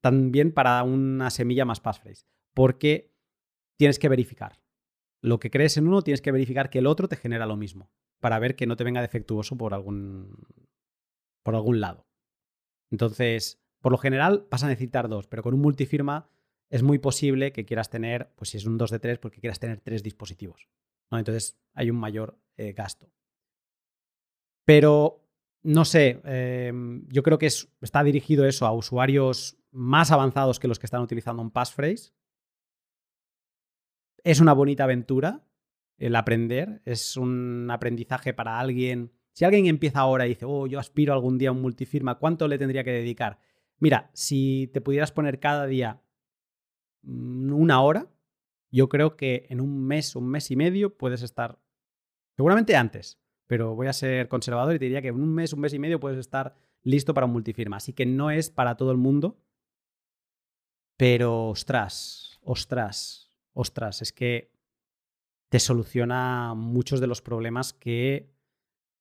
[SPEAKER 1] También para una semilla más passphrase. Porque tienes que verificar. Lo que crees en uno, tienes que verificar que el otro te genera lo mismo. Para ver que no te venga defectuoso por algún, por algún lado. Entonces, por lo general vas a necesitar dos, pero con un multifirma es muy posible que quieras tener, pues si es un 2 de 3, porque quieras tener tres dispositivos. Entonces hay un mayor eh, gasto. Pero, no sé, em, yo creo que está dirigido eso a usuarios más avanzados que los que están utilizando un passphrase. Es una bonita aventura el aprender, es un aprendizaje para alguien si alguien empieza ahora y dice, oh, yo aspiro algún día a un multifirma, ¿cuánto le tendría que dedicar? Mira, si te pudieras poner cada día mm, una hora, yo creo que en un mes, un mes y medio puedes estar, seguramente antes, pero voy a ser conservador y te diría que en un mes, un mes y medio puedes estar listo para un multifirma. Así que no es para todo el mundo, pero ostras, ostras, ostras, es que te soluciona muchos de los problemas que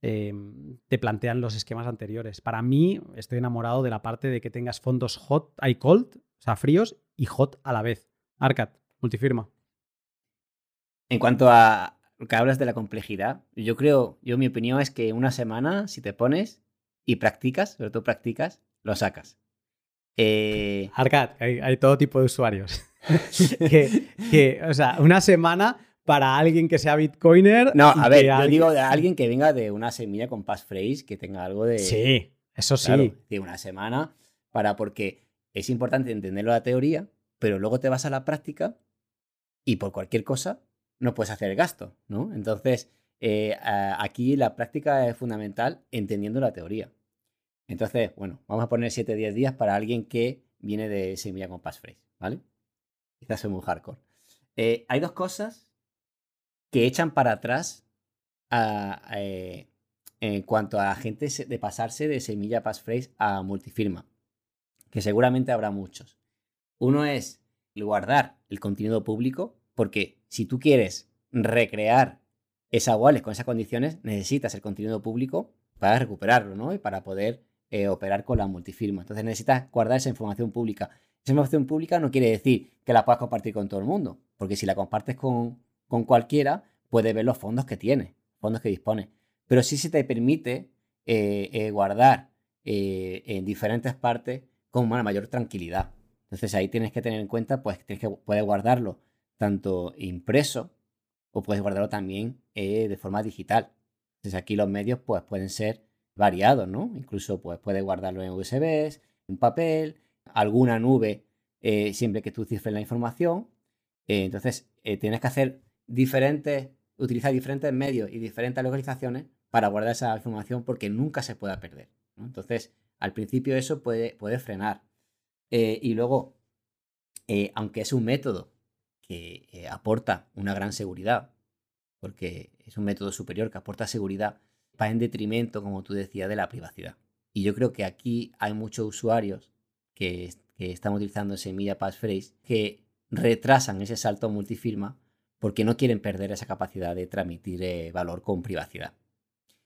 [SPEAKER 1] Em, te plantean los esquemas anteriores. Para mí, estoy enamorado de la parte de que tengas fondos hot y cold, o sea, fríos y hot a la vez. Arcad, multifirma.
[SPEAKER 2] En cuanto a lo que hablas de la complejidad, yo creo, yo mi opinión es que una semana, si te pones y practicas, sobre todo practicas, lo sacas.
[SPEAKER 1] Eh... Arcad, hay, todo tipo de usuarios. que, o sea, una semana para alguien que sea bitcoiner.
[SPEAKER 2] No, a ver, yo digo de alguien que venga de una semilla con passphrase, que tenga algo de.
[SPEAKER 1] Sí, eso sí.
[SPEAKER 2] de una semana, para porque es importante entenderlo la teoría, pero luego te vas a la práctica y por cualquier cosa no puedes hacer el gasto, ¿no? Entonces, eh, aquí la práctica es fundamental entendiendo la teoría. Entonces, bueno, vamos a poner 7-10 días para alguien que viene de semilla con passphrase, ¿vale? Quizás soy muy hardcore. Eh, hay dos cosas que echan para atrás eh, en cuanto a gente de pasarse de semilla passphrase a multifirma, que seguramente habrá muchos. Uno es guardar el contenido público, porque si tú quieres recrear esa wallet con esas condiciones, necesitas el contenido público para recuperarlo, ¿no? Y para poder eh, operar con la multifirma. Entonces necesitas guardar esa información pública. Esa información pública no quiere decir que la puedas compartir con todo el mundo, porque si la compartes con, con cualquiera, puede ver los fondos que tiene, fondos que dispone. Pero sí se te permite eh, eh, guardar en diferentes partes con una mayor tranquilidad. Entonces ahí tienes que tener en cuenta, pues tienes que puedes guardarlo tanto impreso o puedes guardarlo también de forma digital. Entonces aquí los medios pues pueden ser variados, ¿no? Incluso pues puedes guardarlo en USBs, en papel, alguna nube siempre que tú cifres la información. entonces tienes que hacer diferentes, utilizar diferentes medios y diferentes localizaciones para guardar esa información porque nunca se pueda perder. Entonces, al principio eso puede, puede frenar. Eh, y luego, eh, aunque es un método que eh, aporta una gran seguridad, porque es un método superior que aporta seguridad, va en detrimento, como tú decías, de la privacidad. Y yo creo que aquí hay muchos usuarios que, que están utilizando Semilla Passphrase que retrasan ese salto multifirma porque no quieren perder esa capacidad de transmitir eh, valor con privacidad.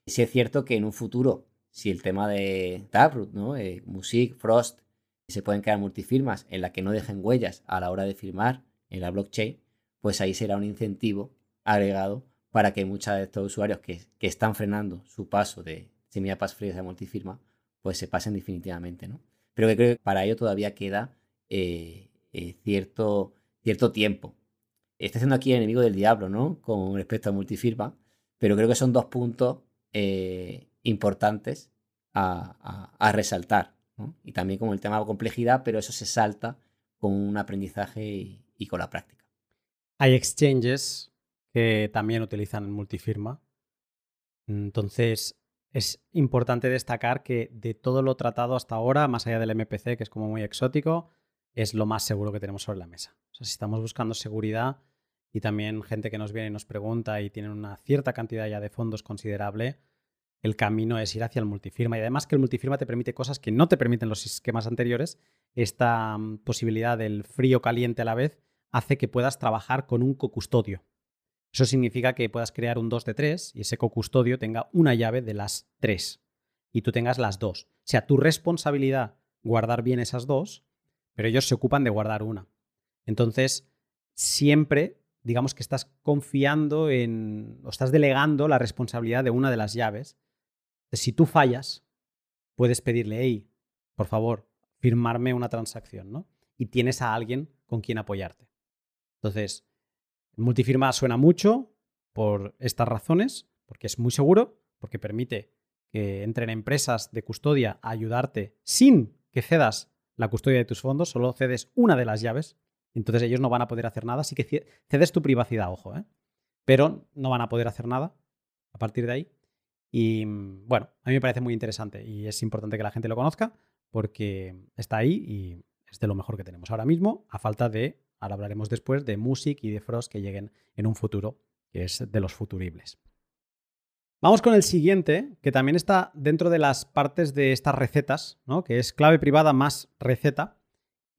[SPEAKER 2] Si es cierto que en un futuro, si el tema de Taproot, ¿no? Eh, Music, Frost, se pueden crear multifirmas en las que no dejen huellas a la hora de firmar en la blockchain, pues ahí será un incentivo agregado para que muchos de estos usuarios que, están frenando su paso de semilla passphrase a multifirma, pues se pasen definitivamente, ¿no? Pero que creo que para ello todavía queda eh, cierto, cierto tiempo está siendo aquí enemigo del diablo, ¿no? Con respecto a multifirma, pero creo que son dos puntos eh, importantes a, resaltar, ¿no? Y también con el tema de complejidad, pero eso se salta con un aprendizaje y, con la práctica.
[SPEAKER 1] Hay exchanges que también utilizan multifirma. Entonces, es importante destacar que de todo lo tratado hasta ahora, más allá del MPC, que es como muy exótico, es lo más seguro que tenemos sobre la mesa. O sea, si estamos buscando seguridad y también gente que nos viene y nos pregunta y tienen una cierta cantidad ya de fondos considerable, el camino es ir hacia el multifirma. Y además que el multifirma te permite cosas que no te permiten los esquemas anteriores. Esta mm, posibilidad del frío caliente a la vez hace que puedas trabajar con un cocustodio. Eso significa que puedas crear un 2 de 3 y ese co-custodio tenga una llave de las 3 y tú tengas las dos. O sea, tu responsabilidad guardar bien esas dos, pero ellos se ocupan de guardar una. Entonces, siempre, digamos que estás confiando en, o estás delegando la responsabilidad de una de las llaves. Si tú fallas, puedes pedirle, hey, por favor, firmarme una transacción, ¿no? Y tienes a alguien con quien apoyarte. Entonces, multifirma suena mucho por estas razones, porque es muy seguro, porque permite que entren empresas de custodia a ayudarte sin que cedas la custodia de tus fondos, solo cedes una de las llaves, entonces ellos no van a poder hacer nada, así que cedes tu privacidad, ojo, ¿eh? pero no van a poder hacer nada a partir de ahí. Y mm, bueno, a mí me parece muy interesante y es importante que la gente lo conozca porque está ahí y es de lo mejor que tenemos ahora mismo, a falta de, ahora hablaremos después, de Music y de Frost que lleguen en un futuro, que es de los futuribles. Vamos con el siguiente, que también está dentro de las partes de estas recetas, ¿no? que es clave privada más receta,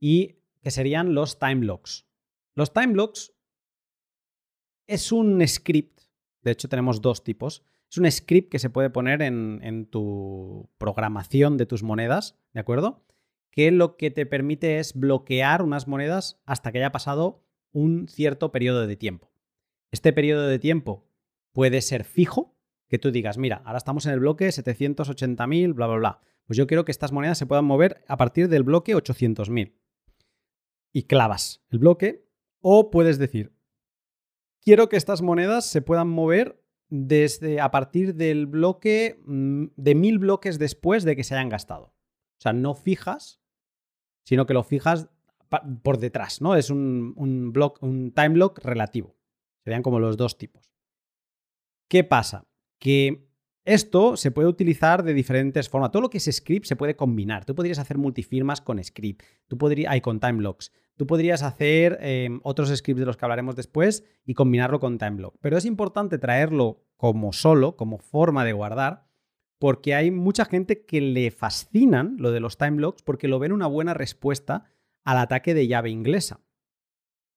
[SPEAKER 1] y que serían los time locks. Los time locks es un script, de hecho tenemos dos tipos, es un script que se puede poner en, tu programación de tus monedas, ¿de acuerdo? Que lo que te permite es bloquear unas monedas hasta que haya pasado un cierto periodo de tiempo. Este periodo de tiempo puede ser fijo, que tú digas, mira, ahora estamos en el bloque 780.000, bla, bla, bla. Pues yo quiero que estas monedas se puedan mover a partir del bloque 800.000. Y clavas el bloque. O puedes decir, quiero que estas monedas se puedan mover desde a partir del bloque mm, de mil bloques después de que se hayan gastado. O sea, no fijas, sino que lo fijas por detrás, ¿no? Es un, un, un time block relativo. Serían como los dos tipos. ¿Qué pasa? que esto se puede utilizar de diferentes formas. Todo lo que es script se puede combinar. Tú podrías hacer multifirmas con script. Tú podrías, con time blocks. Tú podrías hacer em, otros scripts de los que hablaremos después y combinarlo con time block. Pero es importante traerlo como solo, como forma de guardar, porque hay mucha gente que le fascinan lo de los time blocks porque lo ven una buena respuesta al ataque de llave inglesa.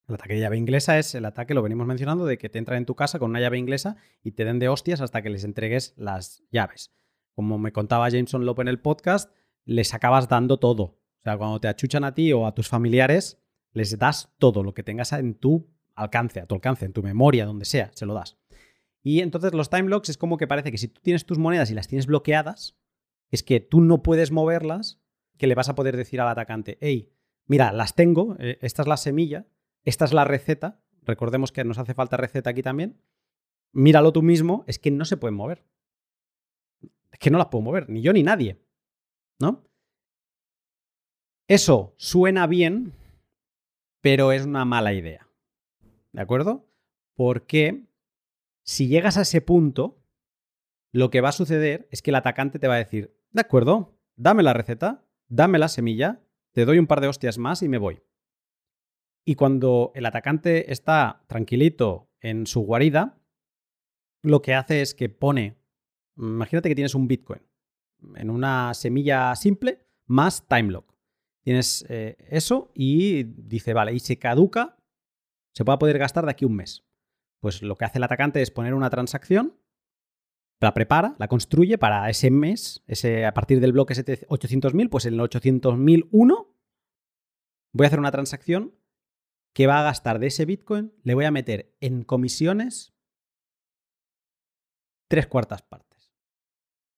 [SPEAKER 1] El ataque de llave inglesa es el ataque, lo venimos mencionando, de que te entran en tu casa con una llave inglesa y te den de hostias hasta que les entregues las llaves. Como me contaba Jameson Lope en el podcast, les acabas dando todo. O sea, cuando te achuchan a ti o a tus familiares, les das todo lo que tengas en tu alcance, a tu alcance, en tu memoria, donde sea, se lo das. Y entonces los time locks es como que parece que si tú tienes tus monedas y las tienes bloqueadas, es que tú no puedes moverlas, que le vas a poder decir al atacante, hey, mira, las tengo, eh, esta es la semilla, esta es la receta. Recordemos que nos hace falta receta aquí también. Míralo tú mismo, es que no se pueden mover. Es que no las puedo mover, ni yo ni nadie. ¿No? Eso suena bien, pero es una mala idea. ¿De acuerdo? Porque si llegas a ese punto, lo que va a suceder es que el atacante te va a decir, de acuerdo, dame la receta, dame la semilla, te doy un par de hostias más y me voy. Y cuando el atacante está tranquilito en su guarida, lo que hace es que pone, imagínate que tienes un Bitcoin en una semilla simple más time lock. Tienes eh, eso y dice, vale, y se caduca, se puede poder gastar de aquí un mes. Pues lo que hace el atacante es poner una transacción, la prepara, la construye para ese mes, ese, a partir del bloque 800.000, pues en el 800.001 voy a hacer una transacción que va a gastar de ese Bitcoin, le voy a meter en comisiones tres cuartas partes.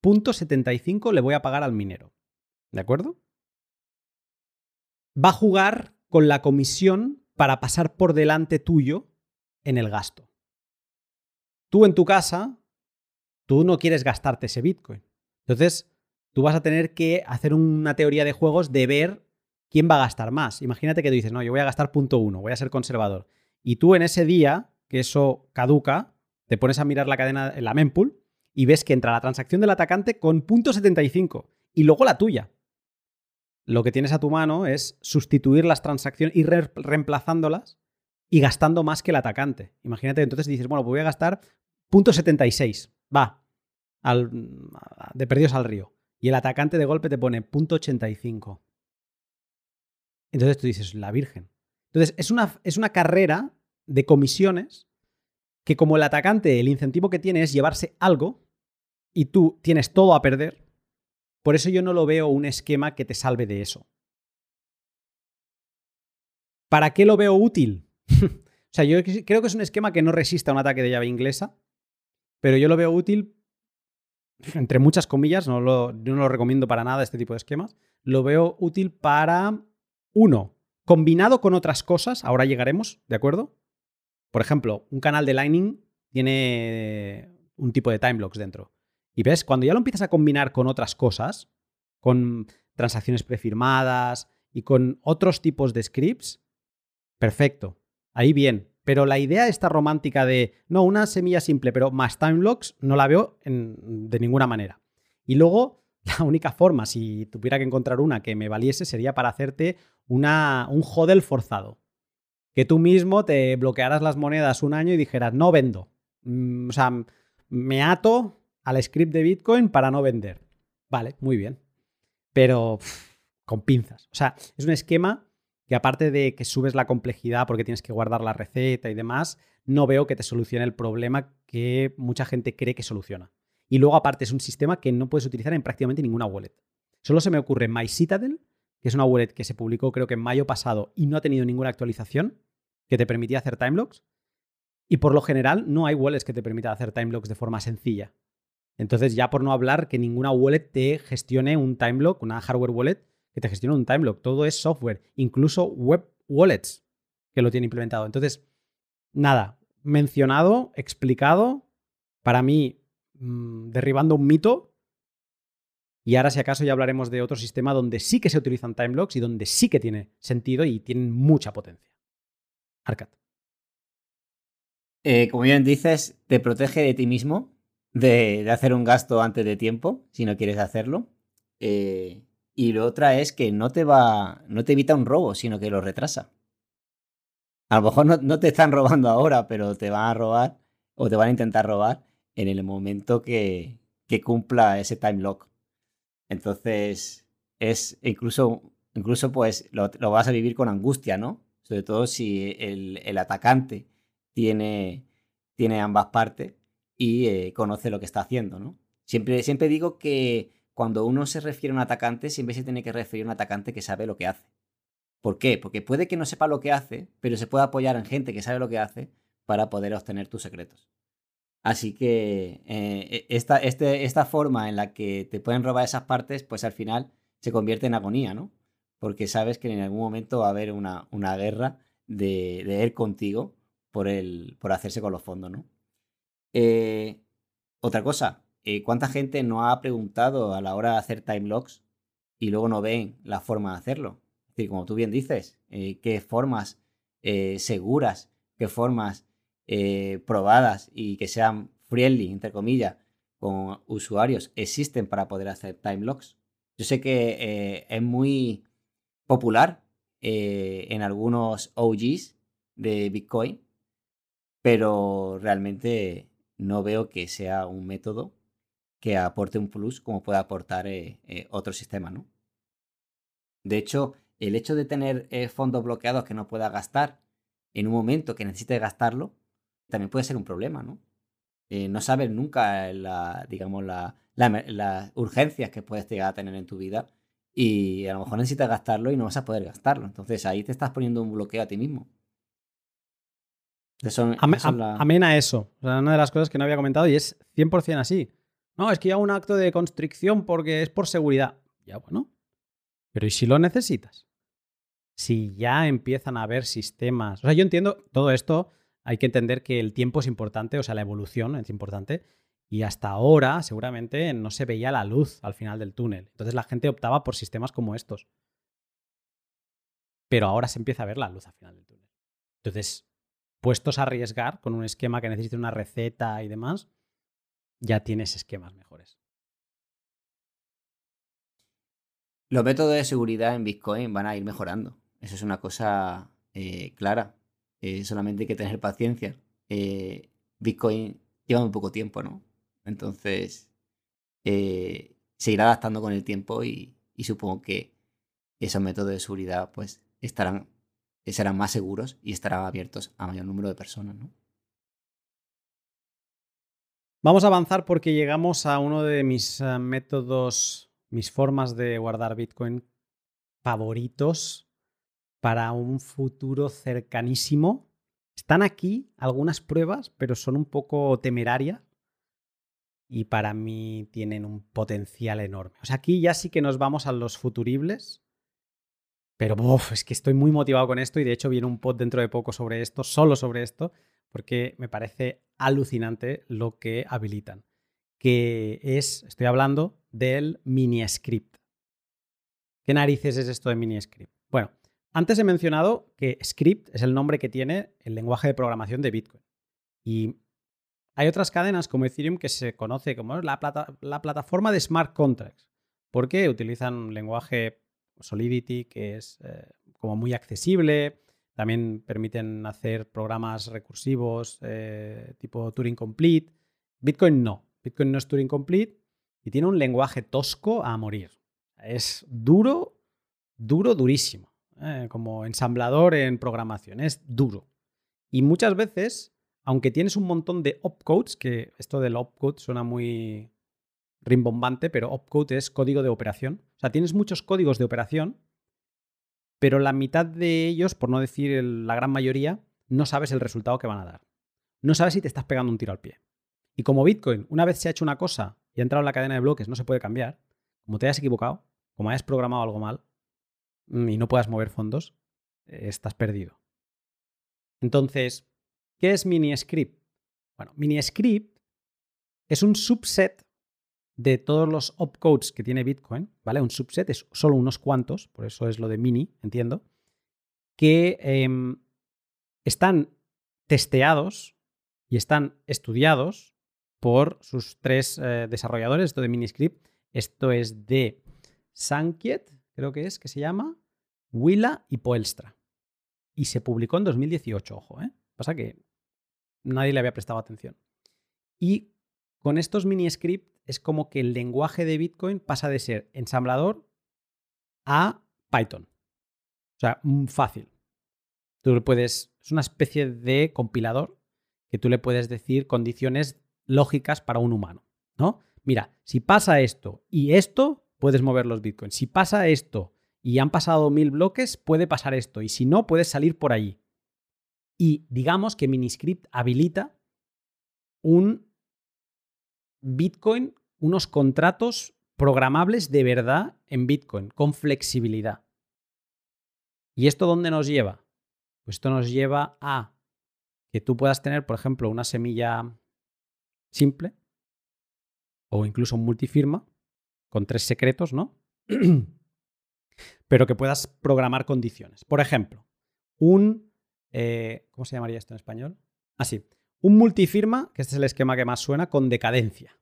[SPEAKER 1] Punto 75 le voy a pagar al minero. ¿De acuerdo? Va a jugar con la comisión para pasar por delante tuyo en el gasto. Tú en tu casa, tú no quieres gastarte ese Bitcoin. Entonces, tú vas a tener que hacer una teoría de juegos de ver ¿quién va a gastar más? Imagínate que tú dices, no, yo voy a gastar punto uno, voy a ser conservador. Y tú en ese día, que eso caduca, te pones a mirar la cadena, en la mempool, y ves que entra la transacción del atacante con punto 75 y luego la tuya. Lo que tienes a tu mano es sustituir las transacciones, ir reemplazándolas y gastando más que el atacante. Imagínate, entonces dices, bueno, pues voy a gastar punto 76. Va, al, de perdidos al río. Y el atacante de golpe te pone punto 85. Entonces tú dices, la Virgen. Entonces, es una, es una carrera de comisiones que como el atacante, el incentivo que tiene es llevarse algo y tú tienes todo a perder, por eso yo no lo veo un esquema que te salve de eso. ¿Para qué lo veo útil? o sea, yo creo que es un esquema que no resista a un ataque de llave inglesa, pero yo lo veo útil, entre muchas comillas, no lo, no lo recomiendo para nada este tipo de esquemas, lo veo útil para, uno, combinado con otras cosas, ahora llegaremos, ¿de acuerdo? Por ejemplo, un canal de Lightning tiene un tipo de time blocks dentro. Y ves, cuando ya lo empiezas a combinar con otras cosas, con transacciones prefirmadas y con otros tipos de scripts, perfecto. Ahí bien. Pero la idea esta romántica de, no, una semilla simple, pero más time blocks, no la veo de ninguna manera. Y luego, la única forma, si tuviera que encontrar una que me valiese, sería para hacerte una, un hodl forzado. Que tú mismo te bloquearas las monedas un año y dijeras, no vendo. Mm, o sea, me ato al script de Bitcoin para no vender. Vale, muy bien. Pero con pinzas. O sea, es un esquema que aparte de que subes la complejidad porque tienes que guardar la receta y demás, no veo que te solucione el problema que mucha gente cree que soluciona. Y luego aparte es un sistema que no puedes utilizar en prácticamente ninguna wallet. Solo se me ocurre MyCitadel, que es una wallet que se publicó creo que en mayo pasado y no ha tenido ninguna actualización que te permitía hacer timelocks. Y por lo general no hay wallets que te permitan hacer timelocks de forma sencilla. Entonces, ya por no hablar que ninguna wallet te gestione un timelock, una hardware wallet que te gestione un timelock. Todo es software, incluso web wallets que lo tienen implementado. Entonces, nada, mencionado, explicado, para mí, mm, derribando un mito. Y ahora, si acaso, ya hablaremos de otro sistema donde sí que se utilizan timelocks y donde sí que tiene sentido y tienen mucha potencia. Arcad.
[SPEAKER 2] Eh, como bien dices, te protege de ti mismo de, hacer un gasto antes de tiempo, si no quieres hacerlo. Eh, y lo otra es que no te va, no te evita un robo, sino que lo retrasa. A lo mejor no, te están robando ahora, pero te van a robar o te van a intentar robar en el momento que, que cumpla ese time lock. Entonces, es incluso, incluso pues lo, vas a vivir con angustia, ¿no? Sobre todo si el, el atacante tiene, tiene ambas partes y eh, conoce lo que está haciendo, ¿no? Siempre, siempre digo que cuando uno se refiere a un atacante, siempre se tiene que referir a un atacante que sabe lo que hace. ¿Por qué? Porque puede que no sepa lo que hace, pero se puede apoyar en gente que sabe lo que hace para poder obtener tus secretos. Así que eh, e, esta, este, esta forma en la que te pueden robar esas partes, pues al final se convierte en agonía, ¿no? Porque sabes que en algún momento va a haber una, una guerra de, de él contigo por, el, por hacerse con los fondos, ¿no? Eh, otra cosa, eh, ¿cuánta gente no ha preguntado a la hora de hacer time logs y luego no ven la forma de hacerlo? Es decir, como tú bien dices, eh, qué formas seguras, qué formas probadas y que sean friendly, entre comillas, con usuarios existen para poder hacer time logs. Yo sé que es muy popular en algunos OGs de Bitcoin, pero realmente no veo que sea un método que aporte un plus como puede aportar eh, eh, otro sistema, ¿no? De hecho, el hecho de tener eh, fondos bloqueados que no pueda gastar en un momento que necesite gastarlo, también puede ser un problema, ¿no? no sabes nunca la, digamos, las urgencias que puedes llegar a tener en tu vida y a lo mejor necesitas gastarlo y no vas a poder gastarlo. Entonces ahí te estás poniendo un bloqueo a ti mismo.
[SPEAKER 1] Amén a eso. una de las cosas que no había comentado y es 100% así. No, es que ya un acto de constricción porque es por seguridad. Ya, bueno. Pero ¿y si lo necesitas? Si ya empiezan a haber sistemas. O sea, yo entiendo todo esto. Hay que entender que el tiempo es importante, o sea, la evolución es importante. Y hasta ahora, seguramente, no se veía la luz al final del túnel. Entonces la gente optaba por sistemas como estos. Pero ahora se empieza a ver la luz al final del túnel. Entonces, puestos a arriesgar con un esquema que necesite una receta y demás, ya tienes esquemas mejores.
[SPEAKER 2] Los métodos de seguridad en Bitcoin van a ir mejorando. Eso es una cosa eh, clara. Eh, solamente hay que tener paciencia. Eh, Bitcoin lleva muy poco tiempo, ¿no? Entonces, se irá adaptando con el tiempo y, y supongo que esos métodos de seguridad pues estarán serán más seguros y estarán abiertos a mayor número de personas, ¿no?
[SPEAKER 1] Vamos a avanzar porque llegamos a uno de mis eh, métodos, mis formas de guardar Bitcoin favoritos para un futuro cercanísimo. Están aquí algunas pruebas, pero son un poco temerarias y para mí tienen un potencial enorme. O sea, aquí ya sí que nos vamos a los futuribles, pero es que estoy muy motivado con esto y de hecho viene un pod dentro de poco sobre esto, solo sobre esto, porque me parece alucinante lo que habilitan. Que es, estoy hablando del mini script. ¿Qué narices es esto de mini script? Bueno, antes he mencionado que script es el nombre que tiene el lenguaje de programación de Bitcoin. Y hay otras cadenas como Ethereum que se conoce como la, la plataforma de smart contracts, porque utilizan un lenguaje Solidity que es eh, como muy accesible, también permiten hacer programas recursivos eh, tipo Turing Complete. Bitcoin no, Bitcoin no es Turing Complete y tiene un lenguaje tosco a morir. Es duro, duro, durísimo, eh, como ensamblador en programación, es duro. Y muchas veces aunque tienes un montón de opcodes, que esto del opcode suena muy rimbombante, pero opcode es código de operación. O sea, tienes muchos códigos de operación, pero la mitad de ellos, por no decir la gran mayoría, no sabes el resultado que van a dar. No sabes si te estás pegando un tiro al pie. Y como Bitcoin, una vez se ha hecho una cosa y ha entrado en la cadena de bloques, no se puede cambiar, como te hayas equivocado, como hayas programado algo mal y no puedas mover fondos, eh, estás perdido. Entonces, ¿Qué es MiniScript? Bueno, MiniScript es un subset de todos los opcodes que tiene Bitcoin, ¿vale? Un subset es solo unos cuantos, por eso es lo de mini, entiendo, que em, están testeados y están estudiados por sus tres eh, desarrolladores, esto de MiniScript, esto es de Sankiet, creo que es, que se llama, Willa y Poelstra. Y se publicó en 2018, ojo, ¿eh? Pasa que nadie le había prestado atención. Y con estos mini scripts es como que el lenguaje de Bitcoin pasa de ser ensamblador a Python. O sea, mm, fácil. Tú puedes, es una especie de compilador que tú le puedes decir condiciones lógicas para un humano, ¿no? Mira, si pasa esto y esto, puedes mover los bitcoins. Si pasa esto y han pasado mil bloques, puede pasar esto. Y si no, puedes salir por ahí. Y digamos que Miniscript habilita un Bitcoin, unos contratos programables de verdad en Bitcoin, con flexibilidad. ¿Y esto dónde nos lleva? Pues esto nos lleva a que tú puedas tener, por ejemplo, una semilla simple o incluso un multifirma con tres secretos, ¿no? Pero que puedas programar condiciones. Por ejemplo, un eh, ¿Cómo se llamaría esto en español? Así. Ah, un multifirma, que este es el esquema que más suena, con decadencia.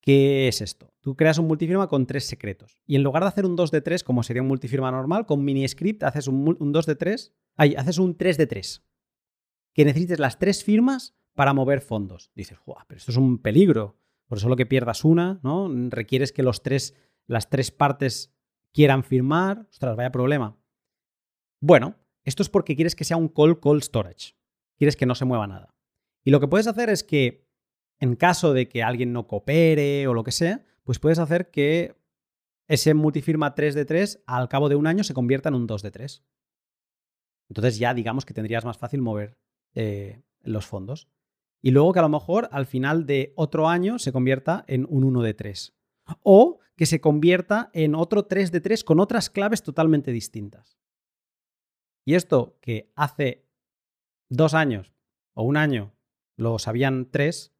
[SPEAKER 1] ¿Qué es esto? Tú creas un multifirma con tres secretos. Y en lugar de hacer un 2 de 3, como sería un multifirma normal, con mini-script haces un, 2 de 3. Ay, haces un 3 de 3. Que necesites las tres firmas para mover fondos. Dices, pero esto es un peligro. Por solo que pierdas una, ¿no? Requieres que los tres, las tres partes quieran firmar. Ostras, vaya problema. Bueno, esto es porque quieres que sea un call call storage. Quieres que no se mueva nada. Y lo que puedes hacer es que, en caso de que alguien no coopere o lo que sea, pues puedes hacer que ese multifirma 3 de 3 al cabo de un año se convierta en un 2 de 3. Entonces ya digamos que tendrías más fácil mover eh, los fondos. Y luego que a lo mejor al final de otro año se convierta en un 1 de 3. O que se convierta en otro 3 de 3 con otras claves totalmente distintas. Y esto que hace dos años o un año lo sabían tres,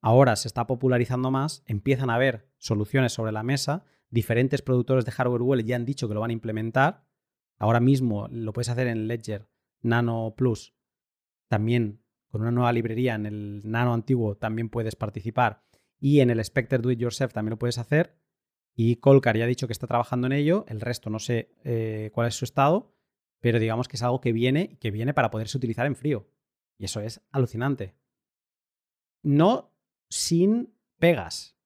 [SPEAKER 1] ahora se está popularizando más, empiezan a haber soluciones sobre la mesa, diferentes productores de hardware wallet ya han dicho que lo van a implementar, ahora mismo lo puedes hacer en Ledger Nano Plus, también con una nueva librería en el Nano antiguo también puedes participar y en el Spectre Do It Yourself también lo puedes hacer y Colcar ya ha dicho que está trabajando en ello, el resto no sé eh, cuál es su estado, pero digamos que es algo que viene, que viene para poderse utilizar en frío. Y eso es alucinante. No sin pegas.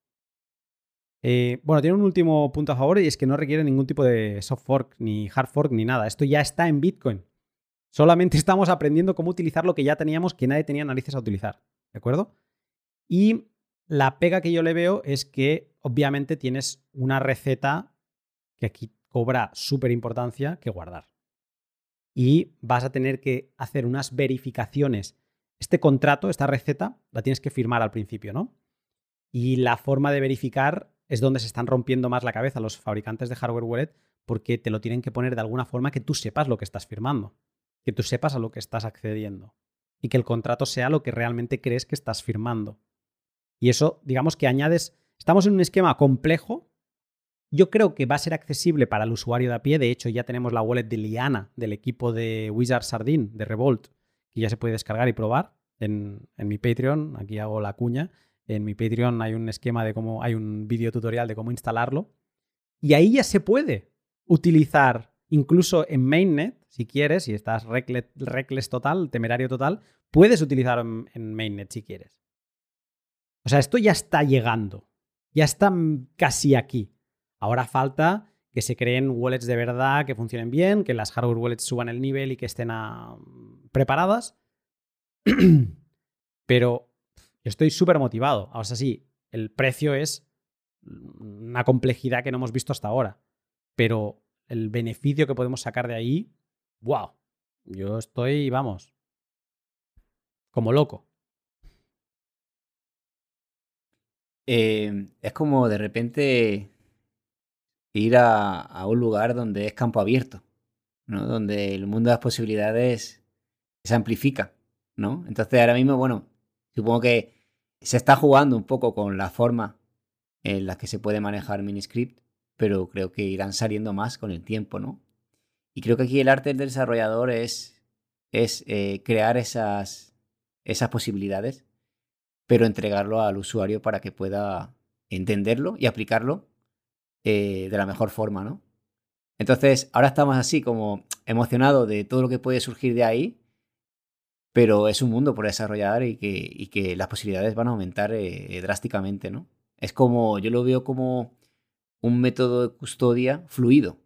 [SPEAKER 1] Eh, bueno, tiene un último punto a favor y es que no requiere ningún tipo de soft fork, ni hard fork, ni nada. Esto ya está en Bitcoin. Solamente estamos aprendiendo cómo utilizar lo que ya teníamos que nadie tenía narices a utilizar. ¿De acuerdo? Y la pega que yo le veo es que obviamente tienes una receta que aquí cobra súper importancia que guardar. Y vas a tener que hacer unas verificaciones. Este contrato, esta receta, la tienes que firmar al principio, ¿no? Y la forma de verificar es donde se están rompiendo más la cabeza los fabricantes de hardware wallet porque te lo tienen que poner de alguna forma que tú sepas lo que estás firmando, que tú sepas a lo que estás accediendo y que el contrato sea lo que realmente crees que estás firmando. Y eso, digamos que añades, estamos en un esquema complejo. Yo creo que va a ser accesible para el usuario de a pie. De hecho, ya tenemos la wallet de Liana, del equipo de Wizard Sardine, de Revolt, que ya se puede descargar y probar en, en mi Patreon. Aquí hago la cuña. En mi Patreon hay un esquema de cómo, hay un video tutorial de cómo instalarlo. Y ahí ya se puede utilizar incluso en mainnet, si quieres, si estás reckless, total, temerario total, puedes utilizar en mainnet si quieres. O sea, esto ya está llegando, ya está casi aquí. Ahora falta que se creen wallets de verdad, que funcionen bien, que las hardware wallets suban el nivel y que estén preparadas. Pero yo estoy súper motivado. Ahora sí, el precio es una complejidad que no hemos visto hasta ahora. Pero el beneficio que podemos sacar de ahí, wow. Yo estoy, vamos, como loco.
[SPEAKER 2] Em, es como de repente ir a, un lugar donde es campo abierto, ¿no? Donde el mundo de las posibilidades se amplifica, ¿no? Entonces ahora mismo, bueno, supongo que se está jugando un poco con la forma en la que se puede manejar Miniscript, pero creo que irán saliendo más con el tiempo, ¿no? Y creo que aquí el arte del desarrollador es, es eh, crear esas, esas posibilidades pero entregarlo al usuario para que pueda entenderlo y aplicarlo eh, de la mejor forma, ¿no? Entonces, ahora estamos así como emocionados de todo lo que puede surgir de ahí, pero es un mundo por desarrollar y que, que las posibilidades van a aumentar eh, drásticamente, ¿no? Es como, yo lo veo como un método de custodia fluido,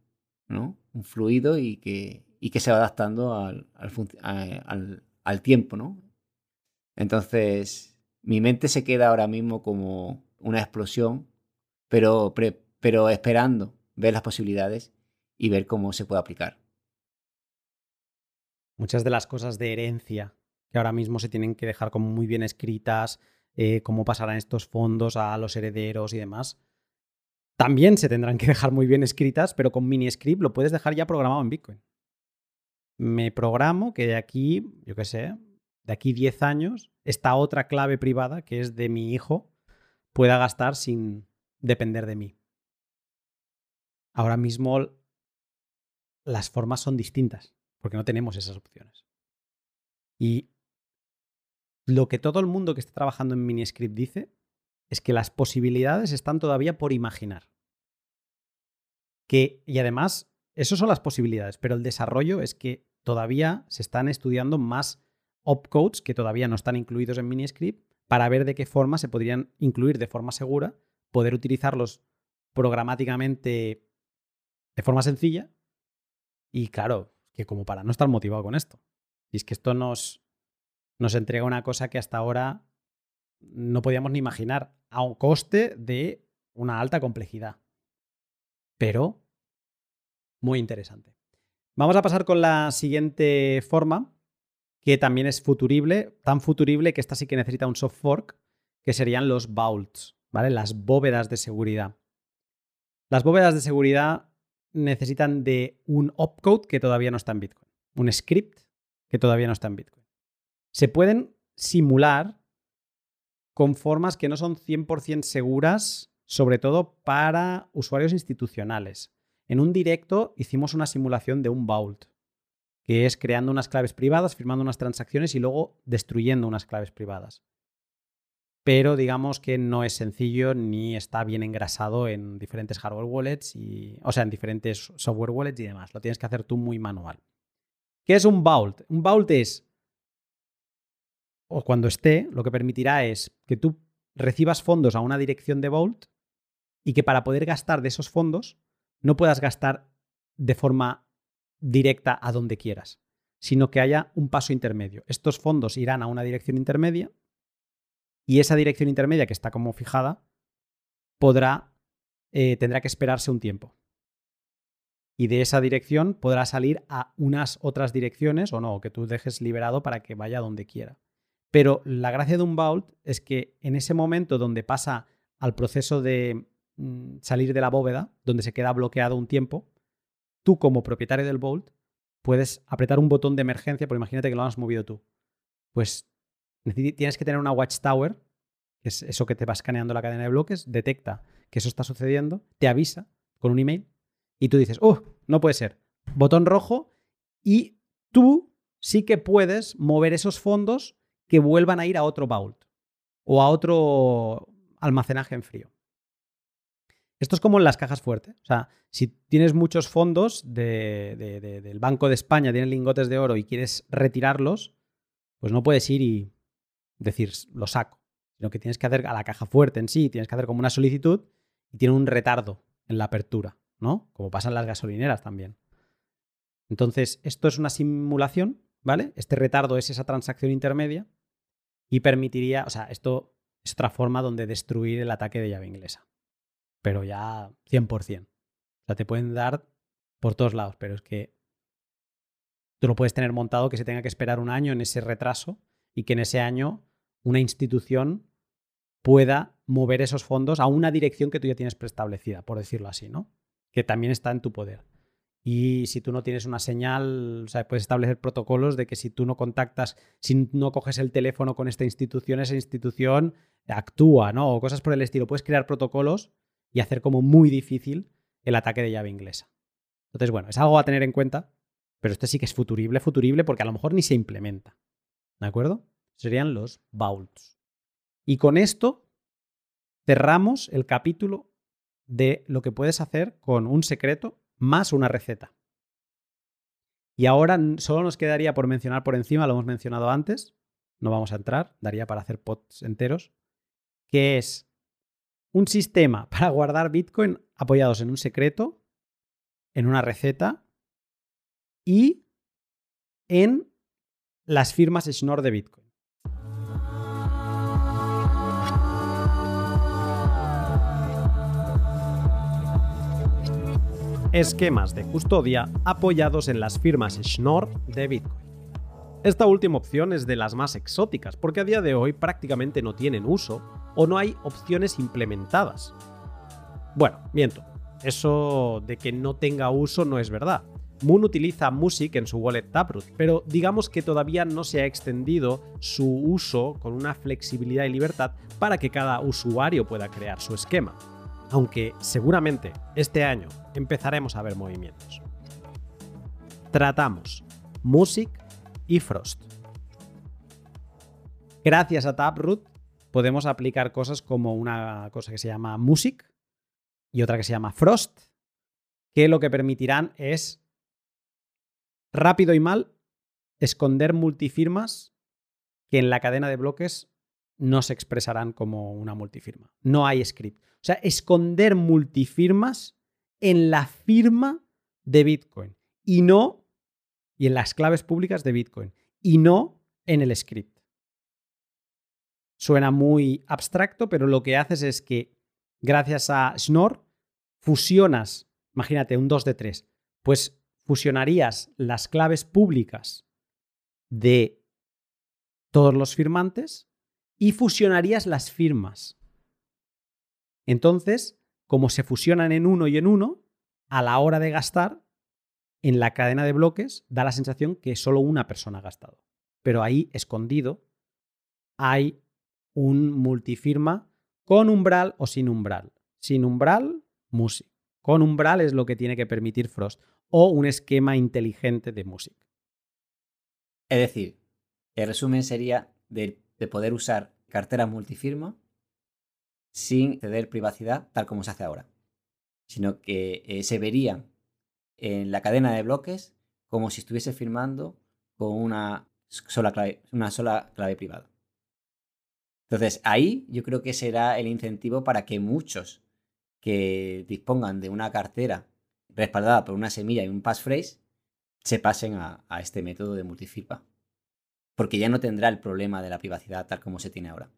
[SPEAKER 2] ¿no? Un fluido y que, y que se va adaptando al, al, tiempo, ¿no? Entonces, mi mente se queda ahora mismo como una explosión, pero, pero esperando ver las posibilidades y ver cómo se puede aplicar.
[SPEAKER 1] Muchas de las cosas de herencia que ahora mismo se tienen que dejar como muy bien escritas, eh, cómo pasarán estos fondos a los herederos y demás, también se tendrán que dejar muy bien escritas, pero con MiniScript lo puedes dejar ya programado en Bitcoin. Me programo que de aquí, yo qué sé, de aquí 10 años, esta otra clave privada, que es de mi hijo, pueda gastar sin depender de mí. Ahora mismo las formas son distintas, porque no tenemos esas opciones. Y lo que todo el mundo que está trabajando en Miniscript dice es que las posibilidades están todavía por imaginar. Que, y además, eso son las posibilidades, pero el desarrollo es que todavía se están estudiando más opcodes que todavía no están incluidos en Miniscript para ver de qué forma se podrían incluir de forma segura, poder utilizarlos programáticamente de forma sencilla y claro, que como para no estar motivado con esto. Y es que esto nos, nos entrega una cosa que hasta ahora no podíamos ni imaginar a un coste de una alta complejidad. Pero muy interesante. Vamos a pasar con la siguiente forma, que también es futurible, tan futurible que esta sí que necesita un soft fork, que serían los vaults, ¿vale? Las bóvedas de seguridad. Las bóvedas de seguridad necesitan de un opcode que todavía no está en Bitcoin, un script que todavía no está en Bitcoin. Se pueden simular con formas que no son 100% seguras, sobre todo para usuarios institucionales. En un directo hicimos una simulación de un vault, que es creando unas claves privadas, firmando unas transacciones y luego destruyendo unas claves privadas. Pero digamos que no es sencillo ni está bien engrasado en diferentes hardware wallets, y, o sea, en diferentes software wallets y demás. Lo tienes que hacer tú muy manual. ¿Qué es un vault? Un vault es, o cuando esté, lo que permitirá es que tú recibas fondos a una dirección de vault y que para poder gastar de esos fondos no puedas gastar de forma directa a donde quieras, sino que haya un paso intermedio. Estos fondos irán a una dirección intermedia y esa dirección intermedia que está como fijada podrá, eh, tendrá que esperarse un tiempo. Y de esa dirección podrá salir a unas otras direcciones o no, que tú dejes liberado para que vaya donde quiera. Pero la gracia de un vault es que en ese momento donde pasa al proceso de mm, salir de la bóveda, donde se queda bloqueado un tiempo, tú como propietario del vault puedes apretar un botón de emergencia, porque imagínate que lo has movido tú. Pues tienes que tener una watchtower, que es eso que te va escaneando la cadena de bloques, detecta que eso está sucediendo, te avisa con un email y tú dices, oh, no puede ser. Botón rojo y tú sí que puedes mover esos fondos que vuelvan a ir a otro vault o a otro almacenaje en frío. Esto es como en las cajas fuertes. O sea, si tienes muchos fondos del Banco de España, tienes lingotes de oro y quieres retirarlos, pues no puedes ir y decir, lo saco. Sino que tienes que hacer a la caja fuerte en sí, tienes que hacer como una solicitud y tiene un retardo en la apertura, ¿no? Como pasan las gasolineras también. Entonces, esto es una simulación, ¿vale? Este retardo es esa transacción intermedia y permitiría, o sea, esto es otra forma donde destruir el ataque de llave inglesa pero ya 100%. O sea, te pueden dar por todos lados, pero es que tú lo puedes tener montado que se tenga que esperar un año en ese retraso y que en ese año una institución pueda mover esos fondos a una dirección que tú ya tienes preestablecida, por decirlo así, ¿no? Que también está en tu poder. Y si tú no tienes una señal, o sea, puedes establecer protocolos de que si tú no contactas, si no coges el teléfono con esta institución, esa institución actúa, ¿no? O cosas por el estilo. Puedes crear protocolos y hacer como muy difícil el ataque de llave inglesa. Entonces, bueno, es algo a tener en cuenta, pero este sí que es futurible, futurible, porque a lo mejor ni se implementa. ¿De acuerdo? Serían los vaults. Y con esto cerramos el capítulo de lo que puedes hacer con un secreto más una receta. Y ahora solo nos quedaría por mencionar por encima, lo hemos mencionado antes, no vamos a entrar, daría para hacer pods enteros, que es un sistema para guardar Bitcoin apoyados en un secreto, en una receta y en las firmas Schnorr de Bitcoin. Esquemas de custodia apoyados en las firmas Schnorr de Bitcoin. Esta última opción es de las más exóticas porque a día de hoy prácticamente no tienen uso o no hay opciones implementadas. Bueno, miento. Eso de que no tenga uso no es verdad. Moon utiliza Music en su wallet Taproot, pero digamos que todavía no se ha extendido su uso con una flexibilidad y libertad para que cada usuario pueda crear su esquema. Aunque seguramente este año empezaremos a ver movimientos. Tratamos Music y Frost. Gracias a Taproot podemos aplicar cosas como una cosa que se llama Music y otra que se llama Frost, que lo que permitirán es rápido y mal esconder multifirmas que en la cadena de bloques no se expresarán como una multifirma. No hay script. O sea, esconder multifirmas en la firma de Bitcoin y no y en las claves públicas de Bitcoin y no en el script. Suena muy abstracto, pero lo que haces es que gracias a Schnorr fusionas, imagínate un 2 de 3, pues fusionarías las claves públicas de todos los firmantes y fusionarías las firmas. Entonces, como se fusionan en uno y en uno, a la hora de gastar, en la cadena de bloques da la sensación que solo una persona ha gastado. Pero ahí, escondido, hay un multifirma con umbral o sin umbral. Sin umbral, Music. Con umbral es lo que tiene que permitir Frost. O un esquema inteligente de Music.
[SPEAKER 2] Es decir, el resumen sería de, poder usar cartera multifirma sin ceder privacidad tal como se hace ahora. Sino que eh, se verían en la cadena de bloques como si estuviese firmando con una sola clave, una sola clave privada. Entonces, ahí yo creo que será el incentivo para que muchos que dispongan de una cartera respaldada por una semilla y un passphrase se pasen a, a este método de multifirma. Porque ya no tendrá el problema de la privacidad tal como se tiene ahora.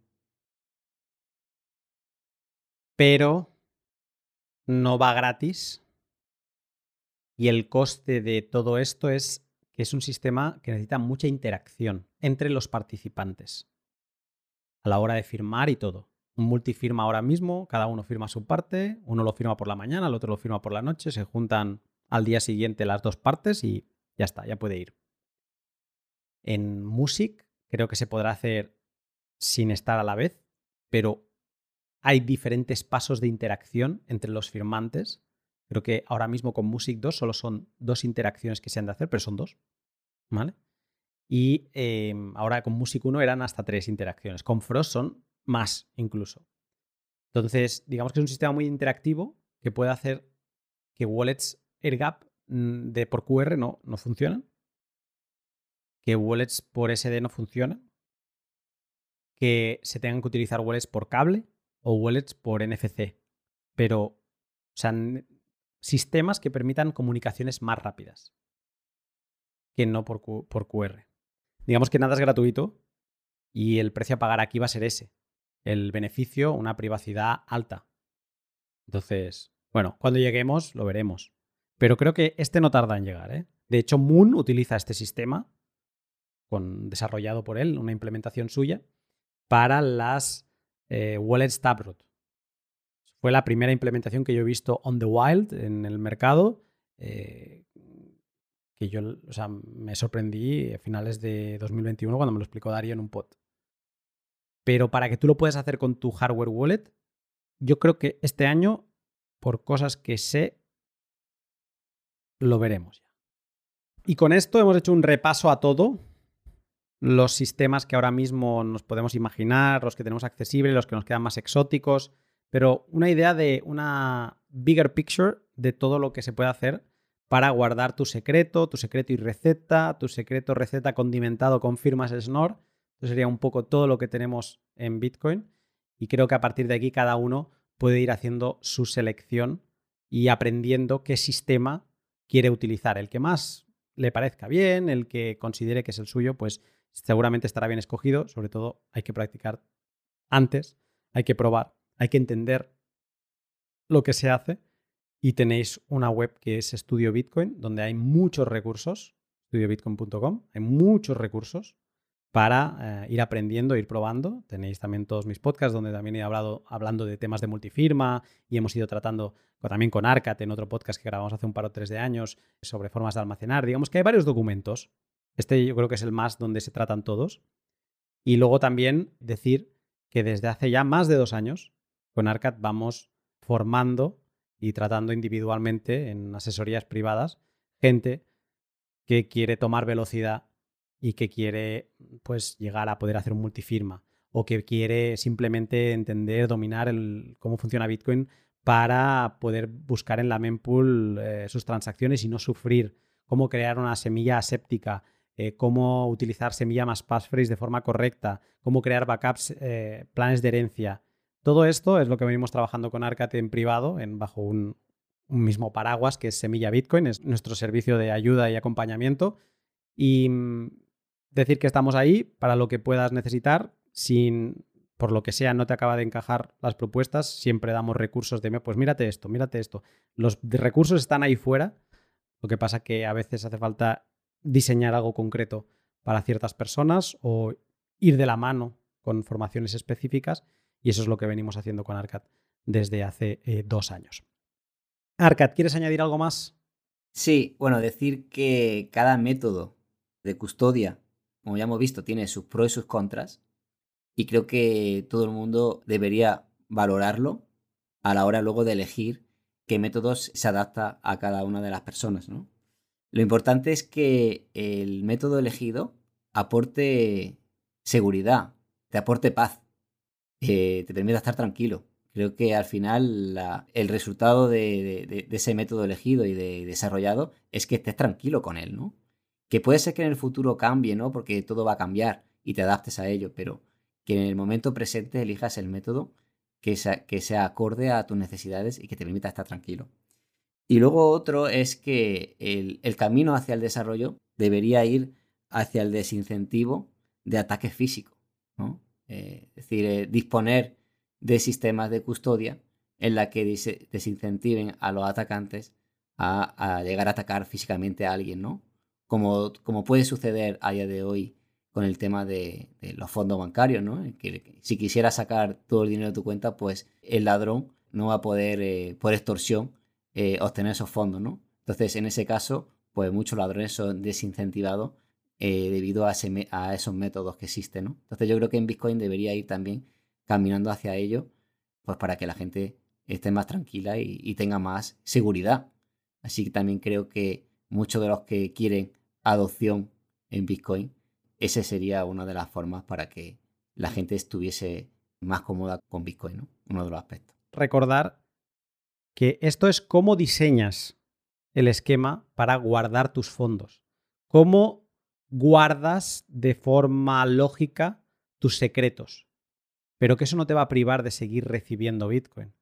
[SPEAKER 1] Pero no va gratis. Y el coste de todo esto es que es un sistema que necesita mucha interacción entre los participantes a la hora de firmar y todo. Un multifirma ahora mismo, cada uno firma su parte, uno lo firma por la mañana, el otro lo firma por la noche, se juntan al día siguiente las dos partes y ya está, ya puede ir. En Music creo que se podrá hacer sin estar a la vez, pero hay diferentes pasos de interacción entre los firmantes. Creo que ahora mismo con Music 2 solo son dos interacciones que se han de hacer, pero son dos. ¿Vale? Y em, ahora con Music 1 eran hasta tres interacciones. Con Frost son más incluso. Entonces, digamos que es un sistema muy interactivo que puede hacer que wallets AirGap mm, de por QR no, no funcionan, que wallets por SD no funcionan, que se tengan que utilizar wallets por cable o wallets por NFC. Pero, o sea, sistemas que permitan comunicaciones más rápidas que no por, por QR. Digamos que nada es gratuito y el precio a pagar aquí va a ser ese. El beneficio, una privacidad alta. Entonces, bueno, cuando lleguemos lo veremos. Pero creo que este no tarda en llegar. ¿eh? De hecho, Moon utiliza este sistema con, desarrollado por él, una implementación suya, para las eh, wallets Taproot. Fue la primera implementación que yo he visto on the wild en el mercado. Eh, que yo o sea, me sorprendí a finales de 2021 cuando me lo explicó Darío en un pod. Pero para que tú lo puedas hacer con tu hardware wallet, yo creo que este año, por cosas que sé, lo veremos ya. Y con esto hemos hecho un repaso a todo. Los sistemas que ahora mismo nos podemos imaginar, los que tenemos accesibles, los que nos quedan más exóticos, pero una idea de una bigger picture de todo lo que se puede hacer para guardar tu secreto, tu secreto y receta, tu secreto receta condimentado con firmas Snor. Eso sería un poco todo lo que tenemos en Bitcoin. Y creo que a partir de aquí cada uno puede ir haciendo su selección y aprendiendo qué sistema quiere utilizar. El que más le parezca bien, el que considere que es el suyo, pues seguramente estará bien escogido. Sobre todo hay que practicar antes, hay que probar, hay que entender lo que se hace y tenéis una web que es Estudio Bitcoin, donde hay muchos recursos, estudiobitcoin.com, hay muchos recursos para eh, ir aprendiendo, ir probando. Tenéis también todos mis podcasts donde también he hablado hablando de temas de multifirma y hemos ido tratando también con Arcat en otro podcast que grabamos hace un par o tres de años sobre formas de almacenar. Digamos que hay varios documentos. Este yo creo que es el más donde se tratan todos. Y luego también decir que desde hace ya más de dos años con Arcat vamos formando y tratando individualmente en asesorías privadas gente que quiere tomar velocidad y que quiere pues llegar a poder hacer un multifirma o que quiere simplemente entender, dominar el, cómo funciona Bitcoin para poder buscar en la mempool eh, sus transacciones y no sufrir, cómo crear una semilla aséptica, eh, cómo utilizar semilla más passphrase de forma correcta, cómo crear backups, eh, planes de herencia, todo esto es lo que venimos trabajando con Arcate en privado, en, bajo un, mismo paraguas que es Semilla Bitcoin, es nuestro servicio de ayuda y acompañamiento. Y mm, decir que estamos ahí para lo que puedas necesitar. Sin, por lo que sea, no te acaba de encajar las propuestas, siempre damos recursos de, pues mírate esto, mírate esto. Los recursos están ahí fuera. Lo que pasa que a veces hace falta diseñar algo concreto para ciertas personas o ir de la mano con formaciones específicas y eso es lo que venimos haciendo con Arcad desde hace eh, dos años. Arcad, ¿quieres añadir algo más?
[SPEAKER 2] Sí, bueno, decir que cada método de custodia, como ya hemos visto, tiene sus pros y sus contras. Y creo que todo el mundo debería valorarlo a la hora luego de elegir qué métodos se adapta a cada una de las personas. ¿no? Lo importante es que el método elegido aporte seguridad, te aporte paz te permite estar tranquilo. Creo que al final el resultado de, ese método elegido y de, desarrollado es que estés tranquilo con él, ¿no? Que puede ser que en el futuro cambie, ¿no? Porque todo va a cambiar y te adaptes a ello, pero que en el momento presente elijas el método que sea, que sea acorde a tus necesidades y que te permita estar tranquilo. Y luego otro es que el, el camino hacia el desarrollo debería ir hacia el desincentivo de ataque físico, ¿no? Eh, es decir, eh, disponer de sistemas de custodia en la que desincentiven a los atacantes a, llegar a atacar físicamente a alguien, ¿no? Como, como puede suceder a día de hoy con el tema de, los fondos bancarios, ¿no? Que si quisiera sacar todo el dinero de tu cuenta, pues el ladrón no va a poder, eh, por extorsión, eh, obtener esos fondos, ¿no? Entonces, en ese caso, pues muchos ladrones son desincentivados eh, debido a, a, esos métodos que existen, ¿no? Entonces, yo creo que en Bitcoin debería ir también caminando hacia ello, pues para que la gente esté más tranquila y, tenga más seguridad. Así que también creo que muchos de los que quieren adopción en Bitcoin, esa sería una de las formas para que la gente estuviese más cómoda con Bitcoin, ¿no? Uno de los aspectos.
[SPEAKER 1] Recordar que esto es cómo diseñas el esquema para guardar tus fondos. Cómo guardas de forma lógica tus secretos. Pero que eso no te va a privar de seguir recibiendo Bitcoin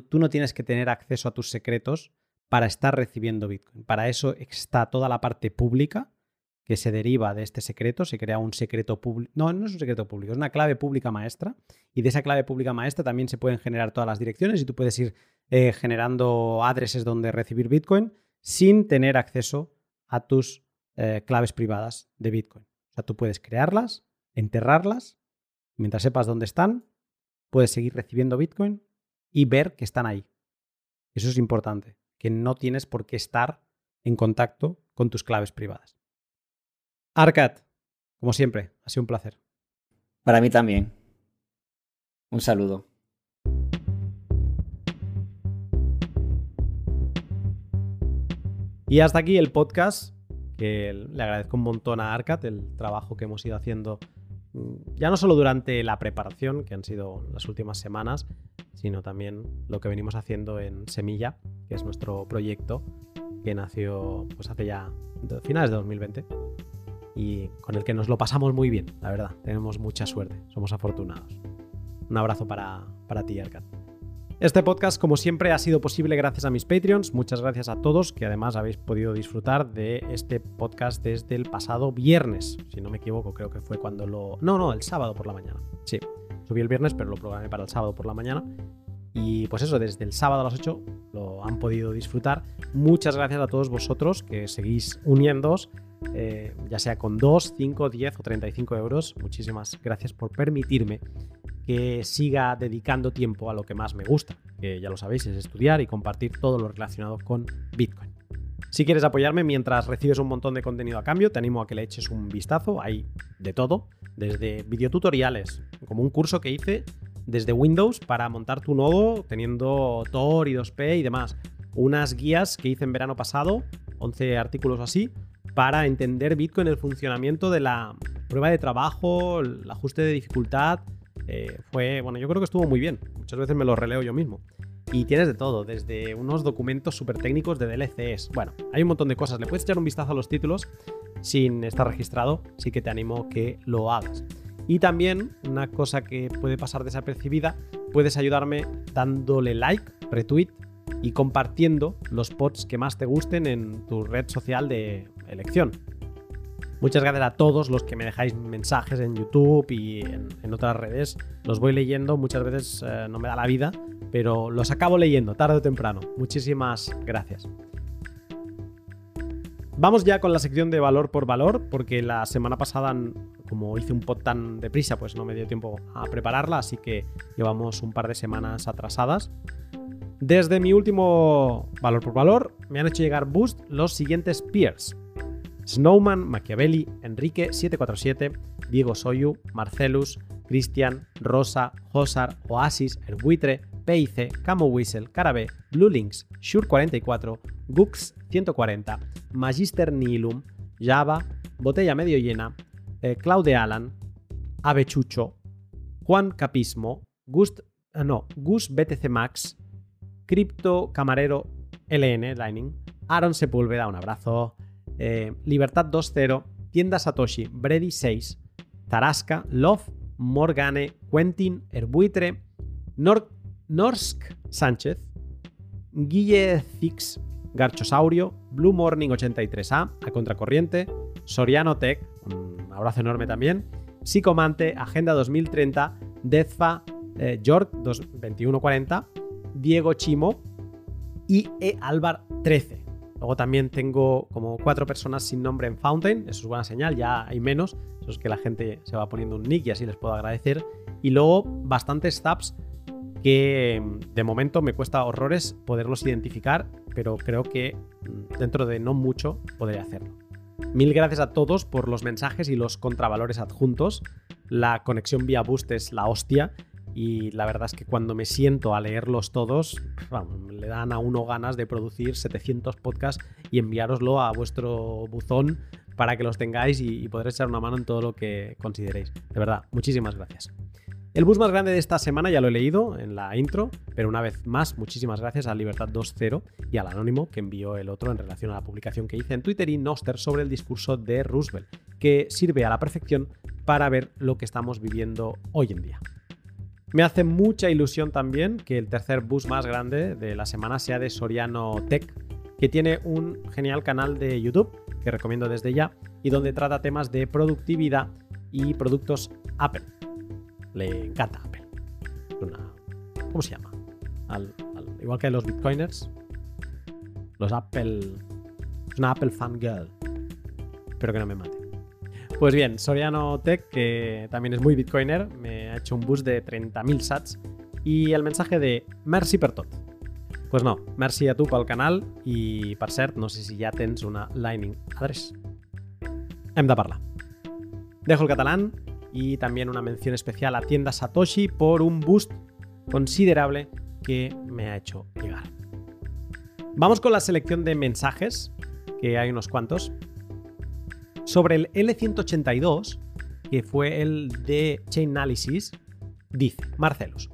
[SPEAKER 1] tú no tienes que tener acceso a tus secretos para estar recibiendo Bitcoin. Para eso está toda la parte pública que se deriva de este secreto. Se crea un secreto público. No, no es un secreto público, es una clave pública maestra. Y de esa clave pública maestra también se pueden generar todas las direcciones y tú puedes ir eh, generando adreses donde recibir Bitcoin sin tener acceso a tus eh, claves privadas de Bitcoin. O sea, tú puedes crearlas, enterrarlas, mientras sepas dónde están, puedes seguir recibiendo Bitcoin y ver que están ahí. Eso es importante, que no tienes por qué estar en contacto con tus claves privadas. Arcad, como siempre, ha sido un placer.
[SPEAKER 2] Para mí también. Un saludo.
[SPEAKER 1] Y hasta aquí el podcast, que le agradezco un montón a Arcad el trabajo que hemos ido haciendo Mm, ya no solo durante la preparación, que han sido las últimas semanas, sino también lo que venimos haciendo en Semilla, que es nuestro proyecto que nació pues hace ya finales de 2020 y con el que nos lo pasamos muy bien, la verdad. Tenemos mucha suerte, somos afortunados. Un abrazo para, para ti, Arcad. Este podcast, como siempre, ha sido posible gracias a mis Patreons. Muchas gracias a todos que además habéis podido disfrutar de este podcast desde el pasado viernes. Si no me equivoco, creo que fue cuando lo... No, no, el sábado por la mañana. Sí, subí el viernes, pero lo programé para el sábado por la mañana. Y pues eso, desde el sábado a las 8 lo han podido disfrutar. Muchas gracias a todos vosotros que seguís uniéndoos, eh, ya sea con 2, 5, 10 o 35 euros. Muchísimas gracias por permitirme que siga dedicando tiempo a lo que más me gusta, que ya lo sabéis, es estudiar y compartir todo lo relacionado con Bitcoin. Si quieres apoyarme mientras recibes un montón de contenido a cambio, te animo a que le eches un vistazo. Hay de todo, desde videotutoriales, como un curso que hice desde Windows para montar tu nodo teniendo Tor y 2P y demás. Unas guías que hice en verano pasado, 11 artículos así, para entender Bitcoin, el funcionamiento de la prueba de trabajo, el ajuste de dificultad, eh, fue, bueno, yo creo que estuvo muy bien. Muchas veces me lo releo yo mismo. Y tienes de todo, desde unos documentos súper técnicos de DLCs. Bueno, hay un montón de cosas. Le puedes echar un vistazo a los títulos sin estar registrado, sí que te animo que lo hagas. Y también, una cosa que puede pasar desapercibida, puedes ayudarme dándole like, retweet y compartiendo los posts que más te gusten en tu red social de elección. Muchas gracias a todos los que me dejáis mensajes en YouTube y en, otras redes. Los voy leyendo, muchas veces eh, no me da la vida, pero los acabo leyendo tarde o temprano. Muchísimas gracias. Vamos ya con la sección de valor por valor, porque la semana pasada, como hice un pod tan deprisa, pues no me dio tiempo a prepararla, así que llevamos un par de semanas atrasadas. Desde mi último valor por valor, me han hecho llegar boost los siguientes peers. Snowman, Machiavelli, Enrique 747, Diego Soyu, Marcelus, Cristian, Rosa, Hosar, Oasis, Erbuitre, PIC, Camo Whistle, Carabé, Blue Links, Shure44, Gux 140, Magister Nihilum, Java, Botella Medio Llena, eh, Claude Alan, Avechucho, Juan Capismo, Gust, eh, no, Gus BTC Max, Crypto Camarero LN Lightning, Aaron Sepúlveda, un abrazo, eh, Libertad 2.0, Tienda Satoshi, Brady 6, Tarasca, Love, Morgane, Quentin, Erbuitre, Norsk Sánchez, Guille Zix, Garchosaurio, Blue Morning 83A, a contracorriente, Soriano Tech, un abrazo enorme también, Psicomante, Agenda 2030, Dezfa, eh, York 2140, Diego Chimo y E. Álvar 13. Luego también tengo como cuatro personas sin nombre en Fountain, eso es buena señal, ya hay menos, eso es que la gente se va poniendo un nick y así les puedo agradecer. Y luego bastantes tabs que mm, de momento me cuesta horrores poderlos identificar, pero creo que mm, dentro de no mucho podré hacerlo. Mil gracias a todos por los mensajes y los contravalores adjuntos. La conexión vía Boost es la hostia y la verdad es que cuando me siento a leerlos todos, le dan a uno ganas de producir 700 podcasts y enviároslo a vuestro buzón para que los tengáis y, y echar una mano en todo lo que consideréis. De verdad, muchísimas gracias. El bus más grande de esta semana ya lo he leído en la intro, pero una vez más, muchísimas gracias a Libertad 2.0 y al Anónimo que envió el otro en relación a la publicación que hice en Twitter y Noster sobre el discurso de Roosevelt, que sirve a la perfección para ver lo que estamos viviendo hoy en día. Me hace mucha ilusión también que el tercer bus más grande de la semana sea de Soriano Tech, que tiene un genial canal de YouTube que recomiendo desde ya y donde trata temas de productividad y productos Apple le encanta Apple. ¿Cómo se llama? igual que los bitcoiners. Los Apple. Es una Apple fan girl. Espero que no me mate. Pues bien, Soriano Tech, que también es muy bitcoiner, me ha hecho un boost de 30.000 sats y el mensaje de merci per tot. Pues no, merci a tu pel canal i, per cert, no sé si ja tens una Lightning Address. Hem de parlar. Dejo el catalán y también una mención especial a Tienda Satoshi por un boost considerable que me ha hecho llegar. Vamos con la selección de mensajes, que hay unos cuantos. Sobre el L182, que fue el de Chain Analysis, dice Marcelos.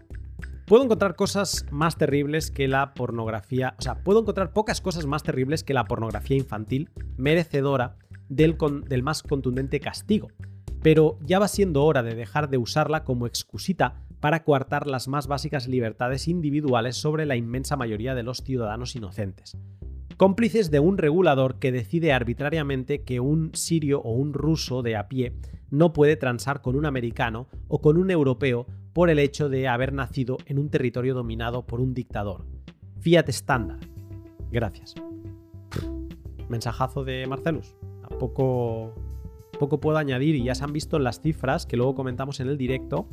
[SPEAKER 1] Puedo encontrar cosas más terribles que la pornografía, o sea, puedo encontrar pocas cosas más terribles que la pornografía infantil merecedora del, del más contundente castigo, pero ya va siendo hora de dejar de usarla como excusita para coartar las más básicas libertades individuales sobre la inmensa mayoría de los ciudadanos inocentes. Cómplices de un regulador que decide arbitrariamente que un sirio o un ruso de a pie no puede transar con un americano o con un europeo por el hecho de haber nacido en un territorio dominado por un dictador. Fiat estándar. Gracias. Mensajazo de Marcelus. Tampoco poco puedo añadir y ya se han visto en las cifras que luego comentamos en el directo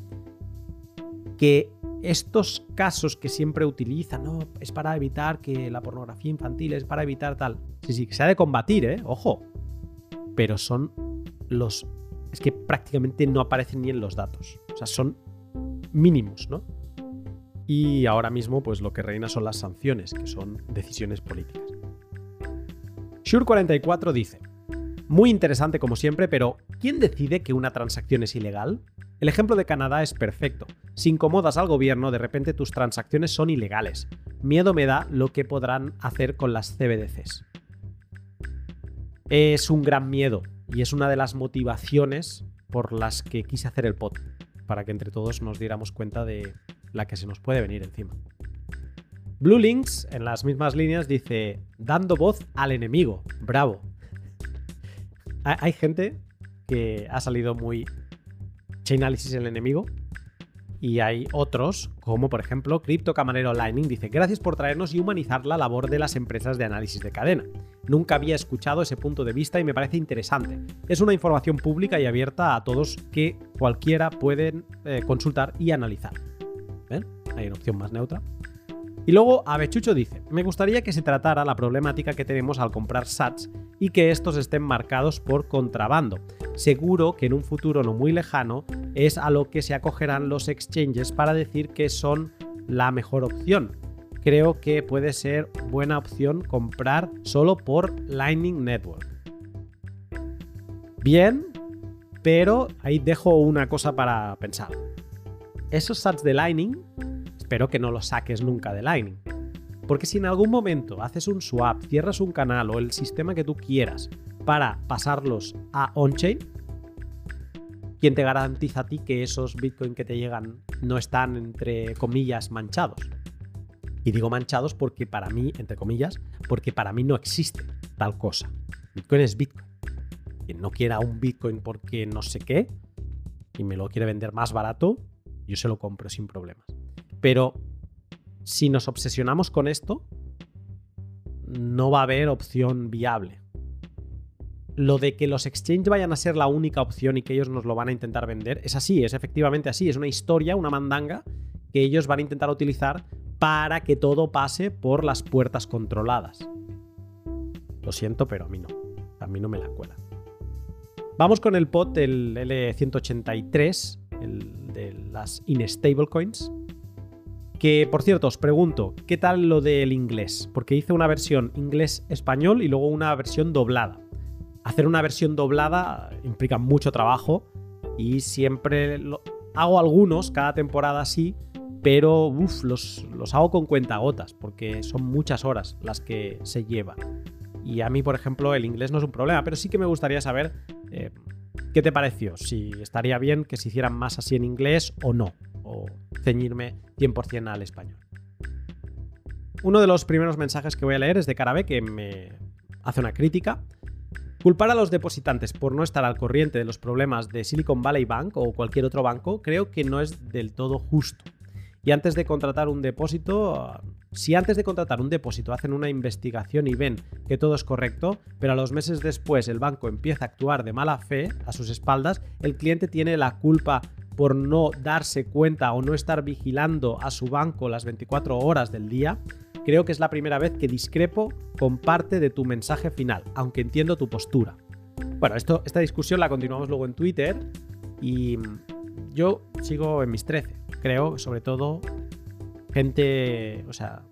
[SPEAKER 1] que estos casos que siempre utilizan, no, es para evitar que la pornografía infantil, es para evitar tal. Sí, sí, se ha de combatir, ¿eh? Ojo. Pero son los... Es que prácticamente no aparecen ni en los datos. O sea, son mínimos, ¿no? Y ahora mismo, pues lo que reina son las sanciones, que son decisiones políticas. Shure44 dice, muy interesante como siempre, pero ¿quién decide que una transacción es ilegal? El ejemplo de Canadá es perfecto. Si incomodas al gobierno, de repente tus transacciones son ilegales. Miedo me da lo que podrán hacer con las CBDCs. Es un gran miedo y es una de las motivaciones por las que quise hacer el pod, para que entre todos nos diéramos cuenta de la que se nos puede venir encima. Blue Links, en las mismas líneas, dice, dando voz al enemigo. Bravo, hay gente que ha salido muy Chainalysis el enemigo. Y hay otros, como por ejemplo Crypto Camarero Lightning, dice: Gracias por traernos y humanizar la labor de las empresas de análisis de cadena. Nunca había escuchado ese punto de vista y me parece interesante. Es una información pública y abierta a todos que cualquiera pueden eh, consultar y analizar. ¿Ven? Hay una opción más neutra. Y luego Avechucho dice, me gustaría que se tratara la problemática que tenemos al comprar sats y que estos estén marcados por contrabando. Seguro que en un futuro no muy lejano es a lo que se acogerán los exchanges para decir que son la mejor opción. Creo que puede ser buena opción comprar solo por Lightning Network. Bien, pero ahí dejo una cosa para pensar. Esos sats de Lightning Espero que no lo saques nunca de Lightning. Porque si en algún momento haces un swap, cierras un canal o el sistema que tú quieras para pasarlos a on-chain, ¿quién te garantiza a ti que esos Bitcoin que te llegan no están, entre comillas, manchados? Y digo manchados porque para mí, entre comillas, porque para mí no existe tal cosa. Bitcoin es Bitcoin. Quien no quiera un Bitcoin porque no sé qué y me lo quiere vender más barato, yo se lo compro sin problemas. Pero si nos obsesionamos con esto, no va a haber opción viable. Lo de que los exchanges vayan a ser la única opción y que ellos nos lo van a intentar vender, es así, es efectivamente así, es una historia, una mandanga que ellos van a intentar utilizar para que todo pase por las puertas controladas. Lo siento, pero a mí no. A mí no me la cuela. Vamos con el pot, el L183, el de las Instable Coins. Que, por cierto, os pregunto, ¿qué tal lo del inglés? Porque hice una versión inglés-español y luego una versión doblada. Hacer una versión doblada implica mucho trabajo y siempre lo... hago algunos, cada temporada sí, pero los, los hago con cuentagotas porque son muchas horas las que se llevan. Y a mí, por ejemplo, el inglés no es un problema, pero sí que me gustaría saber eh, qué te pareció, si estaría bien que se hicieran más así en inglés o no, o ceñirme 100% al español. Uno de los primeros mensajes que voy a leer es de Carabe, que me hace una crítica. Culpar a los depositantes por no estar al corriente de los problemas de Silicon Valley Bank o cualquier otro banco creo que no es del todo justo. Y antes de contratar un depósito, si antes de contratar un depósito hacen una investigación y ven que todo es correcto, pero a los meses después el banco empieza a actuar de mala fe a sus espaldas, el cliente tiene la culpa por no darse cuenta o no estar vigilando a su banco las 24 horas del día, creo que es la primera vez que discrepo con parte de tu mensaje final, aunque entiendo tu postura. Bueno, esto, esta discusión la continuamos luego en Twitter y yo sigo en mis 13. Creo, sobre todo, gente, o sea,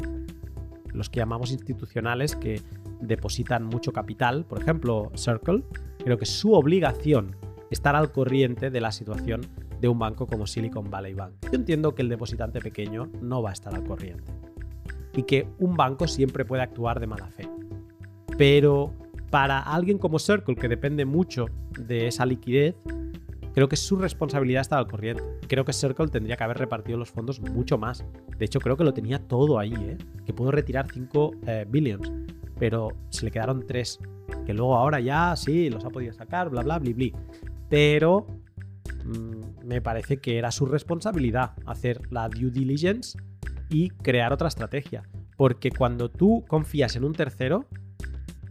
[SPEAKER 1] los que llamamos institucionales que depositan mucho capital, por ejemplo, Circle, creo que su obligación estar al corriente de la situación de un banco como Silicon Valley Bank. Yo entiendo que el depositante pequeño no va a estar al corriente y que un banco siempre puede actuar de mala fe. Pero para alguien como Circle, que depende mucho de esa liquidez, Creo que es su responsabilidad estar al corriente. Creo que Circle tendría que haber repartido los fondos mucho más. De hecho, creo que lo tenía todo ahí, ¿eh? Que pudo retirar 5 eh, billions, pero se le quedaron 3. Que luego ahora ya sí, los ha podido sacar, bla, bla, bli, bli. Pero mm, me parece que era su responsabilidad hacer la due diligence y crear otra estrategia. Porque cuando tú confías en un tercero,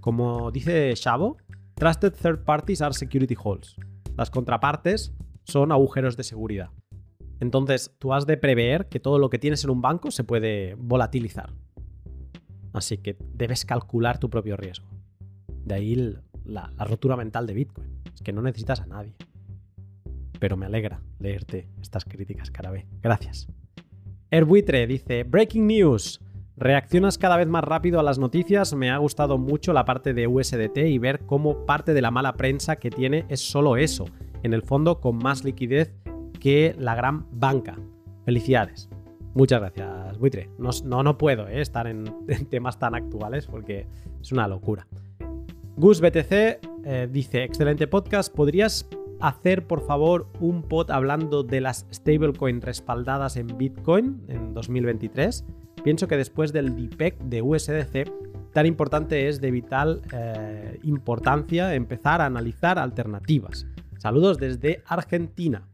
[SPEAKER 1] como dice Shavo, Trusted Third Parties are Security Holes. Las contrapartes son agujeros de seguridad. Entonces, tú has de prever que todo lo que tienes en un banco se puede volatilizar. Así que debes calcular tu propio riesgo. De ahí la, rotura mental de Bitcoin. Es que no necesitas a nadie. Pero me alegra leerte estas críticas, Carabé. Gracias. Erbuitre dice: Breaking news. Reaccionas cada vez más rápido a las noticias. Me ha gustado mucho la parte de USDT y ver cómo parte de la mala prensa que tiene es solo eso. En el fondo, con más liquidez que la gran banca. Felicidades. Muchas gracias, Buitre. No, no, puedo eh, estar en, temas tan actuales porque es una locura. Gus BTC eh, dice: Excelente podcast. ¿Podrías hacer, por favor, un pod hablando de las stablecoins respaldadas en Bitcoin en 2023? Pienso que después del DPEC de USDC, tan importante es de vital eh, importancia empezar a analizar alternativas. Saludos desde Argentina.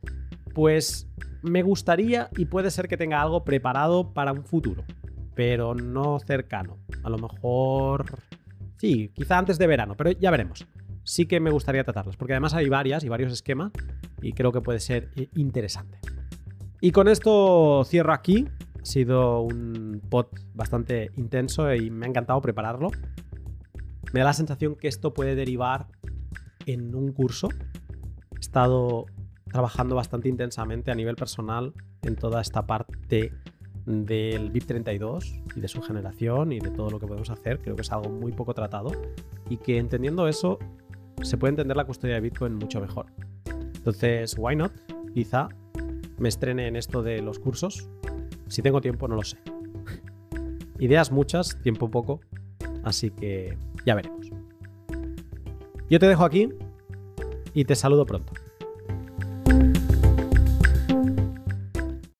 [SPEAKER 1] Pues me gustaría y puede ser que tenga algo preparado para un futuro, pero no cercano. A lo mejor... Sí, quizá antes de verano, pero ya veremos. Sí que me gustaría tratarlas, porque además hay varias y varios esquemas y creo que puede ser eh, interesante. Y con esto cierro aquí ha sido un pod bastante intenso y me ha encantado prepararlo. Me da la sensación que esto puede derivar en un curso. He estado trabajando bastante intensamente a nivel personal en toda esta parte del BIP 32 y de su generación y de todo lo que podemos hacer. Creo que es algo muy poco tratado y que entendiendo eso se puede entender la custodia de Bitcoin mucho mejor. Entonces, why not? Quizá me estrene en esto de los cursos si tengo tiempo, no lo sé. Ideas muchas, tiempo poco, así que ya veremos. Yo te dejo aquí y te saludo pronto.